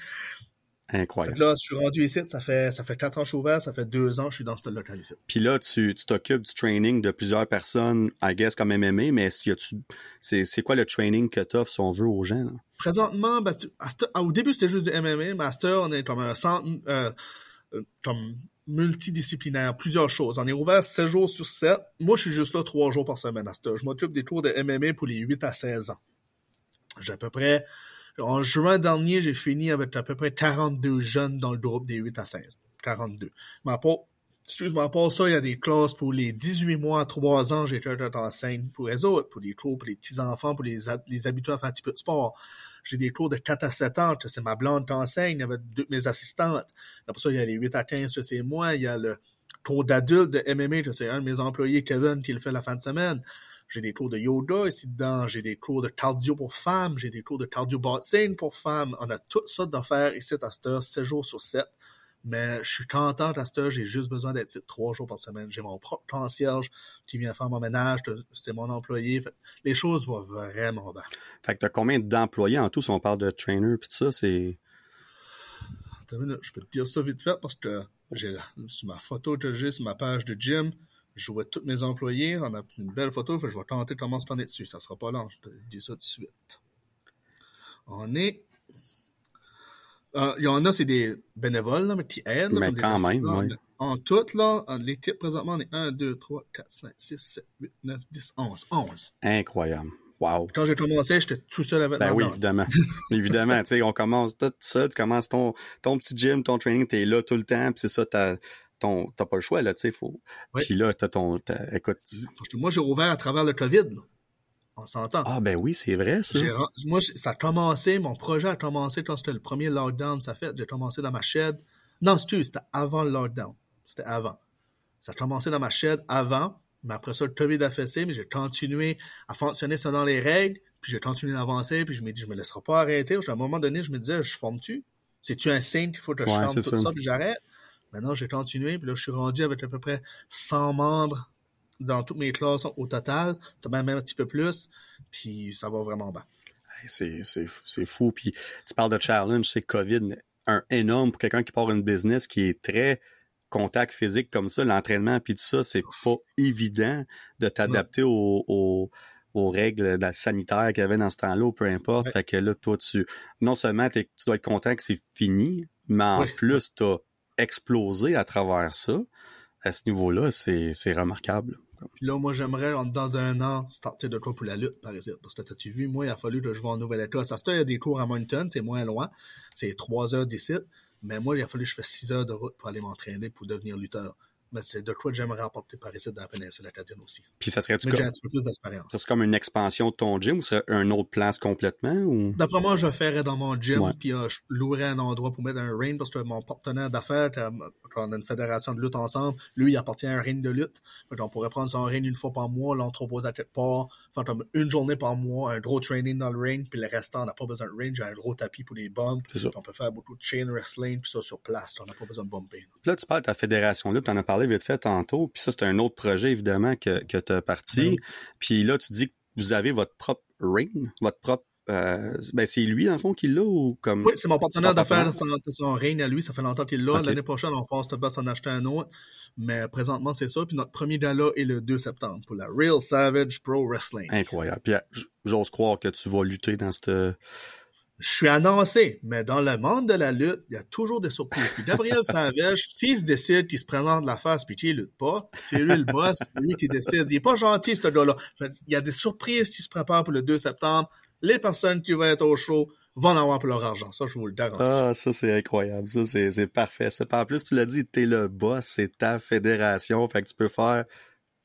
Incroyable. là, je suis rendu ici, ça fait, ça fait quatre ans que je suis ouvert, ça fait deux ans que je suis dans ce local ici. Puis là, tu, t'occupes du training de plusieurs personnes, I guess, comme MMA, mais c'est, quoi le training que tu offres, si on veut, aux gens? Là? Présentement, ben, au début, c'était juste du MMA, Master, on est comme un centre, euh, euh, comme multidisciplinaire, plusieurs choses. On est ouvert 7 jours sur 7. Moi, je suis juste là 3 jours par semaine à Je m'occupe des cours de MMA pour les 8 à 16 ans. J'ai à peu près en juin dernier, j'ai fini avec à peu près 42 jeunes dans le groupe des 8 à 16. 42. Mais pas, excuse-moi, pas ça, il y a des classes pour les 18 mois à 3 ans, j'ai été enseigne pour les autres, pour les cours, pour les petits-enfants, pour les, les habitués à faire un petit peu de sport. J'ai des cours de 4 à 7 ans, c'est ma blonde qui enseigne avec deux, mes assistantes. Après ça, il y a les 8 à 15, c'est moi, il y a le cours d'adulte de MMA, c'est un de mes employés, Kevin, qui le fait la fin de semaine. J'ai des cours de yoga ici dedans, j'ai des cours de cardio pour femmes, j'ai des cours de cardio boxing pour femmes. On a tout ça d'affaires ici à cette heure, 7 jours sur 7. Mais je suis content à cette heure, j'ai juste besoin d'être ici trois jours par semaine. J'ai mon propre concierge qui vient faire mon ménage, c'est mon employé. les choses vont vraiment bien. Fait que t'as combien d'employés en tout si on parle de trainer puis tout ça, c'est... Je peux te dire ça vite fait parce que j'ai sur ma photo que j'ai sur ma page de gym, je vois tous mes employés, on a une belle photo, je vais tenter comment se prendre dessus. Ça sera pas long, je te dis ça tout de suite. On est. Euh, il y en a, c'est des bénévoles, là, mais qui aident. mais quand même, oui. En tout, là, l'équipe présentement, on est 1, 2, 3, 4, 5, 6, 7, 8, 9, 10, 11. 11. Incroyable. Wow. Quand j'ai commencé, j'étais tout seul avec Ben oui, évidemment. *laughs* évidemment, tu sais, on commence tout seul, tu commences ton, ton petit gym, ton training, t'es là tout le temps, puis c'est ça, t'as t'as pas le choix, là, tu sais, faut. Puis là, t'as ton, écoute. Parce que moi, j'ai rouvert à travers le COVID, là. On s'entend. Ah, ben oui, c'est vrai, ça. Moi, ça a commencé, mon projet a commencé quand c'était le premier lockdown, ça fait. J'ai commencé dans ma shed. Non, c'était avant le lockdown. C'était avant. Ça a commencé dans ma shed avant, mais après ça, le COVID a fessé, mais j'ai continué à fonctionner selon les règles, puis j'ai continué d'avancer, puis je me dis, je me laisserai pas arrêter. à un moment donné, je me disais, je forme-tu? C'est-tu un signe qu'il faut que je forme tout ça, puis j'arrête? Maintenant, j'ai continué, puis là, je suis rendu avec à peu près 100 membres dans toutes mes classes au total, même un petit peu plus, puis ça va vraiment bien. C'est, c'est, fou. Puis tu parles de challenge, c'est COVID, un énorme pour quelqu'un qui part une business qui est très contact physique comme ça, l'entraînement, puis tout ça, c'est pas évident de t'adapter aux, règles sanitaires qu'il y avait dans ce temps-là, ou peu importe. Fait que là, toi, tu, non seulement tu dois être content que c'est fini, mais en plus, tu as exploser à travers ça, à ce niveau-là, c'est remarquable. Puis là, moi, j'aimerais, en dedans d'un an, starter de quoi pour la lutte, par exemple. Parce que t'as-tu vu, moi, il a fallu que je vais en Nouvelle-Écosse. À ce il y a des cours à Moncton, c'est moins loin. C'est trois heures d'ici. Mais moi, il a fallu que je fasse six heures de route pour aller m'entraîner pour devenir lutteur mais c'est de quoi j'aimerais apporter par ici dans la péninsule acadienne aussi. Puis ça serait mais j'ai un petit peu plus d'expérience. Ça serait comme une expansion de ton gym ou serait une autre place complètement ou? D'après moi, je ferais dans mon gym puis euh, je louerais un endroit pour mettre un ring parce que mon partenaire d'affaires quand on a une fédération de lutte ensemble, lui il appartient à un ring de lutte. Donc on pourrait prendre son ring une fois par mois, l'entreposer à quelque part, faire comme une journée par mois, un gros training dans le ring, puis le restant on n'a pas besoin de ring, j'ai un gros tapis pour les bumps. On peut faire beaucoup de chain wrestling puis ça sur place, on n'a pas besoin de bumper. Là tu parles de ta fédération lutte, tu en as parlé vite fait tantôt puis ça, c'est un autre projet, évidemment, que, que tu as parti. Puis là, tu dis que vous avez votre propre ring, votre propre euh, ben c'est lui, dans le fond, qui l'a ou comme. Oui, c'est mon partenaire d'affaires, son, son ring à lui, ça fait longtemps qu'il l'a. L'année prochaine, on pense de s'en acheter un autre. Mais présentement, c'est ça. Puis notre premier gala est le 2 septembre pour la Real Savage Pro Wrestling. Incroyable. Puis j'ose croire que tu vas lutter dans cette je suis annoncé, mais dans le monde de la lutte, il y a toujours des surprises. Puis Gabriel *laughs* Savage, s'il se décide qu'il se présente la face puis qu'il lutte pas, c'est lui le boss, c'est lui qui décide. Il est pas gentil, ce gars-là. Il y a des surprises qui se préparent pour le 2 septembre. Les personnes qui vont être au show vont en avoir pour leur argent. Ça, je vous le garantis. Ah, ça, c'est incroyable. Ça, c'est parfait. En plus, tu l'as dit, t'es le boss, c'est ta fédération. Fait que tu peux faire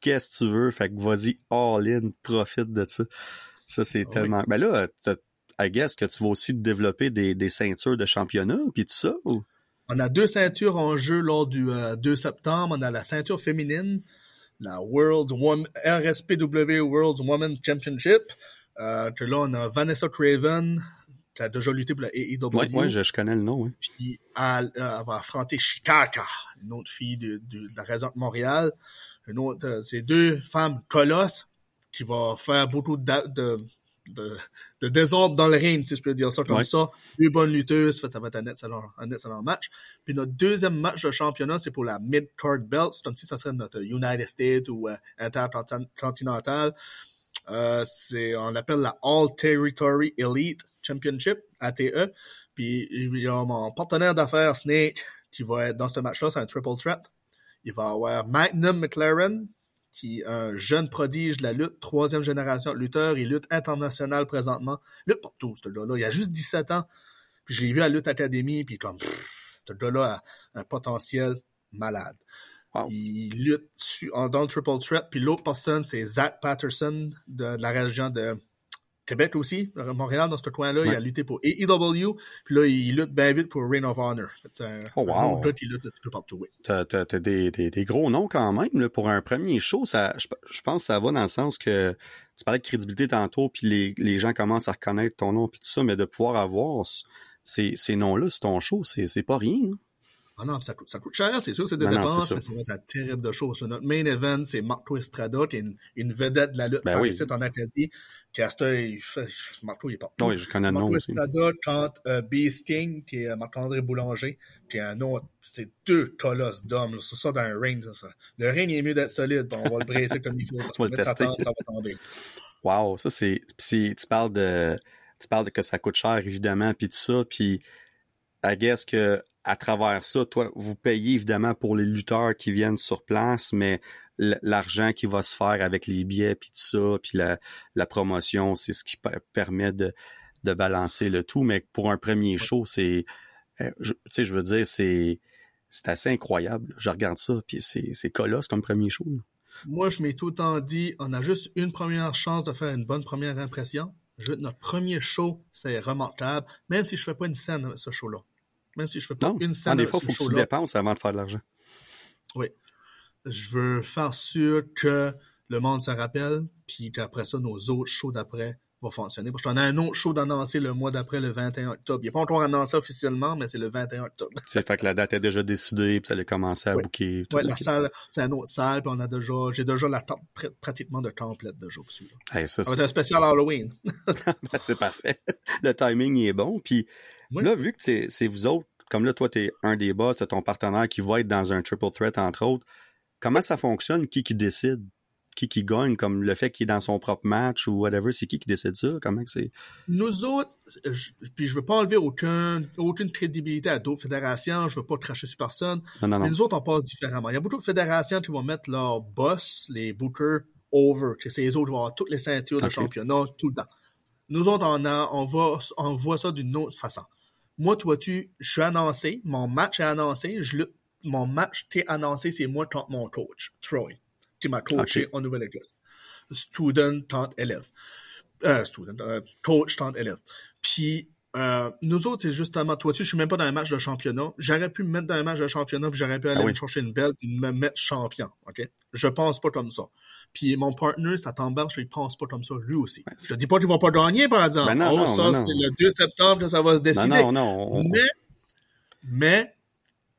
qu'est-ce que tu veux. Fait que vas-y, all in, profite de ça. Ça, c'est ah tellement... Ben là, I guess que tu vas aussi développer des, des ceintures de championnat, puis tout ça, ou? On a deux ceintures en jeu lors du 2 euh, septembre. On a la ceinture féminine, la World Woman, RSPW World Women Championship. Euh, que là, on a Vanessa Craven, qui a déjà lutté pour la AEW. Oui, ouais, je, je, connais le nom. Puis elle, elle, va affronter Shikaka, une autre fille de, de, de la région de Montréal. Une autre, euh, c'est deux femmes colosses qui vont faire beaucoup de, de, de, désordre dans le ring, si je peux dire ça comme ouais. ça. Deux bonnes lutteuses, fait, ça va être un excellent, un excellent match. Puis notre deuxième match de championnat, c'est pour la mid-card belt. C'est comme si ça serait notre United States ou euh, Intercontinental. Euh, c'est, on l'appelle la All Territory Elite Championship, ATE. Puis il y a mon partenaire d'affaires, Snake, qui va être dans ce match-là, c'est un triple threat. Il va avoir Magnum McLaren, qui est un jeune prodige de la lutte, troisième génération de lutteur, il lutte international présentement. Lutte partout, ce gars-là. Il a juste 17 ans. Puis je l'ai vu à Lutte Academy, puis comme, pff, ce gars-là a un potentiel malade. Wow. Il lutte dans le triple threat. Puis l'autre personne, c'est Zach Patterson de, de, la région de Québec aussi, Montréal, dans ce coin-là. Ouais. Il a lutté pour AEW. Puis là, il lutte bien vite pour Reign of Honor. C'est un, oh, wow. lutte un peu partout. Oui. T'as, des, des, des, gros noms quand même là, pour un premier show. Ça, je, je, pense que ça va dans le sens que tu parlais de crédibilité tantôt, puis les, les gens commencent à reconnaître ton nom, puis tout ça, mais de pouvoir avoir ces, ces noms-là sur ton show, c'est, c'est pas rien. Hein? Ah non, ça coûte, ça coûte cher, c'est sûr, c'est des non, dépenses, non, mais ça va être un terrible de choses. Notre main event, c'est Marco Estrada, qui est une, une vedette de la lutte ben oui. ici en Acadie. Castor, il fait, Marco, il est partout. Oui, je connais Marco nom Estrada contre euh, Beast King, qui est euh, Marc-André Boulanger, qui est un autre, c'est deux colosses d'hommes, c'est ça dans un ring, ça. Le ring, il est mieux d'être solide, on va le brisser comme il faut. on *laughs* va le tester. ça va tomber. Wow, ça c'est, tu parles de, tu parles de que ça coûte cher, évidemment, puis tout ça, puis, I guess que, à travers ça, toi, vous payez évidemment pour les lutteurs qui viennent sur place, mais l'argent qui va se faire avec les billets puis tout ça, puis la, la promotion, c'est ce qui permet de, de balancer le tout. Mais pour un premier show, c'est, tu sais, je veux dire, c'est, c'est assez incroyable. Je regarde ça, puis c'est, colosse comme premier show. Là. Moi, je m'ai tout le temps dit, on a juste une première chance de faire une bonne première impression. Je, notre premier show, c'est remarquable, même si je fais pas une scène avec ce show-là. Même si je fais pas non. une scène. Non, des fois, il faut que tu dépenses avant de faire de l'argent. Oui. Je veux faire sûr que le monde se rappelle, puis qu'après ça, nos autres shows d'après vont fonctionner. Parce qu'on a un autre show d'annoncer le mois d'après, le 21 octobre. Il n'est pas encore annoncé officiellement, mais c'est le 21 octobre. C'est fait que la date est déjà décidée, puis ça allait commencer à oui. booker. Oui, la salle, c'est une autre salle, puis on a déjà, j'ai déjà la top, pratiquement de template déjà dessus. Hey, ça, c'est un spécial Halloween. *laughs* ben, c'est parfait. Le timing il est bon, puis oui. Là, vu que c'est vous autres, comme là, toi, tu es un des boss, tu ton partenaire qui va être dans un triple threat, entre autres, comment ça fonctionne? Qui qui décide? Qui qui gagne? Comme le fait qu'il est dans son propre match ou whatever, c'est qui qui décide ça? Comment c'est? Nous autres, je, puis je veux pas enlever aucun, aucune crédibilité à d'autres fédérations, je veux pas cracher sur personne, non, non, non. mais nous autres, on passe différemment. Il y a beaucoup de fédérations qui vont mettre leur boss, les bookers, over, que c'est les autres qui vont avoir toutes les ceintures okay. de championnat tout le temps. Nous autres, on, a, on, va, on voit ça d'une autre façon. Moi, toi, tu, je suis annoncé, mon match est annoncé, je lutte, mon match t'est annoncé, c'est moi contre mon coach, Troy, qui m'a coaché okay. en Nouvelle-Écosse. Student tant élève. Euh, student, euh, coach tant élève. Puis, euh, nous autres, c'est justement, toi, tu, je suis même pas dans un match de championnat. J'aurais pu me mettre dans un match de championnat, puis j'aurais pu aller ah oui. me chercher une belle, puis me mettre champion, ok? Je pense pas comme ça. Puis mon partner, ça t'embarque, il pense pas comme ça, lui aussi. Ben, je te dis pas qu'il va pas gagner, par exemple. Ben non, oh, non, ça, non, c'est le 2 septembre que ça va se décider. Non, non, non. Mais, mais,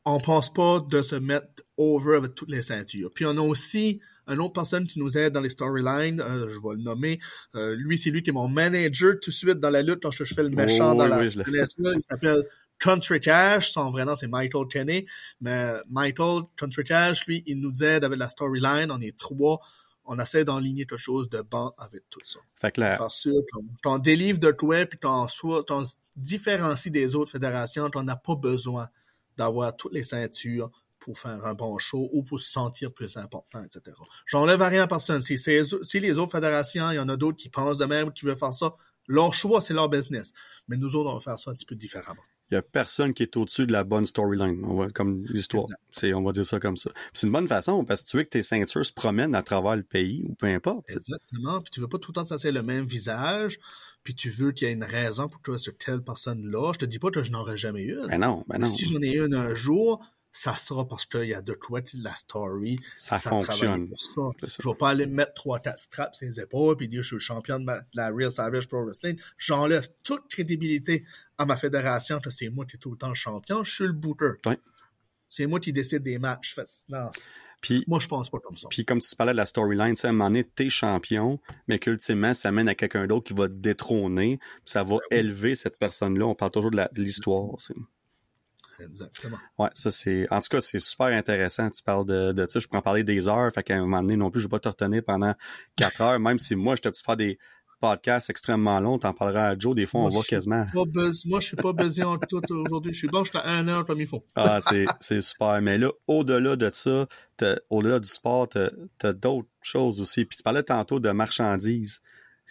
on pense pas de se mettre over avec toutes les ceintures. Puis on a aussi une autre personne qui nous aide dans les storylines, euh, je vais le nommer. Euh, lui, c'est lui qui est mon manager tout de suite dans la lutte quand je fais le méchant oh, dans oui, la oui, Il s'appelle Country Cash, son vrai nom c'est Michael Kenny, mais Michael Country Cash, lui, il nous aide avec la storyline, on est trois, on essaie d'enligner quelque chose de bon avec tout ça. Fait que là... Faire sûr qu'on délivre de toi, puis qu'on se différencie des autres fédérations, qu'on n'a pas besoin d'avoir toutes les ceintures pour faire un bon show ou pour se sentir plus important, etc. J'enlève rien à personne. Si, si les autres fédérations, il y en a d'autres qui pensent de même, qui veulent faire ça, leur choix, c'est leur business. Mais nous autres, on va faire ça un petit peu différemment. Il y a personne qui est au-dessus de la bonne storyline, comme l'histoire. C'est, on va dire ça comme ça. C'est une bonne façon parce que tu veux que tes ceintures se promènent à travers le pays ou peu importe. Exactement. Puis tu veux pas tout le temps que le même visage. Puis tu veux qu'il y ait une raison pour toi sur telle personne-là. Je te dis pas que je n'aurais jamais une. Ben non, ben non. Si j'en ai une un jour, ça sera parce qu'il y a de quoi de la story. Ça, fonctionne. Pour ça. Je vais pas aller mettre trois tas straps sur les épaules puis dire je suis le champion de, la Real Savage Pro Wrestling. J'enlève toute crédibilité à ma fédération que c'est moi qui est tout le temps le champion. Je suis le booker. C'est moi qui décide des matchs. Puis, Moi, je pense pas comme ça. Puis comme tu parlais de la storyline, à un moment donné, t'es champion, mais qu'ultimement, ça mène à quelqu'un d'autre qui va te détrôner, puis ça va ben élever cette personne-là. On parle toujours de l'histoire. Exactement. Ouais, ça c'est. En tout cas, c'est super intéressant. Tu parles de, de ça. Je pourrais en parler des heures. Fait qu'à un moment donné, non plus, je vais pas te retenir pendant quatre heures, même si moi, je te faire des podcast extrêmement long, t'en parleras à Joe, des fois, on voit quasiment. moi, je suis pas besoin en tout aujourd'hui. Je suis bon, je suis à un heure comme il faut. ah, c'est super. Mais là, au-delà de ça, au-delà du sport, t'as as, d'autres choses aussi. Puis tu parlais tantôt de marchandises.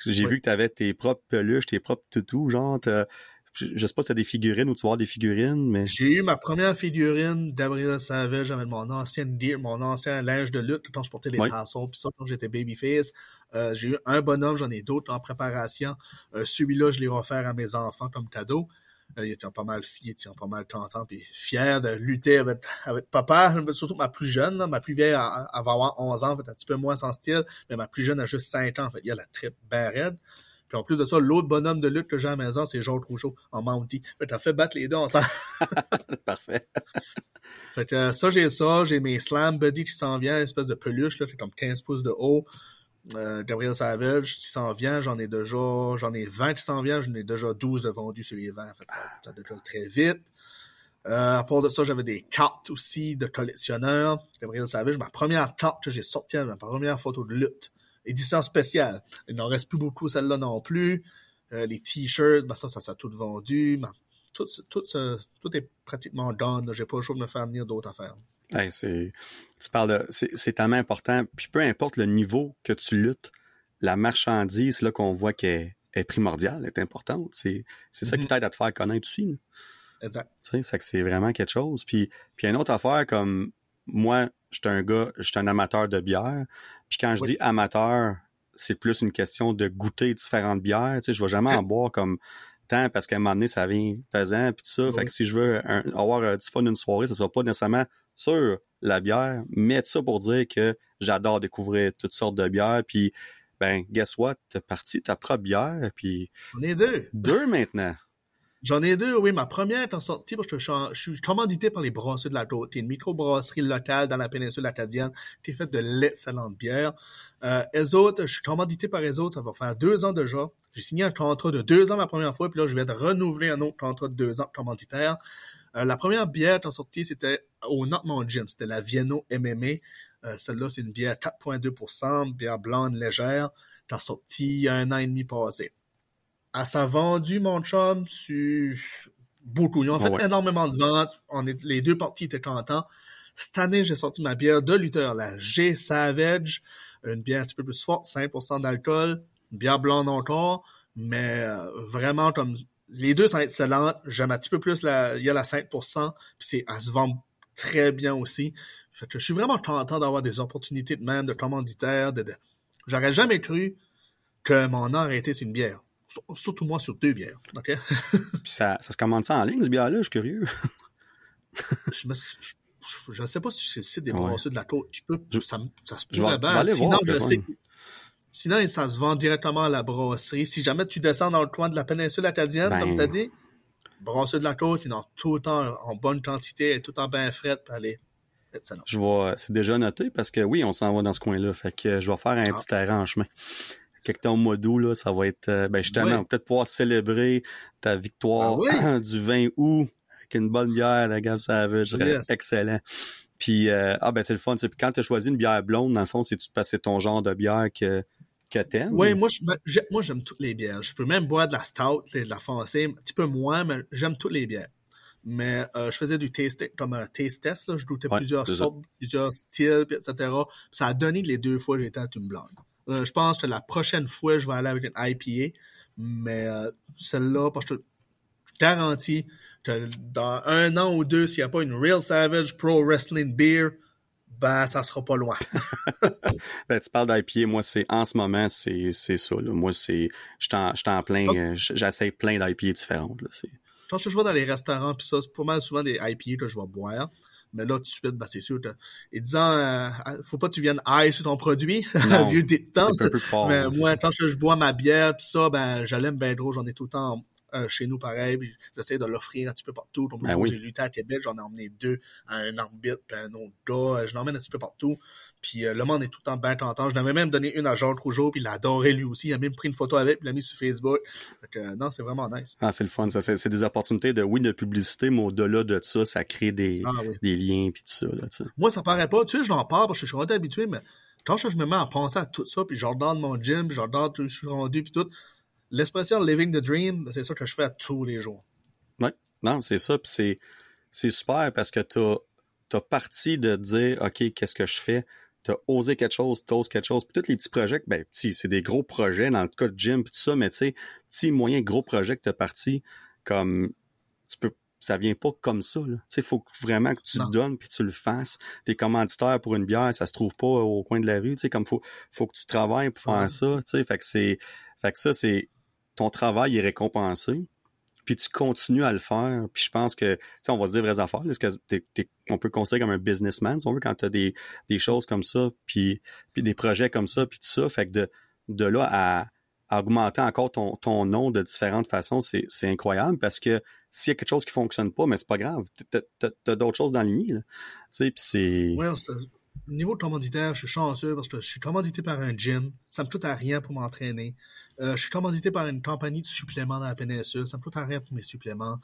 J'ai vu que tu avais tes propres peluches, tes propres toutous, genre, je sais pas si t'as des figurines ou tu vois des figurines, mais. J'ai eu ma première figurine d'Abril Savage avec mon ancien mon ancien linge de lutte, quand je portais les tassons, puis ça, quand j'étais babyface. Euh, j'ai eu un bonhomme, j'en ai d'autres en préparation. Euh, celui-là, je l'ai offert à mes enfants comme cadeau. Euh, il était pas mal, il était pas mal content puis fier de lutter avec, avec papa, surtout ma plus jeune, ma plus vieille, elle, va avoir 11 ans, fait un petit peu moins sans style, mais ma plus jeune a juste 5 ans, fait il y a la trip bien raide. Puis en plus de ça, l'autre bonhomme de lutte que j'ai à la maison, c'est Georges Rougeau en Mountie. Fait t'as fait battre les deux ensemble. *laughs* Parfait. Fait que ça, j'ai ça. J'ai mes Slam Buddy qui s'en vient, une espèce de peluche, là, fait comme 15 pouces de haut. Euh, Gabriel Savage qui s'en vient, j'en ai déjà, j'en ai 20 qui s'en vient, j'en ai déjà 12 de vendus sur les 20. En fait, ça, ça décolle très vite. Euh, à part de ça, j'avais des cartes aussi de collectionneurs. Gabriel Savage, ma première carte que j'ai sortie, ma première photo de lutte édition spéciale. Il n'en reste plus beaucoup, celle-là non plus. Euh, les t-shirts, ben ça, ça s'est tout vendu. Ben, tout, tout, tout, est pratiquement done. J'ai pas le choix de me faire venir d'autres affaires. c'est, tu parles de, c'est, tellement important. Puis peu importe le niveau que tu luttes, la marchandise là qu'on voit qu'elle est primordiale, est importante. C'est, c'est ça qui mm-hmm. t'aide à te faire connaître aussi. Exact. Tu sais, c'est que c'est vraiment quelque chose. Puis, puis une autre affaire comme moi, je suis un gars, je suis un amateur de bière. Puis quand je dis amateur, c'est plus une question de goûter différentes bières. Tu sais, je vais jamais en boire comme tant parce qu'à un moment donné, ça vient pesant puis tout ça. Fait que si je veux avoir euh, du fun une soirée, ce sera pas nécessairement sur la bière, mais tout ça pour dire que j'adore découvrir toutes sortes de bières. Puis ben, guess what? T'as parti ta propre bière, puis... On est deux. Deux maintenant. J'en ai deux, oui. Ma première est en sortie parce que je, suis commandité par les brasseries de la côte. C'est une microbrasserie locale dans la péninsule acadienne qui est faite de l'excellente bière. Euh, elles autres, je suis commandité par elles autres, ça va faire deux ans déjà. J'ai signé un contrat de deux ans la première fois, puis là, je vais de renouveler un autre contrat de deux ans commanditaire. Euh, la première bière en sortie, c'était au Notmont Gym. C'était la Vienno MMA. Euh, celle-là, c'est une bière 4,2%, bière blonde légère. en sortie il y a un an et demi passé. Elle s'est vendue, mon chum, sur beaucoup. Ils ont fait énormément de ventes. On est, les deux parties étaient contents. Cette année, j'ai sorti ma bière de lutteur, la G Savage, une bière un petit peu plus forte, 5% d'alcool, une bière blonde encore, mais euh, vraiment comme les deux sont excellentes. J'aime un petit peu plus la, il y a la 5%, puis c'est, elle se vend très bien aussi. Fait que je suis vraiment content d'avoir des opportunités de même, de commanditaire, de, de... j'aurais jamais cru que mon été sur une bière surtout moi sur deux bières. OK? *laughs* Puis ça, ça se commande ça en ligne, ce bière-là? Je suis curieux. je ne sais pas si c'est le site des brasseries de la côte. Tu peux, ça, ça se. Sinon, je sais. Sinon, ça se vend directement à la brasserie. Si jamais tu descends dans le coin de la péninsule acadienne, comme tu as dit, brasserie de la côte, ils ont tout le temps en bonne quantité, tout en bien frais pour aller. Je vois, c'est déjà noté parce que oui, on s'en va dans ce coin-là. Fait que je vais faire un ah. petit arrangement quelque temps au mois d'août, là, ça va être, euh, ben justement, peut-être pouvoir célébrer ta victoire ah *clears throat* du 20 août avec une bonne bière de Gab Savage. Excellent. Puis, euh, ah ben c'est le fun. Puis quand tu as choisi une bière blonde, dans le fond, c'est-tu passer ton genre de bière que, que t'aimes? Oui, moi, moi, j'aime toutes les bières. Je peux même boire de la stout, de la foncée, un petit peu moins, mais j'aime toutes les bières. Mais euh, je faisais du taste comme un taste test, là. je goûtais plusieurs sortes, plusieurs styles, etc. Puis ça a donné que les deux fois j'étais à une blonde. Euh, je pense que la prochaine fois, je vais aller avec une IPA. Mais euh, celle-là, parce que je garantis que dans un an ou deux, s'il n'y a pas une Real Savage Pro Wrestling Beer, ben ça sera pas loin. *laughs* ben, tu parles d'IPA, moi c'est en ce moment c'est c'est ça. Là. Moi c'est je en, plein, euh, j'essaie plein d'IPA différentes. Là, Quand je vais dans les restaurants puis ça, c'est pas mal souvent des IPA que je vais boire. Mais là, tout de suite, ben, c'est sûr, et disant, euh, faut pas que tu viennes high sur ton produit, *laughs* vieux dictance. Mais hein. moi, quand je bois ma bière, pis ça, ben, je l'aime bien trop, j'en ai tout le temps euh, chez nous pareil, j'essaie de l'offrir un petit peu partout. Donc, ben j'ai lutté à Québec, j'en ai emmené deux, un arbitre, puis un autre gars, euh, je l'emmène un petit peu partout. Puis euh, le monde est tout le temps bien content. Je l'avais même donné une à Georges Rougeau, puis il l'adorait lui aussi. Il a même pris une photo avec, puis il l'a mis sur Facebook. Donc, non, c'est vraiment nice. Ah, c'est le fun. Ça, c'est, des opportunités de, oui, de publicité, mais au-delà de ça, ça crée des, ah des liens, puis tout ça. Là, Moi, ça paraît pas. Tu sais, je l'en parle parce que je suis rendu habitué, mais quand je me mets à penser à tout ça, puis je regarde mon gym, puis je regarde tout je suis rendu, puis tout, l'expression living the dream, c'est ça que je fais tous les jours. Oui, non, c'est ça. Puis c'est, c'est super parce que tu as, parti de dire, OK, qu'est-ce que je fais? Tu as osé quelque chose, tu oses quelque chose. Puis tous les petits projets, ben, petits, c'est des gros projets dans le cas de gym, puis tout ça, mais tu sais, petits, moyens, gros projets que tu as parti, comme, tu peux ça vient pas comme ça. Tu sais, faut vraiment que tu le donnes puis tu le fasses. T'es commanditaire pour une bière, ça se trouve pas au coin de la rue. Tu sais, comme faut, faut que tu travailles pour faire ça. Tu sais, fait que c'est, fait que ça c'est, ton travail est récompensé, puis tu continues à le faire. Puis je pense que, tu sais, on va se dire vraies affaires, parce que on peut considérer comme un businessman, si on veut, quand tu des, des choses comme ça, puis, puis des projets comme ça, puis tout ça. Fait que de, de là à, augmenter encore ton, ton nom de différentes façons, c'est incroyable parce que s'il y a quelque chose qui fonctionne pas, mais c'est pas grave. T'as as, d'autres choses dans la ligne, Tu sais, puis c'est niveau de commanditaire, je suis chanceux parce que je suis commandité par un gym. Ça me coûte à rien pour m'entraîner. Euh, je suis commandité par une compagnie de suppléments dans la péninsule. Ça me coûte à rien pour mes suppléments.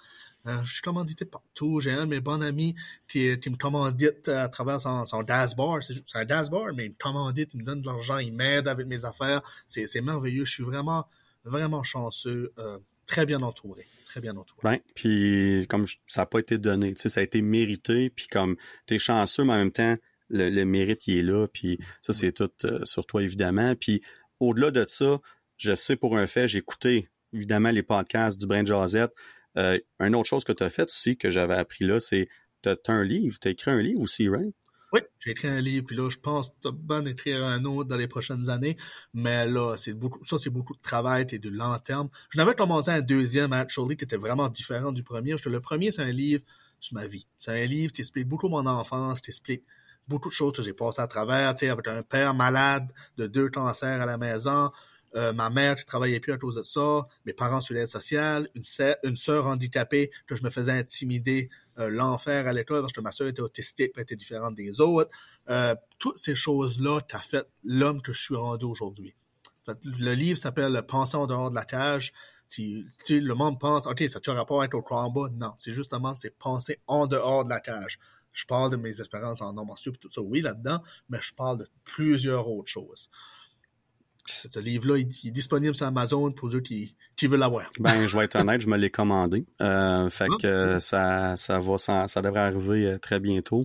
Euh, je suis commandité partout. J'ai un de mes bons amis qui, me commandite à travers son, son dashboard. C'est un dashboard, mais il me commandite, il me donne de l'argent, il m'aide avec mes affaires. C'est merveilleux. Je suis vraiment, vraiment chanceux. Euh, très bien entouré. Très bien entouré. Ben, puis comme ça n'a pas été donné, ça a été mérité. Puis comme tu es chanceux, mais en même temps, le, mérite il est là, puis ça, c'est tout euh, sur toi, évidemment. Puis au-delà de ça, je sais pour un fait, j'ai écouté évidemment les podcasts du Brain Josette. Euh, une autre chose que tu as fait aussi, que j'avais appris là, c'est tu as, un livre, tu as écrit un livre aussi, right? Oui, j'ai écrit un livre, puis là, je pense que bien d'écrire un autre dans les prochaines années, mais là, c'est beaucoup, ça, c'est beaucoup de travail, et de long terme. Je n'avais commencé un deuxième, actually, qui était vraiment différent du premier. Le premier, c'est un livre sur ma vie. C'est un livre qui explique beaucoup mon enfance, qui explique beaucoup de choses que j'ai passées à travers, tu avec un père malade de deux cancers à la maison, euh, ma mère qui travaillait plus à cause de ça, mes parents sur l'aide sociale, une, sœur, une sœur handicapée que je me faisais intimider euh, l'enfer à l'école parce que ma sœur était autistique, était différente des autres. Euh, toutes ces choses-là t'as fait l'homme que je suis rendu aujourd'hui. Le livre s'appelle Penser en dehors de la cage. Tu, le monde pense, OK, ça tu rapport avec au combat. Non, c'est justement, c'est penser en dehors de la cage. Je parle de mes expériences en normes et tout ça, oui, là-dedans, mais je parle de plusieurs autres choses. Ce livre-là, il, est disponible sur Amazon pour ceux qui, qui veulent l'avoir. Ben, je vais être honnête, je me l'ai commandé. Euh, fait ah. que ça, ça va, ça, ça devrait arriver euh, très bientôt.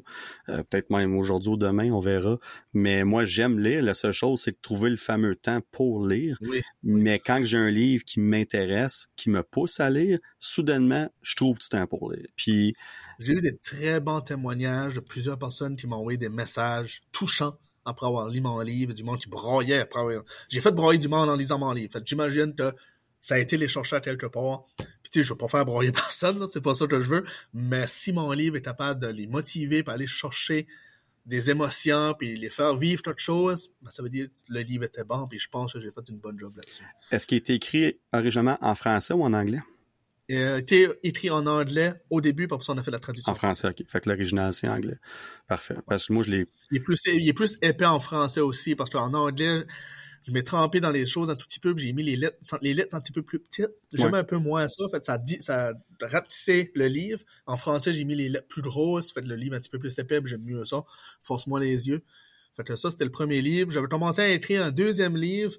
Euh, peut-être même aujourd'hui ou demain, on verra. Mais moi, j'aime lire. La seule chose, c'est de trouver le fameux temps pour lire. Oui. Mais quand j'ai un livre qui m'intéresse, qui me pousse à lire, soudainement, je trouve du temps pour lire. Puis j'ai eu des très bons témoignages de plusieurs personnes qui m'ont envoyé des messages touchants après avoir lu mon livre, du monde qui broyait après J'ai fait broyer du monde en lisant mon livre. J'imagine que ça a été les chercher à quelque part. Puis tu sais, je veux pas faire broyer *laughs* personne, c'est pas ça que je veux. Mais si mon livre est capable de les motiver, pour aller chercher des émotions, puis les faire vivre quelque chose, ben, ça veut dire que le livre était bon, puis je pense que j'ai fait une bonne job là-dessus. Est-ce qu'il été écrit originellement en français ou en anglais? Il a été écrit en anglais au début, après ça, on a fait la traduction. En français, OK. Fait que l'original, c'est anglais. Parfait. Parce que moi, je l'ai... Il est plus, il est plus épais en français aussi, parce qu'en anglais, je m'ai trempé dans les choses un tout petit peu, puis j'ai mis les lettres, les lettres un petit peu plus petites. J'aime un peu moins ça. Fait ça dit, ça rapetissait le livre. En français, j'ai mis les lettres plus grosses. Fait le livre un petit peu plus épais, j'aime mieux ça. Force-moi les yeux. Fait que ça, c'était le premier livre. J'avais commencé à écrire un deuxième livre.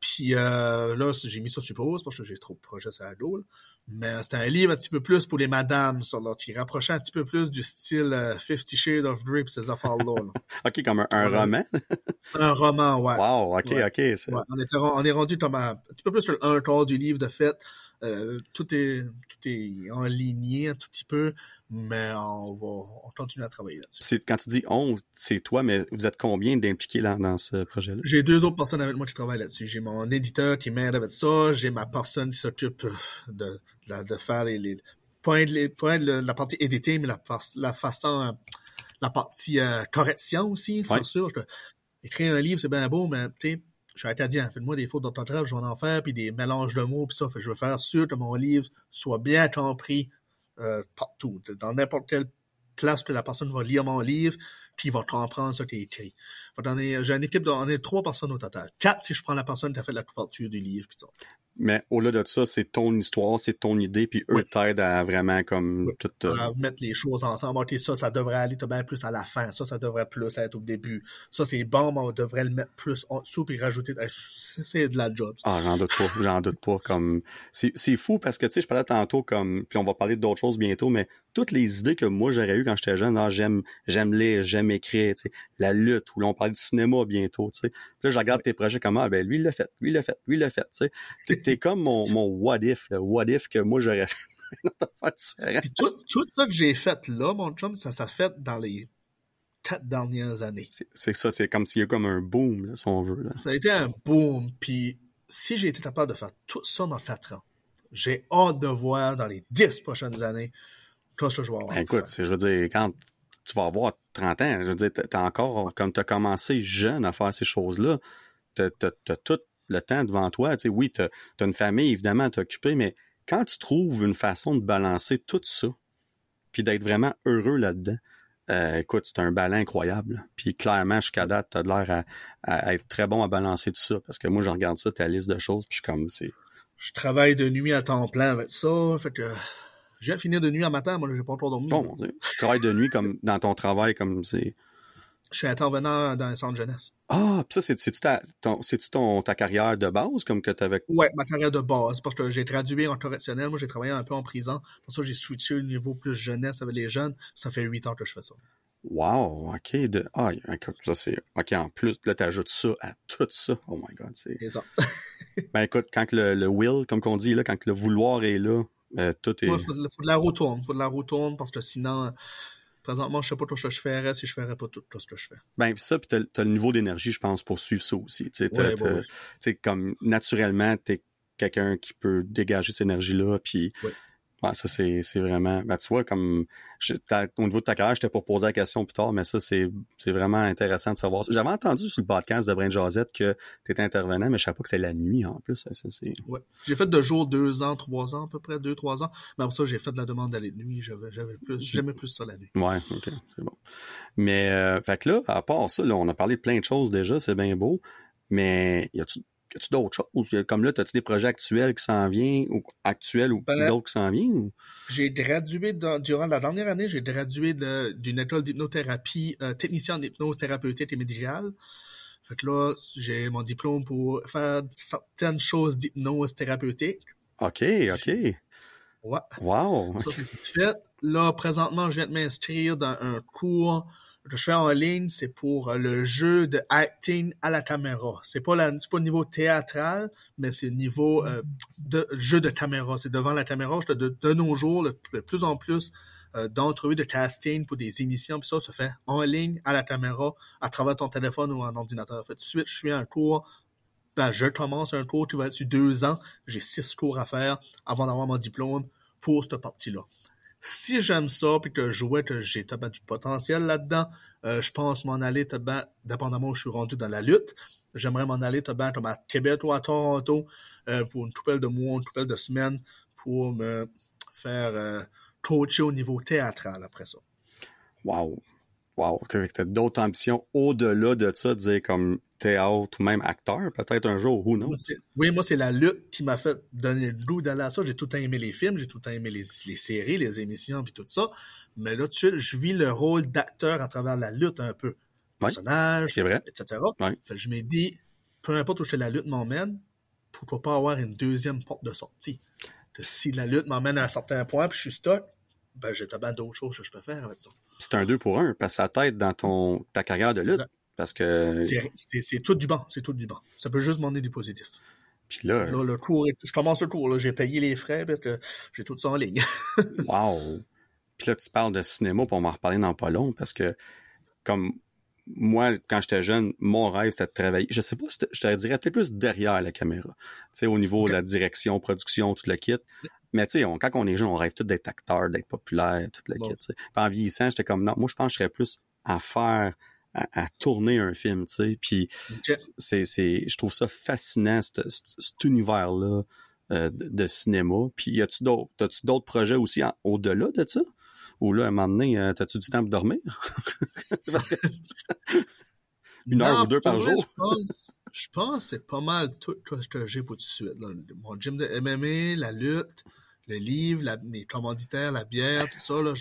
Puis euh, là, j'ai mis ça sur pause parce que j'ai trop de projets la dos. Mais c'était un livre un petit peu plus pour les madames, sur là, qui rapprochait un petit peu plus du style euh, Fifty Shades of Grey ces affaires-là. *laughs* OK, comme un, roman? un roman, ouais. Wow, OK, OK. Ouais, on, était, on est rendu comme un, petit peu plus sur un quart du livre de fait. Euh, tout est tout est en ligne un tout petit peu, mais on va on continue à travailler là-dessus. Quand tu dis on, c'est toi, mais vous êtes combien d'impliqués là, dans ce projet-là? J'ai deux autres personnes avec moi qui travaillent là-dessus. J'ai mon éditeur qui m'aide avec ça, j'ai ma personne qui s'occupe de, de, de, faire les, les de la partie éditée, mais la, la façon la partie euh, correction aussi, bien Ouais. sûr. Je écrire un livre, c'est bien beau, mais tu sais, je suis acadien. Faites-moi des fautes d'orthographe, je vais en faire, puis des mélanges de mots, puis ça. Fait je veux faire sûr que mon livre soit bien compris euh, partout. Dans n'importe quelle place que la personne va lire mon livre, puis il va comprendre ce qui est écrit. J'ai une équipe de on est trois personnes au total. Quatre si je prends la personne qui a fait la couverture du livre. Puis ça. Mais au-delà de ça, c'est ton histoire, c'est ton idée, puis eux Oui. t'aident à vraiment comme Oui. tout. euh, à mettre les choses ensemble. OK, ça, ça devrait aller bien plus à la fin. Ça, ça devrait plus être au début. Ça, c'est bon, mais on devrait le mettre plus en dessous puis rajouter. C'est de la job. ça. Ah, j'en doute pas, j'en doute pas. Comme c'est c'est fou parce que tu sais, je parlais tantôt comme, puis on va parler d'autres choses bientôt, mais toutes les idées que moi j'aurais eues quand j'étais jeune, ah, j'aime j'aime lire, j'aime écrire, tu sais, la lutte, ou là on parle du cinéma bientôt, tu sais. Là, je regarde tes projets comme ah ben lui il l'a fait, lui il l'a fait, lui il l'a fait, tu sais. *laughs* T'es- T'es comme mon mon what if, le what if que moi j'aurais fait. Puis tout, tout ça que j'ai fait là, mon chum, ça s'est fait dans les quatre dernières années. C'est ça, c'est comme s'il y a comme un boom, là, si on veut. Là. Ça a été un boom. Puis si j'ai été capable de faire tout ça dans quatre ans, j'ai hâte de voir dans les dix prochaines années tout ce que je vais avoir. Ben, écoute, je veux dire, quand tu vas avoir 30 ans, je veux dire, t'as t'as encore, comme tu as commencé jeune à faire ces choses-là, t'as as, tout le temps devant toi. Tu sais, oui, t'as as une famille, évidemment, à t'occuper, mais quand tu trouves une façon de balancer tout ça, puis d'être vraiment heureux là-dedans, euh, écoute, c'est un ballon incroyable. Puis clairement, jusqu'à date, t'as de l'air à, à être très bon à balancer tout ça. Parce que moi, je regarde ça, ta liste de choses, puis je suis comme, c'est... Je travaille de nuit à temps plein avec ça. Fait que je viens de finir de nuit à matin. Moi, j'ai pas trop dormi. Bon. Tu travailles de nuit comme dans ton travail, comme c'est... Je suis intervenant dans un centre jeunesse. Ah, pis ça, c'est- c'est-tu ta, ton, ta carrière de base, comme que t'avais... Ouais, ma carrière de base, parce que j'ai gradué en correctionnel. Moi, j'ai travaillé un peu en prison. Pour ça, j'ai switché au niveau plus jeunesse avec les jeunes. Ça fait huit ans que je fais ça. Wow, ok, de... Ah, ça c'est... Ok, en plus, là, t'ajoutes ça à tout ça. Oh my God, c'est... C'est ça. *laughs* Ben écoute, quand le, le will, comme qu'on dit, là, quand le vouloir est là, euh, tout est... Moi, faut, de- faut de la roue tourne. Faut de la roue tourne parce que sinon, présentement, je sais pas tout ce que je ferais si je ferais pas tout, tout ce que je fais. Ben, pis ça, puis t'as, t'as le niveau d'énergie, je pense, pour suivre ça aussi. Tu Ouais, comme naturellement, t'es quelqu'un qui peut dégager cette énergie-là, puis Ouais. Ouais, ça, c'est, c'est vraiment... Ben, tu vois, comme... je- au niveau de ta carrière, j'étais pour poser la question plus tard, mais ça, c'est, c'est vraiment intéressant de savoir. J'avais entendu sur le podcast de Brain Josette que t'étais intervenant, mais je savais pas que c'est la nuit, en plus. Ça, c'est... Ouais. J'ai fait de jour deux ans, trois ans, à peu près, deux, trois ans. Mais après ça, j'ai fait de la demande d'aller de nuit. J'avais, j'avais plus, j'aimais plus ça la nuit. Ouais, ok, c'est bon. Mais, euh, fait que là, à part ça, là, on a parlé de plein de choses déjà, c'est bien beau, mais y a-tu y a-tu d'autres choses? Comme là, as-tu des projets actuels qui s'en viennent, ou actuels ou Ben, d'autres qui s'en viennent? ou- J'ai gradué dans- durant la dernière année, j'ai gradué d'une école d'hypnothérapie, euh, technicien en hypnose thérapeutique et médicale. Fait que là, j'ai mon diplôme pour faire certaines choses d'hypnose thérapeutique. OK, OK. Ouais. Wow. Ça, c'est fait. Là, présentement, je viens de m'inscrire dans un cours que je fais en ligne. C'est pour euh, le jeu de acting à la caméra. C'est pas la, pas au niveau théâtral, mais c'est au niveau euh, de jeu de caméra. C'est devant la caméra. Je De, nos jours, de plus en plus euh, d'entrevues de casting pour des émissions, puis ça se fait en ligne à la caméra, à travers ton téléphone ou un ordinateur. Fait de suite, je suis un cours ben, je commence un cours qui va être deux ans. J'ai six cours à faire avant d'avoir mon diplôme pour cette partie-là. Si j'aime ça, puis que je vois que j'ai du potentiel là-dedans, euh, je pense m'en aller tabac, dépendamment où je suis rendu dans la lutte. J'aimerais m'en aller tabac comme à Québec ou à Toronto euh, pour une coupelle de mois, une coupelle de semaines pour me faire euh, coacher au niveau théâtral après ça. Wow. Wow. D'autres ambitions au-delà de ça, dire comme théâtre ou même acteur, peut-être un jour, ou non? Oui, moi, c'est la lutte qui m'a fait donner le goût d'aller à ça. J'ai tout le temps aimé les films, j'ai tout le temps aimé les, les séries, les émissions, puis tout ça. Mais là, tu je vis le rôle d'acteur à travers la lutte un peu. Personnage, vrai. etc. Ouais. Fait que je me dis, peu importe où je fais la lutte m'emmène, pourquoi pas avoir une deuxième porte de sortie? Que si la lutte m'emmène à un certain point, puis je suis stuck, ben, j'ai tabac d'autres choses que je peux faire avec ça. C'est un deux pour un, parce que ça t'aide dans ton, ta carrière de lutte. Exact. Parce que, C'est- tout du banc, c'est tout du banc. Ça peut juste m'emmener du positif. puis là, Là, le cours, est- je commence le cours, j'ai payé les frais parce que j'ai tout ça en ligne. *laughs* Wow! Puis là, tu parles de cinéma, puis on va en reparler dans pas long, parce que, comme moi, quand j'étais jeune, mon rêve, c'était de travailler. Je sais pas, je te dirais peut-être plus derrière la caméra. Tu sais, au niveau de la direction, production, tout le kit. Mais tu sais, quand on est jeune, on rêve tout d'être acteur, d'être populaire, tout le Bon. kit. Puis en vieillissant, j'étais comme, non, moi, je pense que je serais plus à faire, à, tourner un film, tu sais. Puis c'est, c'est, je trouve ça fascinant, cet, univers-là euh, de, cinéma. Puis y a-tu d'autres, as-tu d'autres projets aussi au-delà de ça? Ou là, à un moment donné, euh, as-tu du temps pour dormir? *laughs* Une heure ou deux par jour? Je pense, que c'est pas mal tout ce que j'ai pour tout de suite. Mon gym de MMA, la lutte, le livre, la, mes commanditaires, la bière, tout ça. Là,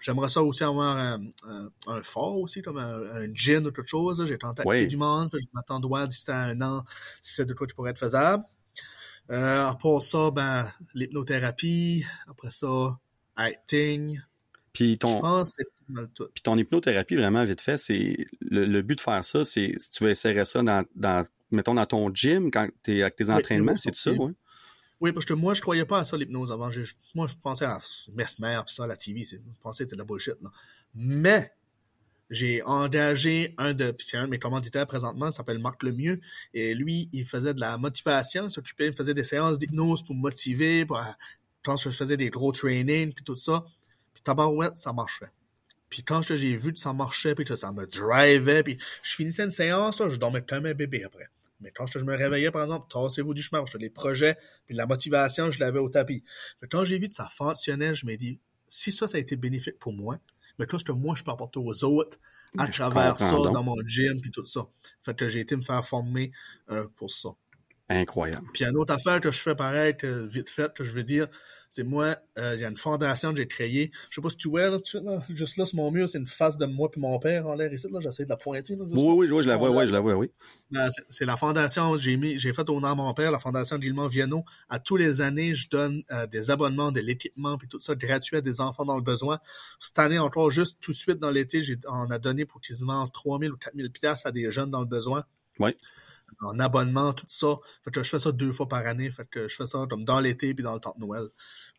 j'aimerais ça aussi avoir un, un, fort aussi, comme un, un, gin ou quelque chose. J'ai tenté du monde, je m'attends d'ici à un an si c'est de quoi qui pourrait être faisable. Euh, après ça, ben, l'hypnothérapie, après ça, acting. Puis ton, je pense c'est tout. Puis ton hypnothérapie, vraiment, vite fait, c'est le, but de faire ça, c'est si tu veux essayer ça dans, dans mettons, dans ton gym, quand tu es avec tes entraînements, c'est ça, oui? Oui, parce que moi, je croyais pas à ça, l'hypnose, avant. moi, je pensais à Mesmer, pis ça, la TV, je pensais que c'était de la bullshit, là. Mais, j'ai engagé un de, c'est un de mes commanditaires présentement, il s'appelle Marc Lemieux, et lui, il faisait de la motivation, il s'occupait, il faisait des séances d'hypnose pour me motiver, pour, quand je faisais des gros trainings, puis tout ça, puis tabarouette, ça marchait. Puis quand j'ai vu que ça marchait, puis que ça me drivait, puis je finissais une séance, je dormais comme un bébé après. Mais quand je me réveillais, par exemple, tassez-vous du chemin, les projets, puis la motivation, je l'avais au tapis. Mais quand j'ai vu que ça fonctionnait, je me dis, si ça, ça a été bénéfique pour moi, mais qu'est-ce que moi, je peux apporter aux autres à travers ça, dans mon gym, puis tout ça. Fait que j'ai été me faire former euh, pour ça. Incroyable. Puis une autre affaire que je fais pareil, que vite fait, que je veux dire, c'est moi, euh, il y a une fondation que j'ai créée. Je sais pas si tu vois là, suite, là, juste là sur mon mur, c'est une face de moi puis mon père en l'air ici. Là, j'essaie de la pointer. Là, oui, oui, oui, je la vois, oui, je la vois, oui. Ben, c'est la fondation, j'ai mis, j'ai fait au nom de mon père, la fondation Guillemont Vienno. À tous les années, je donne euh, des abonnements, de l'équipement puis tout ça gratuit à des enfants dans le besoin. Cette année encore, juste tout de suite dans l'été, on a donné pour quasiment 3000 ou 4000 pièces à des jeunes dans le besoin. Oui en abonnement, tout ça. Fait que je fais ça deux fois par année. Fait que je fais ça comme dans l'été puis dans le temps de Noël.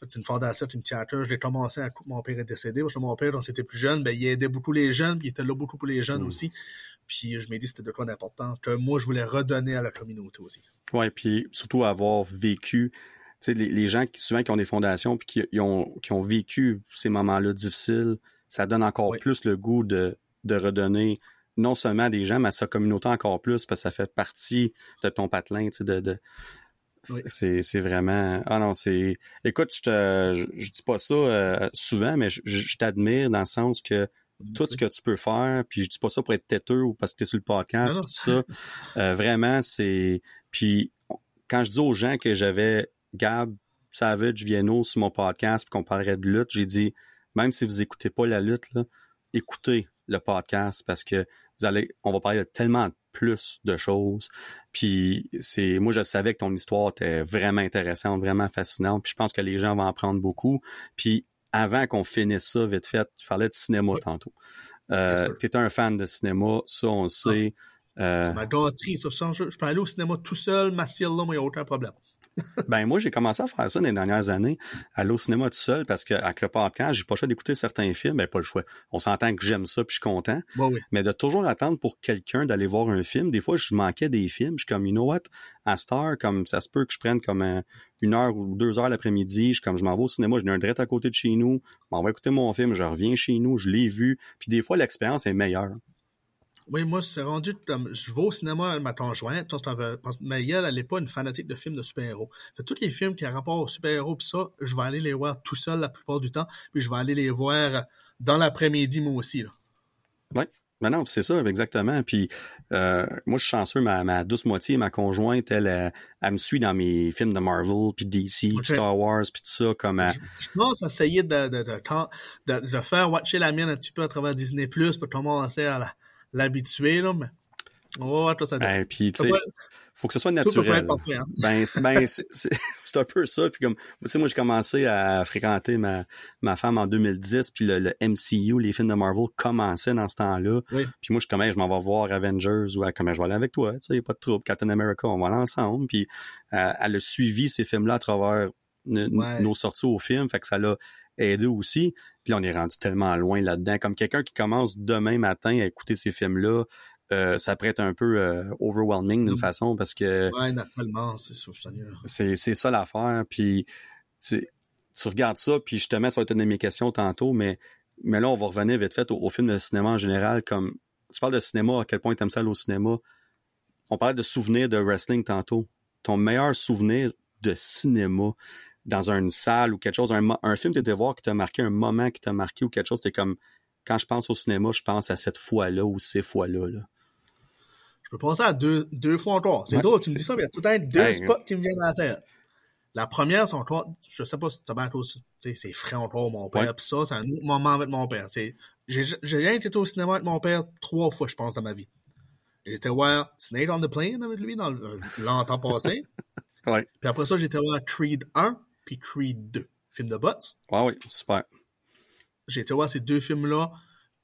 c'est une fondation, une théâtre. Je l'ai commencé à mon père est décédé. Parce que mon père, quand c'était plus jeune, ben, il aidait beaucoup les jeunes, puis il était là beaucoup pour les jeunes mm. aussi. Puis je m'ai dit c'était de quoi d'important que moi, je voulais redonner à la communauté aussi. Ouais, puis surtout avoir vécu tu sais, les, gens qui, souvent qui ont des fondations puis qui, ont, qui ont vécu ces moments-là difficiles, ça donne encore plus le goût de, de redonner non seulement des gens, mais à sa communauté encore plus, parce que ça fait partie de ton patelin, tu sais, de, de... C'est, vraiment. Ah non, c'est. Écoute, je te je, dis pas ça euh, souvent, mais je, t'admire dans le sens que tout ce que tu peux faire, puis je dis pas ça pour être têteux ou parce que tu es sur le podcast, tout ça. Euh, vraiment, c'est. Puis quand je dis aux gens que j'avais Gab Savage Vienno sur mon podcast puis qu'on parlerait de lutte, j'ai dit même si vous écoutez pas la lutte, là, écoutez le podcast parce que vous allez, on va parler de tellement plus de choses. Puis c'est, moi je savais que ton histoire était vraiment intéressante, vraiment fascinante. Puis je pense que les gens vont en prendre beaucoup. Puis avant qu'on finisse ça vite fait, tu parlais de cinéma tantôt. Euh, tu es un fan de cinéma, ça on le sait. Euh, ma gâterie, ça, je, je peux aller au cinéma tout seul, m'asseoir là, moi, il n'y a aucun problème ben moi, j'ai commencé à faire ça dans les dernières années, aller au cinéma tout seul, parce qu'avec le podcast, j'ai pas le choix d'écouter certains films, ben pas le choix. On s'entend que j'aime ça, puis je suis content. Mais de toujours attendre pour quelqu'un d'aller voir un film, des fois, je manquais des films, je suis comme, you know what, à Star, comme ça se peut que je prenne comme une heure ou deux heures l'après-midi, je comme je m'en vais au cinéma, j'ai un direct à côté de chez nous, on va écouter mon film, je reviens chez nous, je l'ai vu, puis des fois, l'expérience est meilleure. Oui, moi, c'est rendu comme je vais au cinéma avec ma conjointe, mais elle, elle n'est pas une fanatique de films de super-héros. Tous les films qui ont rapport aux super-héros pis ça, je vais aller les voir tout seul la plupart du temps, puis je vais aller les voir dans l'après-midi moi aussi. Là. Oui. Ben non, c'est ça, exactement. Puis euh, moi, je suis chanceux, ma, douce moitié, ma conjointe, elle, elle, me suit dans mes films de Marvel, puis DC, Star Wars, puis tout ça, comme... Je, je pense essayer de, de, de, de, faire watcher la mienne un petit peu à travers Disney+, pour commencer à la l'habitué, là, mais. Oh, toi, ça ben, puis, tu sais, faut que ce soit naturel. hein? Ben, ben *laughs* c'est un peu ça. Puis comme, tu sais, moi, j'ai commencé à fréquenter ma, ma femme en 2010, puis le, MCU, les films de Marvel commençaient dans ce temps-là. Puis moi, je comme, je m'en vais voir Avengers ou comment je vais aller avec toi, tu sais, pas de trouble. Captain America, on va aller ensemble. Puis euh, elle a suivi ces films-là à travers nos sorties au film, fait que ça l'a aidé aussi. Puis là, on est rendu tellement loin là-dedans. Comme quelqu'un qui commence demain matin à écouter ces films-là, euh, ça pourrait être un peu euh, overwhelming d'une mm. façon parce que. Ouais, naturellement, c'est ça, C'est, c'est ça l'affaire. Puis tu, tu regardes ça, puis justement, ça va être une de mes questions tantôt, mais mais là, on va revenir vite fait au, au film de cinéma en général. Comme tu parles de cinéma, à quel point tu aimes ça aller au cinéma. On parlait de souvenirs de wrestling tantôt. Ton meilleur souvenir de cinéma dans une salle ou quelque chose, un, un film que tu étais voir qui t'a marqué, un moment qui t'a marqué ou quelque chose, c'était comme quand je pense au cinéma, je pense à cette fois-là ou ces fois-là. Là. Je peux penser à deux, deux fois en trois. C'est Ouais, drôle, tu me dis ça, mais il y a tout le temps deux spots qui me viennent à la tête. La première, c'est toi, je sais pas si tu sais, c'est frais encore mon père, pis ça, c'est un autre moment avec mon père. C'est, j'ai, j'ai rien été au cinéma avec mon père trois fois, je pense, dans ma vie. J'étais voir Snake on the Plane avec lui dans le- euh, longtemps passé. *laughs* Ouais. Puis après ça, j'étais voir Creed 1 puis Creed 2, film de bots. Ouais, oui, super. J'ai été voir ces deux films-là,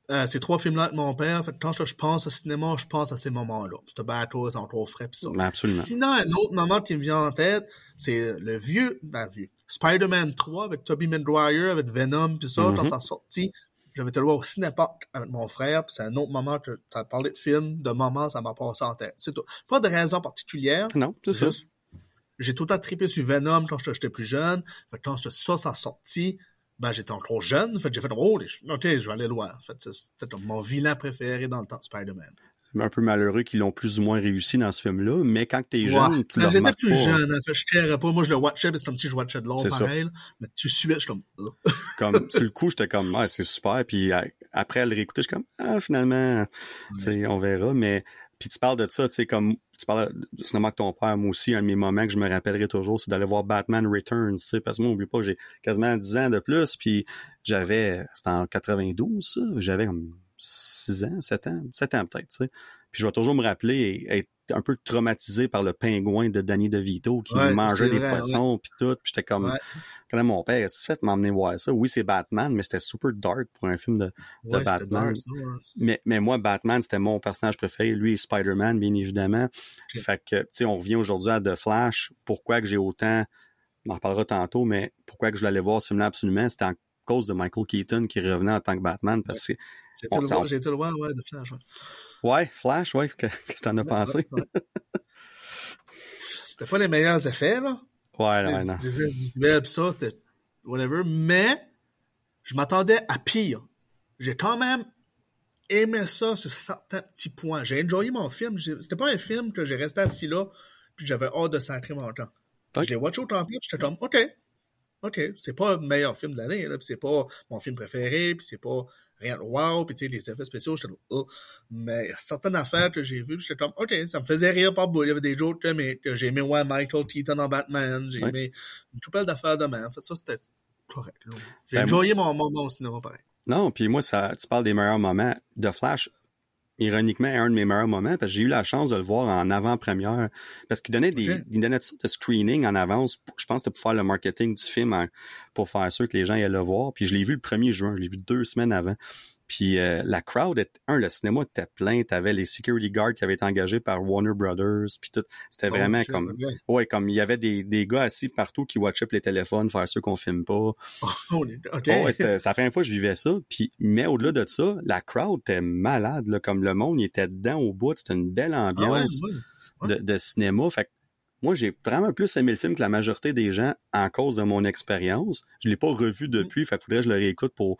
euh, ces trois films-là avec mon père. Fait quand je pense au cinéma, je pense à ces moments-là. C'était bateau, c'est encore frais pis ça. Absolument. Sinon, un autre moment qui me vient en tête, c'est le vieux, ben, vieux, Spider-Man 3 avec Tobey Maguire, avec Venom pis ça, quand ça sortit. J'avais été le voir au Cinépark avec mon frère, puis c'est un autre moment que tu as parlé de film, de moment, ça m'a passé en tête. C'est tout. Pas de raison particulière. Non, c'est ça. J'ai tout le temps trippé sur Venom quand j'étais plus jeune. Fait que quand ça, ça sorti, ben, j'étais encore jeune. Fait que j'ai fait, oh, ok, je vais aller le voir. Fait que c'était comme mon vilain préféré dans le temps de Spider-Man. C'est un peu malheureux qu'ils l'ont plus ou moins réussi dans ce film-là, mais quand t'es Ouais. jeune, tu Quand le j'étais plus pas. jeune, en fait, je tirais pas. Moi, je le watchais, c'est comme si je watchais de l'or ça. pareil. là. Mais tu suivais, je suis comme. *laughs* Comme, sur le coup, j'étais comme, ouais, c'est super. Puis après, à le réécouter, je suis comme, ah, finalement, tu sais, on verra. Mais, puis tu parles de ça, tu sais, comme, tu parles du cinéma avec ton père. Moi aussi, un de mes moments que je me rappellerai toujours, c'est d'aller voir Batman Returns, tu sais, parce que moi, oublie pas que j'ai quasiment 10 ans de plus. Puis j'avais, c'était en 92, ça. J'avais comme 6 ans, 7 ans, 7 ans peut-être, tu sais. Puis je vais toujours me rappeler et être un peu traumatisé par le pingouin de Danny DeVito qui Ouais, mangeait des vrai, poissons puis tout. Puis j'étais comme, Ouais. quand mon père, qu'est-ce fais de m'emmener voir ça? Oui, c'est Batman, mais c'était super dark pour un film de, Ouais, Batman. dark, ça, ouais. Mais, mais moi, Batman, c'était mon personnage préféré. Lui Spider-Man, bien évidemment. Fait que, tu sais, on revient aujourd'hui à The Flash. Pourquoi que j'ai autant, on en reparlera tantôt, mais pourquoi que je l'allais voir ce film-là absolument, c'était en cause de Michael Keaton qui revenait en tant que Batman parce que, J'ai été On le s'en- voir, j'ai été le voir, ouais, de Flash, ouais. Ouais, Flash, ouais, que- *laughs* qu'est-ce que t'en as pensé? *laughs* C'était pas les meilleurs effets, là. Ouais, Les non, pis ça, c'était whatever. Mais, je m'attendais à pire. J'ai quand même aimé ça sur certains petits points. J'ai enjoyé mon film. C'était pas un film que j'ai resté assis là, puis j'avais hâte de sacrer mon temps. Ok. Je l'ai watché au temps plein, puis j'étais comme, OK, OK, c'est pas le meilleur film de l'année, là, c'est pas mon film préféré, puis c'est pas rien de wow, puis tu sais, les effets spéciaux, j'étais oh. Mais il y a certaines affaires que j'ai vues, j'étais comme, OK, ça me faisait rire par bout. Il y avait des jokes que, mais, que j'ai aimé, ouais, Michael Keaton en Batman, j'ai Ouais. aimé une coupelle d'affaires de même. En fait, ça, c'était correct. J'ai Ben, enjoyé mon moment au cinéma, pareil. Non, puis moi, ça, tu parles des meilleurs moments. The Flash, ironiquement, un de mes meilleurs moments parce que j'ai eu la chance de le voir en avant-première. Parce qu'il donnait des, il donnait toutes sortes de screening en avance. Je pense que c'était pour faire le marketing du film, en- pour faire sûr que les gens allaient le voir. Puis je l'ai vu le 1er juin, je l'ai vu deux semaines avant. Puis euh, la crowd, est, un, le cinéma était plein. T'avais les security guards qui avaient été engagés par Warner Brothers. Puis tout, c'était vraiment Oh, comme, ok. ouais, comme il y avait des, des gars assis partout qui watchaient les téléphones, faire sûr qu'on filme pas. *laughs* OK. Oh, ouais, c'était c'est la première fois que je vivais ça. Puis, mais au-delà de ça, la crowd était malade, là, comme le monde, il était dedans au bout. C'était une belle Ah ambiance ouais. ouais. de, de cinéma. Fait que moi, j'ai vraiment plus aimé le film que la majorité des gens en cause de mon expérience. Je l'ai pas revu depuis, fait que faudrait que je le réécoute pour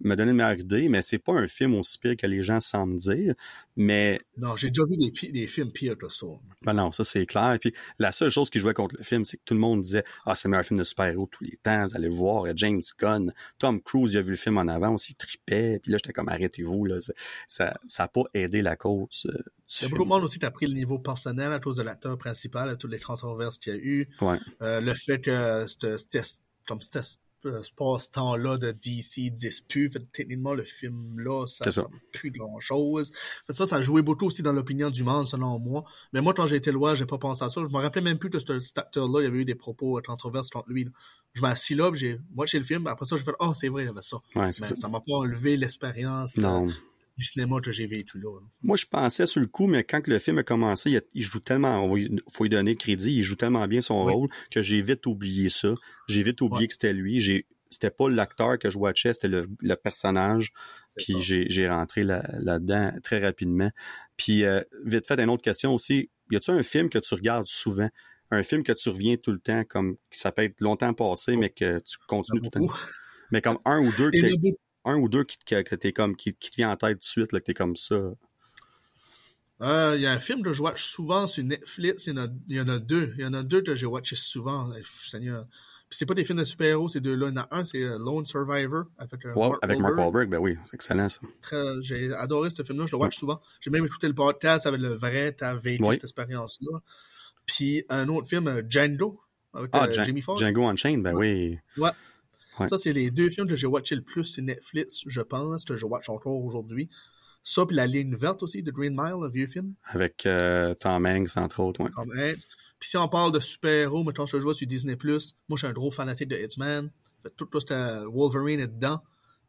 me donner une meilleure idée, mais c'est pas un film aussi pire que les gens semblent dire. Mais Non, j'ai déjà vu des, pi- des films pires que ça. ben non, ça c'est clair. Et puis la seule chose qui jouait contre le film, c'est que tout le monde disait Ah, c'est le meilleur film de super-héros tous les temps, vous allez voir, James Gunn, Tom Cruise, il a vu le film en avance, il tripait, puis là j'étais comme arrêtez-vous, là. Ça ça a pas aidé la cause. euh, Il y a beaucoup de monde aussi qui a pris le niveau personnel à cause de l'acteur principal, à toutes les controverses qu'il y a eu. Ouais. Euh, le fait que c'était, c'était- comme c'était euh, ce passe-temps-là de DC dispute, fait, techniquement le film là, ça n'a plus grand chose. Fait, ça, ça joué beaucoup aussi dans l'opinion du monde, selon moi. Mais moi, quand j'ai été loin, j'ai pas pensé à ça. Je me rappelais même plus que ce- cet acteur-là, il y avait eu des propos euh, controverses contre lui. là. Je m'assis là, j'ai watché le film, après ça, j'ai fait Oh, c'est vrai, il y avait ça. Ouais, Mais ça. m'a pas enlevé l'expérience euh. Du cinéma que j'ai vécu là. là. Moi, je pensais sur le coup, mais quand que le film a commencé, il, il joue tellement, y- faut lui donner crédit, il joue tellement bien son Oui. rôle que j'ai vite oublié ça. J'ai vite oublié Ouais. que c'était lui. J'ai, c'était pas l'acteur que je watchais, c'était le, le personnage. Puis j'ai, j'ai rentré là, là-dedans très rapidement. Puis euh, vite fait, une autre question aussi. Y a-tu un film que tu regardes souvent? Un film que tu reviens tout le temps, comme ça peut être longtemps passé, mais que tu continues tout le temps? Mais comme un ou deux Il y en qui, a beaucoup. Un ou deux qui, que, comme, qui, qui te vient en tête tout de suite, là, que t'es comme ça. Euh, Il y a un film que je watch souvent sur Netflix. Il y en a, il y en a deux. Il y en a deux que j'ai watché souvent. Seigneur. Puis c'est pas des films de super-héros, ces deux-là. Il y en a un, c'est euh, Lone Survivor avec, euh, Mark avec Mark Wahlberg. Wahlberg, ben oui, c'est excellent ça. J'ai adoré ce film-là. Je le watch souvent. J'ai même écouté le podcast avec le vrai. T'as vécu Oui. cette expérience-là. Puis un autre film, Django, avec Ah, euh, Jamie Foxx. Django Unchained, ben oui. Ouais. Ouais. Ça, c'est les deux films que j'ai watché le plus sur Netflix, je pense, que je watch encore aujourd'hui. Ça, puis La Ligne verte aussi, de Green Mile, un vieux film. Avec euh, Tom Hanks, entre autres, ouais. comme Hanks. Puis si on parle de super-héros, mettons que je vois sur Disney+, moi, je suis un gros fanatique de Hitman. Fait tout tout, Wolverine est dedans.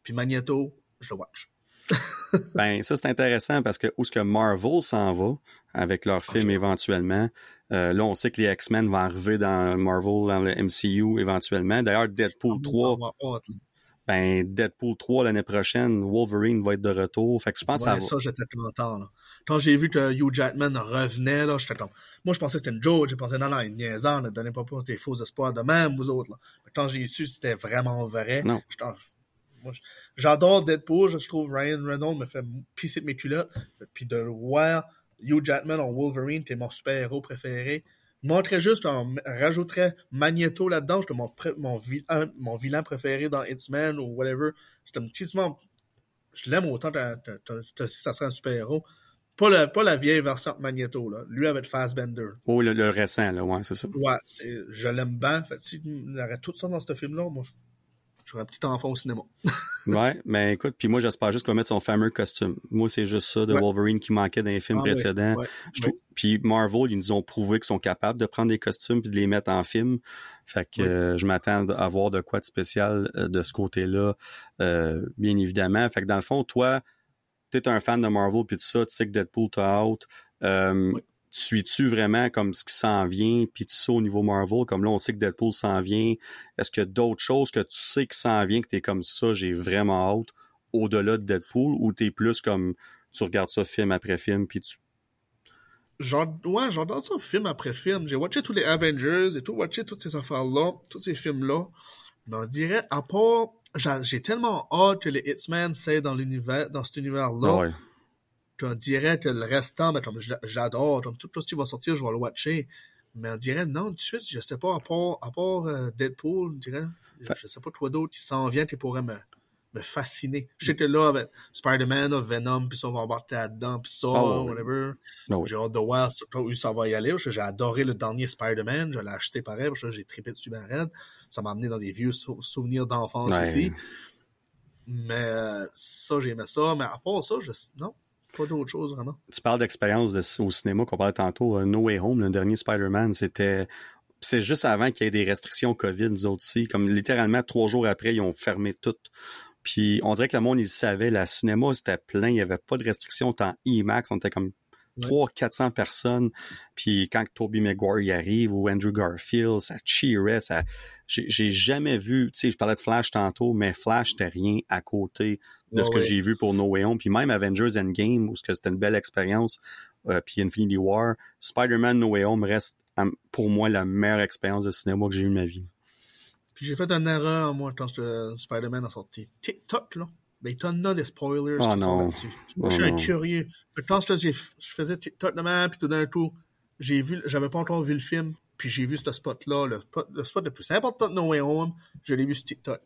Puis Magneto, je le watch. *laughs* Ben, ça, c'est intéressant parce que où est-ce que Marvel s'en va avec leur Ah, film je- éventuellement, euh, là, on sait que les X-Men vont arriver dans Marvel, dans le MCU éventuellement. D'ailleurs, Deadpool 3, On va avoir hâte, là. ben, Deadpool 3 l'année prochaine, Wolverine va être de retour. Fait que je pense que Ouais, ça va. ça, j'étais content, là. Quand j'ai vu que Hugh Jackman revenait, là, j'étais comme... Moi, je pensais que c'était une joke. J'ai pensé, non, non, une niaisant, ne donnez pas pour tes faux espoirs de même, vous autres, là. Mais quand j'ai su que c'était vraiment vrai, Non. j'adore Deadpool. Je trouve Ryan Reynolds me fait pisser de mes culottes. Puis de voir Hugh Jackman en Wolverine, t'es mon super-héros préféré. Je montrerais juste, on rajouterait Magneto là-dedans. J'étais mon, mon, vilain, mon vilain préféré dans X-Men ou whatever. J'étais un petit je l'aime autant que ça serait un super-héros. Pas, le, pas la vieille version de Magneto, là. Lui avec Fassbender. Oh, le, le récent, là, ouais, c'est ça. Ouais, je l'aime bien. Fait, si il y aurait tout ça dans ce film-là, moi, je- j'aurais un petit enfant au cinéma. *laughs* Ouais, mais écoute, puis moi, j'espère juste qu'on va mettre son fameux costume. Moi, c'est juste ça de Ouais. Wolverine qui manquait dans les films Ah précédents. ouais, Je ouais. trouve- Puis Marvel, ils nous ont prouvé qu'ils sont capables de prendre des costumes puis de les mettre en film. Fait que euh, je m'attends à voir de quoi de spécial euh, de ce côté-là, euh, bien évidemment. Fait que dans le fond, toi, tu es un fan de Marvel puis tout ça, tu sais que Deadpool t'a out. Suis-tu vraiment comme ce qui s'en vient, puis tu sais au niveau Marvel, comme là on sait que Deadpool s'en vient, est-ce qu'il y a d'autres choses que tu sais qui s'en vient, que t'es comme ça, j'ai vraiment hâte, au-delà de Deadpool, ou t'es plus comme tu regardes ça film après film, puis tu Genre, ouais, j'adore ça film après film. J'ai watché tous les Avengers et tout, watché toutes ces affaires-là, tous ces films-là. Mais on dirait, à part, j'ai j'ai tellement hâte que les Hitman c'est dans l'univers, dans cet univers-là, Ah ouais. Qu'on dirait que le restant, ben, comme je l'a- j'adore, comme tout, ce qui va sortir, je vais le watcher. Mais on dirait, non, tout de suite, je sais pas, à part, à part euh, Deadpool, on dirait, je sais pas toi d'autre qui s'en vient qui pourrait me, me fasciner. Je sais que là, avec Spider-Man, Venom, puis ça, on va embarquer là-dedans, puis ça, Ah whatever. Ah ouais. J'ai hâte de voir ça- où ça va y aller, j'ai adoré le dernier Spider-Man, je l'ai acheté pareil, parce que j'ai trippé dessus ben raide. Ça m'a amené dans des vieux sou- souvenirs d'enfance Ouais. aussi. Mais ça, j'aimais ça. Mais à part ça, je... non, pas d'autre chose vraiment. tu parles d'expérience de- au cinéma qu'on parlait tantôt, euh, No Way Home, le dernier Spider-Man, c'était c'est juste avant qu'il y ait des restrictions COVID, nous autres aussi. Comme littéralement trois jours après, ils ont fermé tout. Puis on dirait que le monde, il savait, la cinéma, c'était plein, il n'y avait pas de restrictions en IMAX, on était comme Ouais. 300-400 personnes. Puis quand Tobey Maguire y arrive ou Andrew Garfield, ça cheerait, ça... J'ai jamais vu, tu sais, je parlais de Flash tantôt, mais Flash, c'était rien à côté de Ouais, ce que ouais. j'ai vu pour No Way Home. Puis même Avengers Endgame, où c'était une belle expérience, euh, puis Infinity War, Spider-Man No Way Home reste pour moi la meilleure expérience de cinéma que j'ai eue de ma vie. Puis j'ai fait une erreur, moi, quand euh, Spider-Man a sorti. TikTok, là. Il t'en a des spoilers Oh qui sont non. là-dessus. Moi, Oh je suis un curieux. Quand je, je faisais TikTok demain, puis tout d'un coup, j'ai vu, j'avais pas encore vu le film, puis j'ai vu ce spot-là, le, spot- le spot le plus important de No Way Home, je l'ai vu sur TikTok.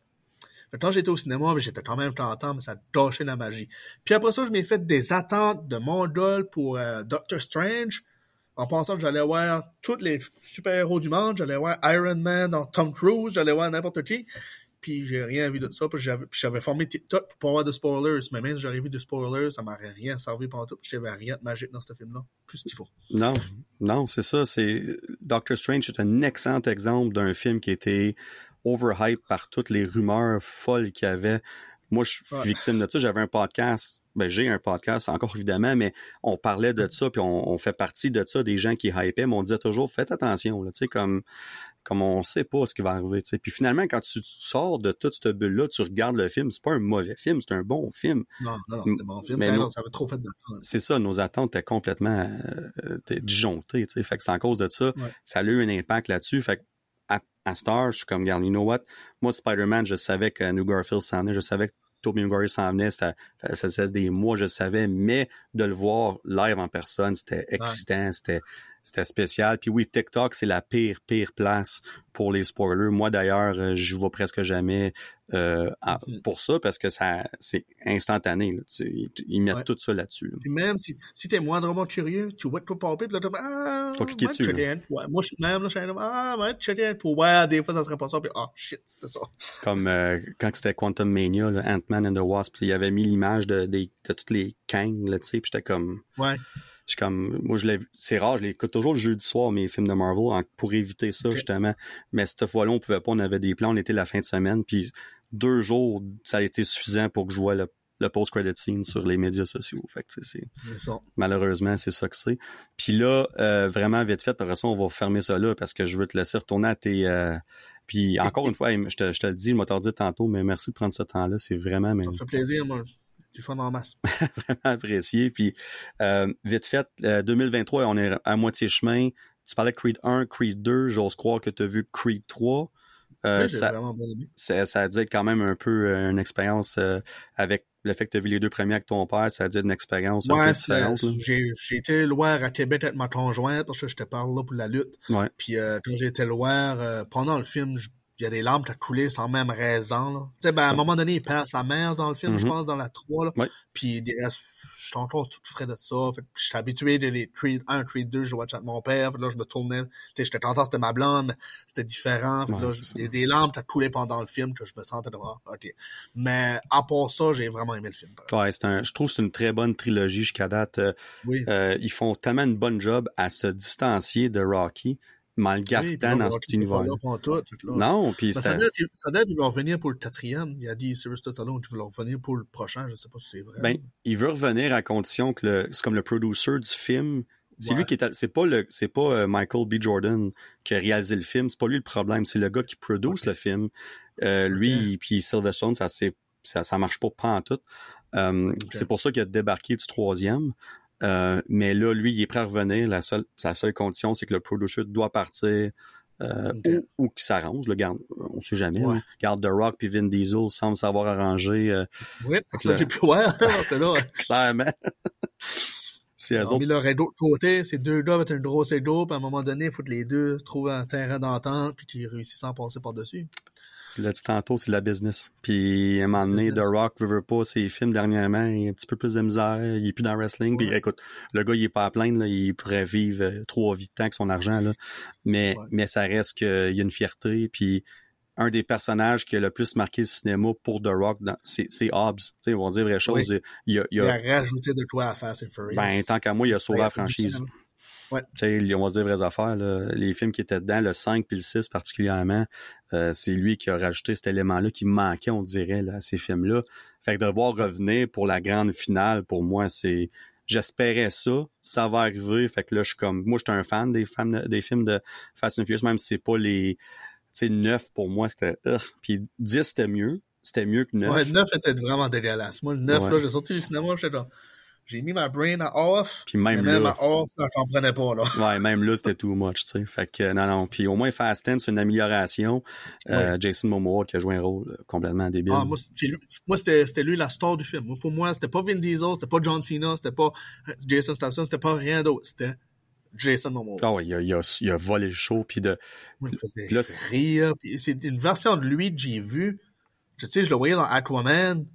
Quand j'étais au cinéma, ben, j'étais quand même content, mais ça gâchait la magie. Puis après ça, je m'ai fait des attentes de Mongol pour euh, Doctor Strange, en pensant que j'allais voir tous les super-héros du monde, j'allais voir Iron Man dans Tom Cruise, j'allais voir n'importe qui. Puis j'ai rien vu de ça, puis j'avais, formé TikTok pour pas avoir de spoilers. Mais même si j'aurais vu des spoilers, ça m'aurait rien servi pendant tout. Je n'avais rien de magique dans ce film-là. Plus qu'il faut. Non, non, c'est ça. C'est Doctor Strange est un excellent exemple d'un film qui était overhype par toutes les rumeurs folles qu'il y avait. Moi, je suis Ouais. victime de ça. J'avais un podcast. Ben, j'ai un podcast encore évidemment, mais on parlait de ça, puis on, on fait partie de ça, des gens qui hypaient, mais on disait toujours faites attention, là, tu sais, comme comme on sait pas ce qui va arriver. Puis finalement, quand tu, tu sors de toute cette bulle-là, tu regardes le film, c'est pas un mauvais film, c'est un bon film. Non, non, non, c'est bon film. Mais Ça, ça avait trop fait d'attente. c'est ça, nos attentes étaient complètement euh, disjonctées, tu sais. Fait que c'est en cause de ça, Ouais. ça a eu un impact là-dessus. Fait que à, à Star, je suis comme, regarde, you know what? Moi, Spider-Man, je savais que New Garfield s'en est, je savais que Tobey Maguire s'en venait, ça, ça faisait des mois, je savais, mais de le voir live en personne, c'était excitant, c'était c'était spécial. Puis oui, TikTok, c'est la pire, pire place pour les spoilers. Moi, d'ailleurs, euh, je vois presque jamais euh, mm-hmm. pour ça parce que ça c'est instantané. Là. Tu, ils mettent tout ça là-dessus. Puis même si, si t'es moindrement curieux, tu vois tout popper, puis là, ah, Toi cliquer dessus. Ouais, moi, je même, là, je suis ah, ouais, checker pour ouais, des fois, ça serait pas ça, puis ah, oh, shit, c'était ça. Comme euh, quand c'était Quantum Mania, Ant-Man and the Wasp, il avait mis l'image de, de, de, toutes les Kang, là, tu sais, puis j'étais comme... Ouais comme, moi, je l'ai c'est rare, je l'écoute toujours le jeudi soir, mes films de Marvel, pour éviter ça, justement. Mais cette fois-là, on pouvait pas, on avait des plans, on était la fin de semaine, puis deux jours, ça a été suffisant pour que je vois le, post-credit scene sur les médias sociaux. Fait que, c'est, malheureusement, c'est ça que c'est. Puis là, euh, vraiment vite fait, après ça, on va fermer ça là parce que je veux te laisser retourner à tes... Euh, puis encore une fois, je te, je te le dis, je dit tantôt, mais merci de prendre ce temps-là. C'est vraiment... Ça me fait plaisir, moi du fun en masse. Vraiment apprécié. Puis, euh, vite fait, 2023, euh, on est à moitié chemin. Tu parlais de Creed 1, Creed 2. J'ose croire que tu as vu Creed 3. Euh, oui, ça, vraiment bien aimé. Ça, ça, a être quand même un peu une expérience avec le fait que tu as vu les deux premiers avec ton père, ça a être une expérience un peu différente. J'ai été loin à Québec avec ma conjointe parce que je te parle là pour la lutte. Ouais. Puis quand j'ai été loin, pendant le film, je il y a des larmes qui ont coulé sans même raison. Tu sais, ben, à un moment donné, il perd sa mère dans le film, je mm-hmm. pense, dans la 3. Là. Ouais. Puis je suis encore tout frais de ça? Fait, je suis habitué de les Creed 1, Creed 2, je watch avec mon père. Fait, là, je me tournais. Tu sais, j'étais content, c'était ma blonde, mais c'était différent. Fait, là, il y a des larmes qui ont coulé pendant le film que je me sentais de ah, OK. Mais à part ça, j'ai vraiment aimé le film. Ouais, c'est un, je trouve que c'est une très bonne trilogie jusqu'à date. Euh, oui. Euh, ils font tellement une bonne job à se distancier de Rocky mal oui, dans cet univers. Non, puis ça doit être qu'il veut revenir pour le quatrième. Il a dit Sylvester Stallone qu'il veut revenir pour le prochain. Je sais pas si c'est vrai. Ben, il veut revenir à condition que le, c'est comme le producer du film. C'est lui qui est, c'est pas le, c'est pas euh, Michael B. Jordan qui a réalisé le film. C'est pas lui le problème. C'est le gars qui produce le film. Euh, lui, puis Sylvester Stallone, ça, c'est, ça, ça marche pas, pas en tout. Euh, C'est pour ça qu'il a débarqué du troisième. Euh, mais là, lui, il est prêt à revenir. La seule, sa seule condition, c'est que le producer doit partir euh, ou, qu'il s'arrange. On sait jamais. Ouais. Garde The Rock puis Vin Diesel semble savoir arranger. Euh, oui, c'est ça j'ai pu voir. *laughs* là. Clairement. *laughs* c'est eux autres. leur ego de côté, ces deux gars avec un gros ego, puis à un moment donné, il faut que les deux trouvent un terrain d'entente puis qu'ils réussissent à passer par-dessus. Tu l'as dit tantôt, c'est la business. Puis, à un moment donné, The Rock veut, pas ses films dernièrement, il a un petit peu plus de misère, il est plus dans le wrestling. Puis, écoute, le gars, il est pas à plaindre, là, il pourrait vivre euh, trop vite temps que son argent, là. Mais, mais ça reste qu'il y a une fierté. Puis, un des personnages qui a le plus marqué le cinéma pour The Rock, c'est, Hobbs. Tu sais, on va dire vraies choses. Il, a, il, a, il, a, rajouté de quoi à Fast and Furious. Ben, tant qu'à moi, il a sauvé la franchise. Ouais. Tu sais, on va se dire vraies affaires. Là. Les films qui étaient dedans, le 5 puis le 6 particulièrement, euh, c'est lui qui a rajouté cet élément-là qui manquait, on dirait, là, à ces films-là. Fait que de voir revenir pour la grande finale, pour moi, c'est... J'espérais ça, ça va arriver. Fait que là, je suis comme... Moi, j'étais un fan des, fans, des films de Fast and Furious, même si c'est pas les... Tu sais, 9, pour moi, c'était... Puis 10, c'était mieux. C'était mieux que 9. Ouais, 9 était vraiment dégueulasse. Moi, le 9, là, j'ai sorti du cinéma, j'étais comme j'ai mis ma brain à off. Puis même, même à off, je comprenais pas, là. ouais, *laughs* même là, c'était too much, tu sais. Fait que, non, non. Puis au moins, Fast 10, c'est une amélioration. Euh, Jason Momoa qui a joué un rôle euh, complètement débile. Ah, moi, c'était lui la star du film. Pour moi, c'était pas Vin Diesel, c'était pas John Cena, c'était pas euh, Jason Statham, c'était pas rien d'autre. C'était Jason Momoa. Ah ouais, il a, il, a, il a volé le show, puis de... là, rire. C'est une version de lui que j'ai vue. Tu sais, je le voyais dans Aquaman,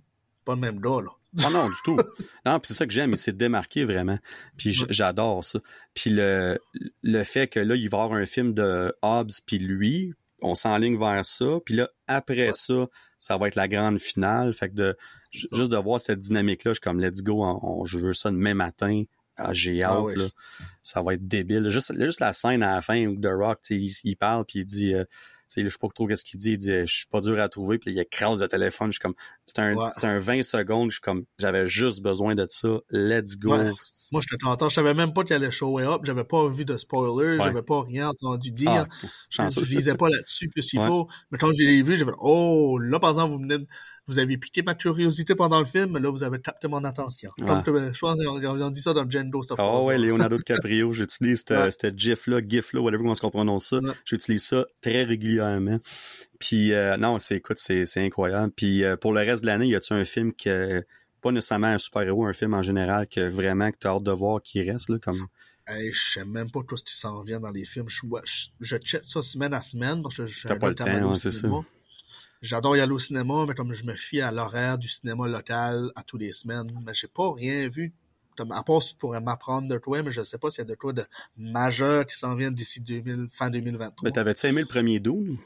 pas le même gars, là. *laughs* Ah non, du tout. Non, puis c'est ça que j'aime, il s'est démarqué vraiment. Puis j'adore ça. Puis le, le fait que là, il va y avoir un film de Hobbs puis lui, on s'enligne vers ça. Puis là, après ça, ça va être la grande finale. Fait que de juste de voir cette dynamique-là, je suis comme let's go, on, je veux ça demain matin. Ah, j'ai ah hâte, là. Ça va être débile. Juste, juste la scène à la fin où The Rock, il, il parle puis il dit euh, sais, je sais pas trop qu'est-ce qu'il dit. Il dit, je suis pas dur à trouver. Puis il écrase le téléphone. Je suis comme, c'est un, c'est un 20 secondes. Je suis comme, j'avais juste besoin de ça. Let's go. Moi, je te t'entends. Je savais même pas qu'il allait show up. J'avais pas vu de spoiler. J'avais pas rien entendu dire. Ah, je, lisais pas là-dessus plus qu'il faut. Mais quand je l'ai vu, j'avais, oh, là, par exemple, vous venez de, vous avez piqué ma curiosité pendant le film, mais là, vous avez capté mon attention. Comme, je pense qu'on dit ça dans Django, cette Ah ouais, Leonardo DiCaprio. *laughs* J'utilise ce GIF-là, GIF-là, whatever comment on prononce ça? J'utilise ça très régulièrement. Puis euh, non, c'est écoute, c'est incroyable. Puis euh, pour le reste de l'année, y a-tu un film que pas nécessairement un super-héros, un film en général que vraiment que tu as hâte de voir qui reste là comme? Hey, je sais même pas tout ce qui s'en vient dans les films. Je, je, je check ça semaine à semaine parce que je T'as pas le temps, c'est ça. J'adore y aller au cinéma, mais comme je me fie à l'horaire du cinéma local à tous les semaines, mais j'ai pas rien vu. Comme, à part si tu pourrais m'apprendre de toi, mais je sais pas s'il y a de quoi de majeur qui s'en vient d'ici 2000, fin 2023. Mais t'avais-tu aimé le premier Dune?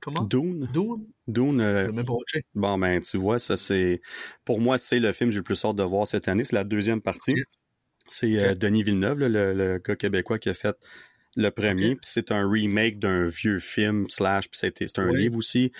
Comment? Dune. Dune? Dune. Euh, Le même pas watché. bon, ben, tu vois, ça c'est. Pour moi, c'est le film que j'ai le plus hâte de voir cette année. C'est la deuxième partie. C'est euh. Denis Villeneuve, là, le, le gars québécois qui a fait le premier. Puis c'est un remake d'un vieux film, slash, puis c'était- c'est un Oui. livre aussi.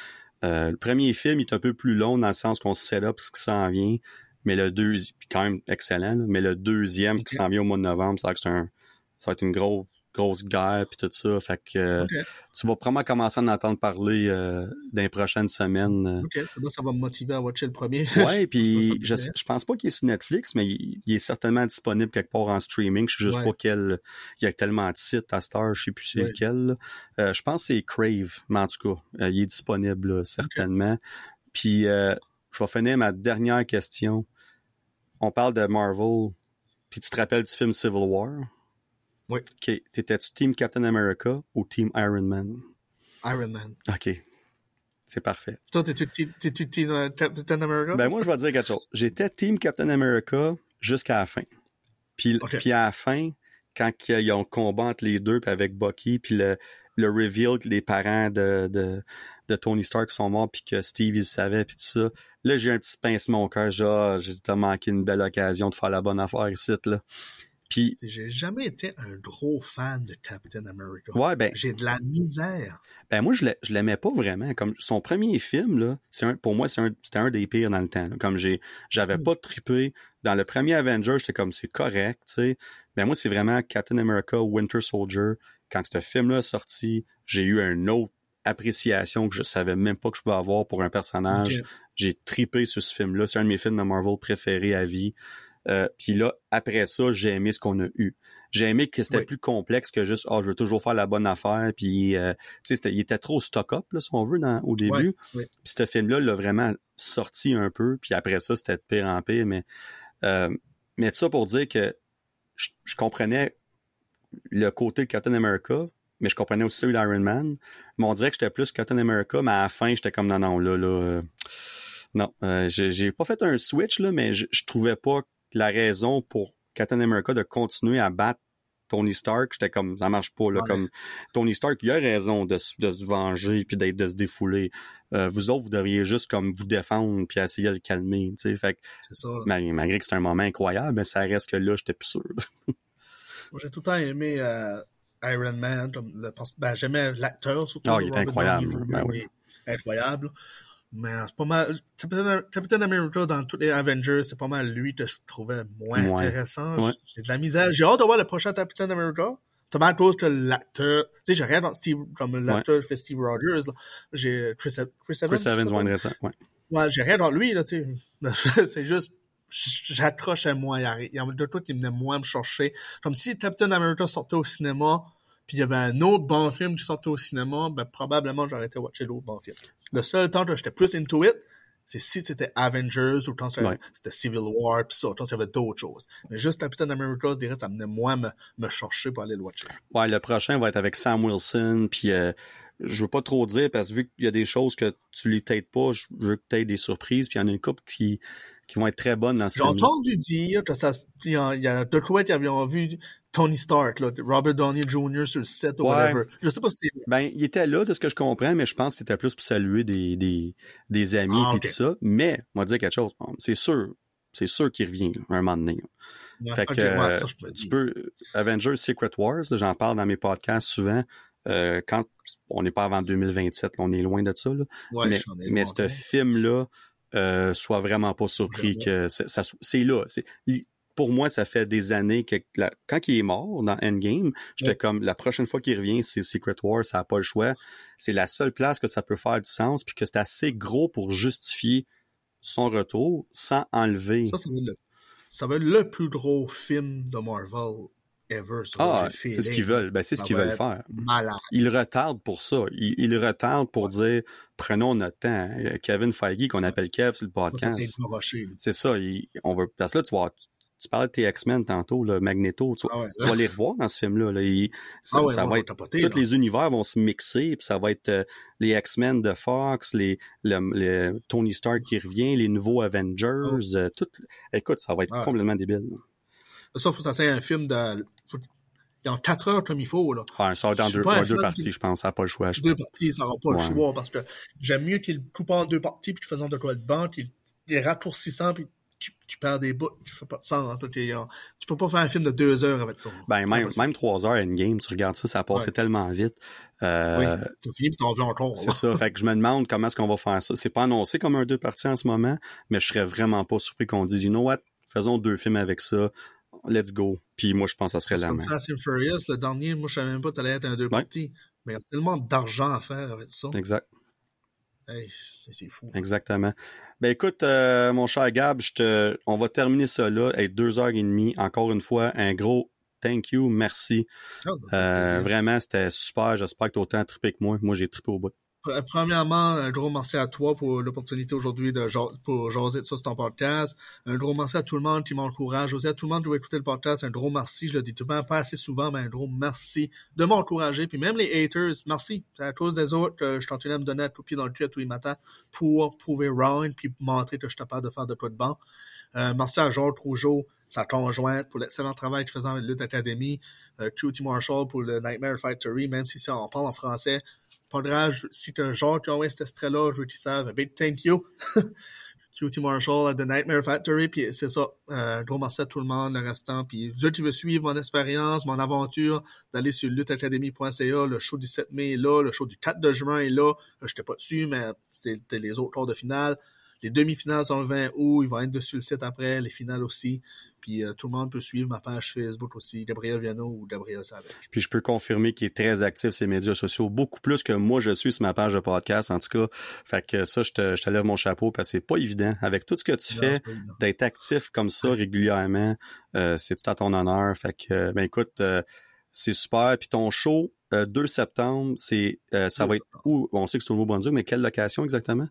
Euh, le premier film il est un peu plus long dans le sens qu'on se set up ce qui s'en vient. Mais le deuxième, puis quand même excellent, là, mais le deuxième qui s'en vient au mois de novembre, ça que un, ça va être une grosse grosse guerre puis tout ça. Fait que euh, tu vas probablement commencer à en entendre parler euh, dans les prochaines semaines. euh. Ok. Ça va me motiver à watcher le premier? *laughs* Ouais, puis je, je pense pas qu'il est sur Netflix, mais il, il est certainement disponible quelque part en streaming. Je sais juste Ouais. pas quel. Il y a tellement de sites à heure, je sais plus c'est Ouais. lequel. Euh, je pense que c'est Crave, mais en tout cas, euh, il est disponible là, certainement. Puis je vais finir ma dernière question. On parle de Marvel, puis tu te rappelles du film Civil War? Oui. OK. T'étais-tu Team Captain America ou Team Iron Man? Iron Man. OK. C'est parfait. Toi, t'es-tu Team euh, Captain America? Ben moi, je vais te dire quelque chose. J'étais Team Captain America jusqu'à la fin. Puis, puis à la fin, quand ils ont combat entre les deux, puis avec Bucky, puis le, le reveal que les parents de, de, de Tony Stark sont morts, puis que Steve, il le savait, puis tout ça, là, j'ai un petit pincement au cœur. J'ai ah, j'ai manqué une belle occasion de faire la bonne affaire ici, là. Puis, J'ai jamais été un gros fan de Captain America. ouais, ben, J'ai de la misère. Ben moi, je l'ai- je l'aimais pas vraiment. Comme son premier film, là, c'est un, pour moi, c'est un- c'était un, des pires dans le temps. là. Comme j'ai, j'avais pas trippé. Dans le premier Avenger, j'étais comme c'est correct, tu sais. Mais moi, c'est vraiment Captain America, Winter Soldier. Quand ce film-là est sorti, j'ai eu une autre appréciation que je savais même pas que je pouvais avoir pour un personnage. J'ai tripé sur ce film-là. C'est un de mes films de Marvel préférés à vie. Euh, Puis là, après ça, j'ai aimé ce qu'on a eu. J'ai aimé que c'était Oui. plus complexe que juste, oh, je veux toujours faire la bonne affaire. Puis, euh, tu sais, il était trop stock-up, là, si on veut, dans, au début. Oui. Puis ce film-là l'a vraiment sorti un peu. Puis après ça, c'était de pire en pire. Mais, euh, mais tout ça pour dire que je, je comprenais le côté de Captain America, mais je comprenais aussi celui d'Iron Man. Mais on dirait que j'étais plus Captain America, mais à la fin, j'étais comme non, non, là, là. euh, non, euh, j'ai pas fait un switch, là, mais je, je trouvais pas la raison pour Captain America de continuer à battre Tony Stark, j'étais comme ça marche pas là Ouais. comme Tony Stark, il a raison de, se- de se venger puis d'être de se défouler. Euh, vous autres, vous devriez juste comme vous défendre puis essayer de le calmer, tu sais. Fait que C'est ça. mal- malgré que c'est un moment incroyable, mais ça reste que là, j'étais plus sûr. *laughs* Moi, j'ai tout le temps aimé euh, Iron Man. Comme le, ben, j'aimais l'acteur surtout. Ah, il est incroyable, ben oui. incroyable. Mais c'est pas mal. Captain, Captain America dans tous les Avengers, c'est pas mal lui que je trouvais moins Ouais. intéressant. Ouais. J'ai de la misère. J'ai hâte de voir le prochain Captain America. C'est mal à cause que l'acteur. Tu sais, j'ai rien dans Steve, comme l'acteur fait Steve Rogers. J'ai Chris, Chris Evans. Chris Evans, moins intéressant, ouais. Ouais, j'ai rien dans lui, là, tu sais. *laughs* c'est juste, j'accroche à moi. Il y y a de toi qui venait moins me chercher. Comme si Captain America sortait au cinéma, puis il y avait un autre bon film qui sortait au cinéma, ben, probablement j'aurais été watcher l'autre bon film. Le seul temps que j'étais plus into it, c'est si c'était Avengers ou quand c'était Ouais. Civil War, pis ça, quand il y avait d'autres choses. Mais juste Captain America, je dirais, ça venait moins me, me chercher pour aller le watcher. Ouais, le prochain va être avec Sam Wilson, puis euh, je veux pas trop dire parce que vu qu'il y a des choses que tu les peut-être pas, je veux que tu aies des surprises, puis il y en a une couple qui, qui vont être très bonnes dans ce J'ai entendu dire que ça, il y a, deux qui avaient vu Tony Stark, là, Robert Downey Jr. sur le set ou Ouais. whatever. Je sais pas si c'est Ben, il était là de ce que je comprends, mais je pense que c'était plus pour saluer des, des, des amis Ah, et tout ça. Mais, on va dire quelque chose. C'est sûr, c'est sûr qu'il revient là, un moment donné. Ouais, Fait que, ouais, ça, tu peux, Avengers Secret Wars, j'en parle dans mes podcasts souvent. Euh, quand on n'est pas avant 2027, là, on est loin de ça. Là. Ouais, mais mais ce film-là, euh, soit vraiment pas surpris que ça- c'est là. Pour moi, ça fait des années que la- quand il est mort dans Endgame, j'étais Ouais. comme la prochaine fois qu'il revient, c'est Secret Wars, ça n'a pas le choix. C'est la seule place que ça peut faire du sens, puis que c'est assez gros pour justifier son retour sans enlever. Ça, ça va, être le, ça va être le plus gros film de Marvel ever. Ah, c'est ce qu'ils veulent. Ben, c'est ce qu'ils veulent faire. Malade. Ils retardent pour ça. Ils, ils retardent pour dire prenons notre temps. Euh, Kevin Feige, qu'on appelle Kev sur le podcast. c'est ça. il- on va, parce que là, tu vois, tu, parlais de tes X-Men tantôt, là, Magneto. Tu, Ah ouais. tu vas les revoir dans ce film-là. Là. Il- ça Ah ouais, ça va être va tapoter, tous là. les univers vont se mixer, puis ça va être euh, les X-Men de Fox, les, le, le Tony Stark qui revient, les nouveaux Avengers, euh, tout. Écoute, ça va être Ah. complètement débile. là. Ça, faut que ça soit un film de. Dans 4 heures comme il faut, là. Ah, ça va suis deux, parties, je pense. Ça n'a pas le choix. Deux pense. parties, ça n'aura pas le choix parce que j'aime mieux qu'il coupe en deux parties puis qu'il faisant de quoi de banc, qu'il les raccourcissant puis tu, tu perds des bouts, ça pas de sens. là, t'es, euh, tu peux pas faire un film de deux heures avec ça. Ben, même, même 3 heures Endgame, tu regardes ça, ça a passé Ouais. tellement vite. Euh, Oui, ça finit puis t'en veux encore. C'est ça. Fait que je me demande comment est-ce qu'on va faire ça. C'est pas annoncé comme un deux parties en ce moment, mais je serais vraiment pas surpris qu'on dise, you know what, faisons deux films avec ça. Let's go. Puis moi, je pense que ça serait la main. Fast and Furious, le dernier, moi je savais même pas que ça allait être un deux parties. Mais il y a tellement d'argent à faire avec ça. Exact. Hey, c'est, fou. Exactement. Ben écoute, euh, mon cher Gab, je te, on va terminer ça là. Hey, deux heures et demie. Encore une fois, un gros thank you, merci. Ah, Euh, vraiment, c'était super. J'espère que t'as autant trippé que moi. Moi, j'ai trippé au bout. Pr- Premièrement, un gros merci à toi pour l'opportunité aujourd'hui de pour jaser de ça sur ton podcast. Un gros merci à tout le monde qui m'encourage. Aussi à tout le monde qui va écouter le podcast. Un gros merci. Je le dis tout le temps, pas assez souvent, mais un gros merci de m'encourager. Puis même les haters, merci. C'est à cause des autres que je continue à me donner un coup de pied dans le cul tous les matins pour prouver wrong puis montrer que je suis capable de faire de quoi de bon. Euh, merci à Georges Rougeau, sa conjointe, pour l'excellent travail qu'il faisait avec Lutte Academy. Euh, QT Marshall pour le Nightmare Factory, même si ça, on parle en français. Pas grave, je- si t'as un genre qui a envoyé cet extrait-là, je veux qu'ils savent. Big thank you. *laughs* QT Marshall at The Nightmare Factory, puis c'est ça. Euh, gros merci à tout le monde, le restant. Puis vous qui veut suivre mon expérience, mon aventure, d'aller sur lutteacademy.ca, le show du 7 mai est là, le show du 4 de juin est là. Là, J'étais pas dessus, mais c'était les autres tours de finale. Les demi-finales sont le 20 août, ils vont être dessus le site après, les finales aussi. Puis euh, tout le monde peut suivre ma page Facebook aussi, Gabriel Viano ou Gabriel Savage. Puis je peux confirmer qu'il est très actif sur les médias sociaux, beaucoup plus que moi je suis sur ma page de podcast, en tout cas. Fait que ça, je te, je te lève mon chapeau parce que c'est pas évident. Avec tout ce que tu fais, d'être actif comme ça régulièrement, euh, c'est tout à ton honneur. Fait que, euh, ben écoute, euh, c'est super. Puis ton show, euh, 2 septembre, c'est ça 2 va être où? On sait que c'est au Nouveau-Brunswick, mais quelle location exactement?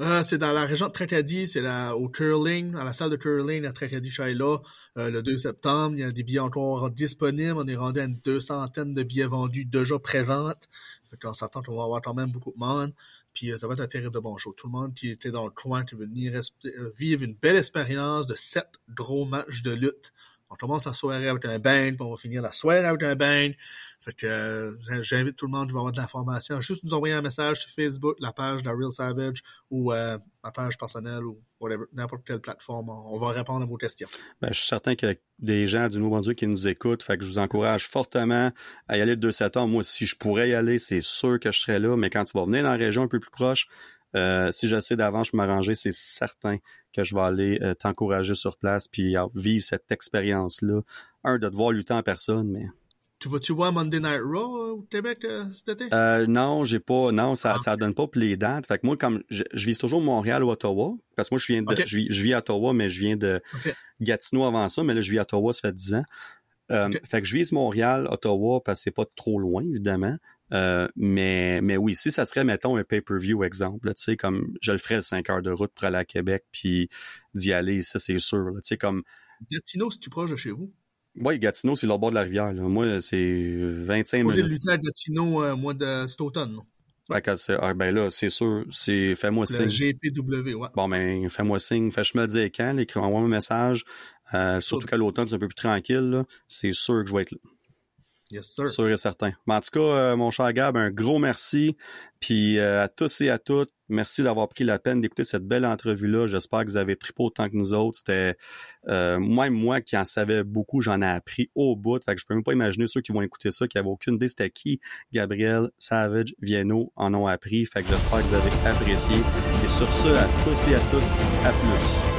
Euh, c'est dans la région de Tracadie, c'est la, au curling, à la salle de curling à Tracadie Shaila, euh, le 2 septembre. Il y a des billets encore disponibles. On est rendu à une deux centaine de billets vendus déjà pré-vente. Fait qu'on s'attend qu'on va avoir quand même beaucoup de monde. Puis euh, ça va être un terrible de bon. Tout le monde qui était dans le coin, qui veut venir vivre une belle expérience de sept gros matchs de lutte. On commence la soirée avec un bang, puis on va finir la soirée avec un bang. Fait que euh, j'invite tout le monde qui va avoir de l'information juste nous envoyer un message sur Facebook, la page de Real Savage ou euh, ma page personnelle ou whatever, n'importe quelle plateforme. On, va répondre à vos questions. Ben, je suis certain qu'il y a des gens du Nouveau-Brunswick qui nous écoutent. Fait que je vous encourage fortement à y aller le 2 septembre. Moi, si je pourrais y aller, c'est sûr que je serais là. Mais quand tu vas venir dans la région un peu plus proche, euh, si je sais d'avance, je m'arranger, c'est certain que je vais aller euh, t'encourager sur place puis vivre cette expérience-là. Un, de te voir lutter en personne, mais Tu vas-tu voir Monday Night Raw euh, au Québec euh, cet été? Euh, non, j'ai pas. Non, ça, Ah. ça donne pas pour les dates. Fait que moi, comme je, je vise toujours Montréal ou Ottawa, parce que moi, je viens de, je, vis, je vis à Ottawa, mais je viens de. Gatineau avant ça, mais là, je vis à Ottawa, ça fait 10 ans. Fait que je vise Montréal, Ottawa, parce que c'est pas trop loin, évidemment. Euh, mais, mais oui, si ça serait, mettons, un pay-per-view exemple, tu sais, comme je le ferais le 5 heures de route pour aller à Québec, puis d'y aller, ça, c'est sûr. Tu sais, comme Gatineau, si tu proche de chez vous? Oui, Gatineau, c'est le bord de la rivière. Là. Moi, c'est 25 Posez le minutes. lutter à Gatineau euh, mois de cet automne. non? Ah, ben là, c'est sûr, c'est fais-moi Le signe. GPW, ouais. Bon, ben, fais-moi signe. Fais, je me le dis quand, écris-moi un message. Euh, surtout qu'à l'automne, c'est un peu plus tranquille. C'est sûr que je vais être là. Yes, sir. Sûr et certain. Mais en tout cas, euh, mon cher Gab, un gros merci. Puis euh, à tous et à toutes, merci d'avoir pris la peine d'écouter cette belle entrevue-là. J'espère que vous avez trippé autant que nous autres. C'était euh, même moi qui en savais beaucoup, j'en ai appris au bout. Fait que je peux même pas imaginer ceux qui vont écouter ça, qui n'avaient aucune idée c'était qui. Gabriel, Savage, Vienno en ont appris. Fait que j'espère que vous avez apprécié. Et sur ce, à tous et à toutes, à plus.